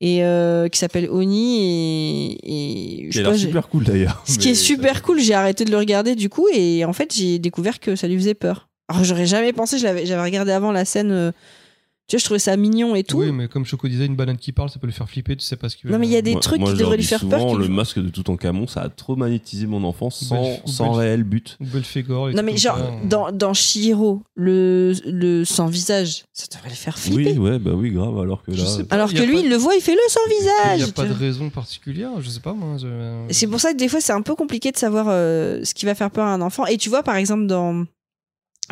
et euh, qui s'appelle Oni et, et je sais super cool d'ailleurs. Ce qui est super cool, j'ai arrêté de le regarder du coup et en fait j'ai découvert que ça lui faisait peur. Alors j'aurais jamais pensé, je l'avais- j'avais regardé avant la scène. Tu vois, je trouvais ça mignon et tout. Oui, mais comme Choco disait, une banane qui parle, ça peut le faire flipper, tu sais pas ce qu'il veut Non, mais il y a des Moi- trucs moi, qui devraient lui faire souvent, peur. Le masque de Toutankhamon, ça a trop magnétisé mon enfance sans, Belle- sans belle- réel but. Et Non mais genre ça. dans dans Chihiro le le sans visage, ça devrait le faire flipper. Oui, ouais, bah oui, grave. Alors que là, pas. Alors Il que lui il le voit, il fait le sans Il visage. n'y a pas de raison particulière, je sais pas moi. je- C'est pour ça que des fois c'est un peu compliqué de savoir euh, ce qui va faire peur à un enfant. Et tu vois par exemple dans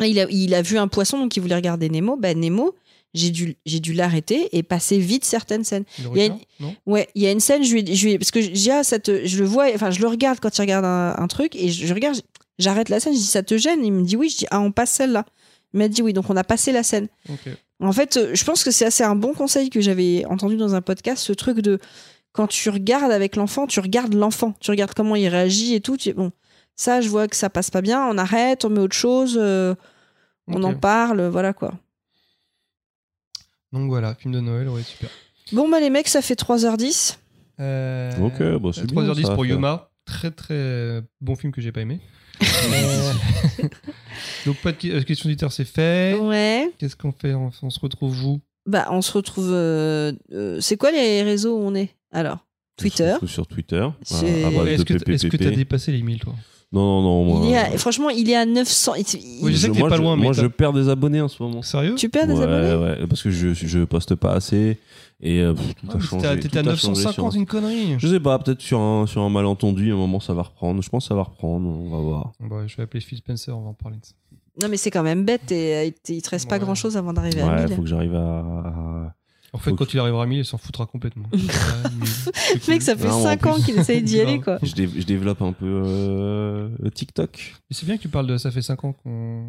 il a, il a vu un poisson donc il voulait regarder Nemo. Ben Nemo, j'ai dû j'ai dû l'arrêter et passer vite certaines scènes. Il y a non? Ouais, il y a une scène, je lui, je lui parce que je dis, ah, je le vois, enfin, je le regarde quand il regarde un, un truc, et je, je regarde, j'arrête la scène, je dis, ça te gêne? Il me dit oui, je dis, ah, on passe celle-là. Il m'a dit oui, donc on a passé la scène. En fait, euh, je pense que c'est assez un bon conseil que j'avais entendu dans un podcast, ce truc de, quand tu regardes avec l'enfant, tu regardes l'enfant, tu regardes comment il réagit et tout, tu bon, ça, je vois que ça passe pas bien, on arrête, on met autre chose, euh, on en parle, voilà quoi. Donc voilà, film de Noël, ouais, super. Bon, bah, les mecs, ça fait 3h10. Euh, Ok, bah, c'est bien, 3h10 ça pour. Yoma. Très très bon film que j'ai pas aimé. Euh, Donc pas de euh, question d'éditeur, c'est fait. Ouais. Qu'est-ce qu'on fait on, on se retrouve vous Bah, on se retrouve. euh, euh, c'est quoi les réseaux où on est Alors, Twitter. On se retrouve sur Twitter. Est-ce de que est-ce que PPPP. t'as dépassé les 1000 toi? Non, non, non. Moi, Il est à- franchement, il est à 900. il- il- Oui, je sais que t'es pas loin, mais Moi, je perds des abonnés en ce moment. Sérieux? Tu perds des ouais, abonnés? ouais, parce que je, je poste pas assez et euh, pff, tout Ah, a mais changé. T'étais à- T'étais à tout a changé 950, sur- une connerie. Je sais pas, peut-être sur un, sur un malentendu, à un moment ça va reprendre. Je pense que ça va reprendre, on va voir. Bon, bah, je vais appeler Phil Spencer, on va en parler de ça. Non, mais c'est quand même bête et et il te reste pas Ouais. grand chose avant d'arriver à Ouais, 1000. faut que j'arrive à. à- En fait, quand il arrivera à 1000, il s'en foutra complètement. Mec, ça fait Non, en 5 ans plus- qu'il essaye d'y aller, quoi. Je, dé- je développe un peu euh, le TikTok. Et c'est bien que tu parles de ça fait 5 ans qu'on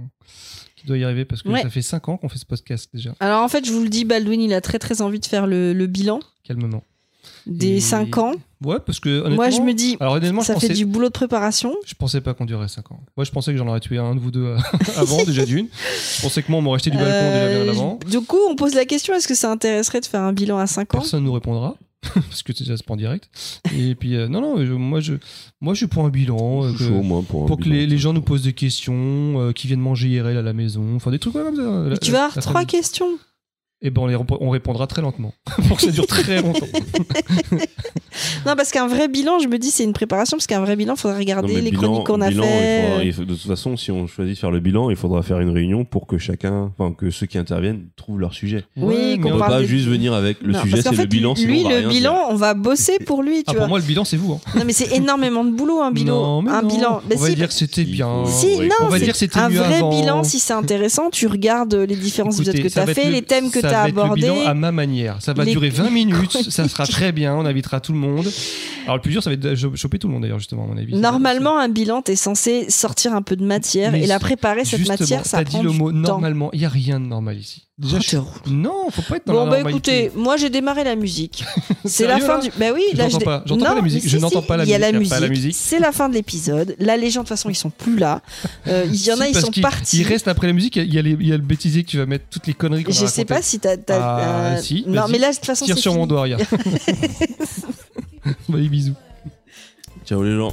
qu'il doit y arriver parce que Ouais. ça fait 5 ans qu'on fait ce podcast déjà. Alors, en fait, je vous le dis, Baldwin, il a très très envie de faire le, le bilan Calmement. Des Et- 5 ans. Ouais, parce que honnêtement, Moi, je me dis, alors honnêtement, je ça fait du boulot de préparation. je pensais pas qu'on durerait 5 ans. Moi, je pensais que j'en aurais tué un de vous deux euh, avant déjà d'une. Je pensais que moi on m'aurait jeté du balcon déjà bien Euh, avant. Du coup, on pose la question est-ce que ça intéresserait de faire un bilan à 5 ans? Personne nous répondra parce que déjà c'est pas en direct. Et puis euh, non non, je- moi je moi je suis pour un bilan euh, que- chaud, moi, pour un pour que bilan. les, les gens nous posent des questions, euh, qui viennent manger IRL à la maison, enfin des trucs comme ça. La- Tu vas avoir trois famille. questions. Et ben on, les rép- on répondra très lentement pour que ça dure très longtemps. Non, parce qu'un vrai bilan, je me dis, c'est une préparation, parce qu'un vrai bilan, il faudrait Non, regarder les bilan- chroniques qu'on a bilan, il fait. faudra- il faut- de toute façon, si on choisit de faire le bilan, il faudra faire une réunion pour que chacun, enfin que ceux qui interviennent trouvent leur sujet. Oui, Ouais, qu'on On peut parle pas des- juste venir avec le Non, sujet, c'est le bilan. sinon Lui, on va le rien bilan, dire. on va bosser pour lui, tu Ah, vois. pour moi le bilan c'est vous. Hein. Non, mais c'est énormément de boulot, un bilan. Non, mais un non. bilan. On va si, dire que c'était bien. Si, non, on va c'est dire que c'était un vrai bilan, si c'est intéressant, tu regardes les différents épisodes que tu as fait, le- les thèmes que tu ça as va être le abordés. bilan à ma manière. Ça va Les- durer 20 minutes, ça sera très bien, on invitera tout le monde. Alors le plus dur, ça va être de cho- choper tout le monde d'ailleurs, justement, à mon avis. Normalement, un bilan, t'es censé sortir un peu de matière Mais et la préparer, cette matière, ça prend dit le mot normalement. Il y a rien de normal ici. Déjà, Oh, je- non, faut pas être dans Bon, la bah normalité. écoutez, moi j'ai démarré la musique. C'est la fin du. Bah oui, Je là n'entends dé- pas, j'entends pas Non, la musique, mais je si, n'entends si, pas la musique, il y a la musique. C'est la fin de l'épisode. Là, les gens, de toute façon, ils sont plus là. Euh, Il y en Si, a, ils sont partis. Il reste après la musique, il y a, les- il y a le bêtisier que tu vas mettre toutes les conneries qu'on a Je sais pas si t'as. t'as- Ah, euh, si, Non, mais là, de toute façon, Tire sur mon doigt, regarde. Allez, bisous. Ciao les gens.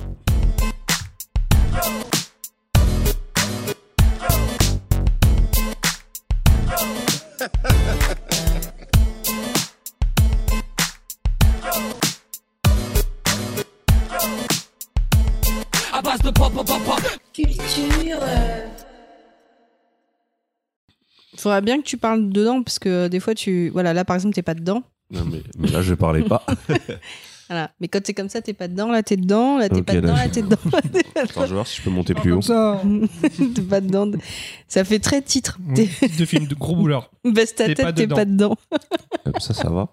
Culture. euh, Faudrait bien que tu parles dedans parce que des fois, tu. Voilà, là, par exemple, t'es pas dedans. Non, mais, mais là, je parlais pas. Voilà. Mais quand c'est comme ça, t'es pas dedans, là, t'es dedans, là, t'es pas dedans, là, t'es dedans. Attends, je vais voir si je peux monter plus haut. Ça. t'es pas dedans. Ça fait très titre. T'es- De film de gros bouleurs. Baisse ta T'es pas tête, t'es dedans. pas dedans. Comme ça, ça va.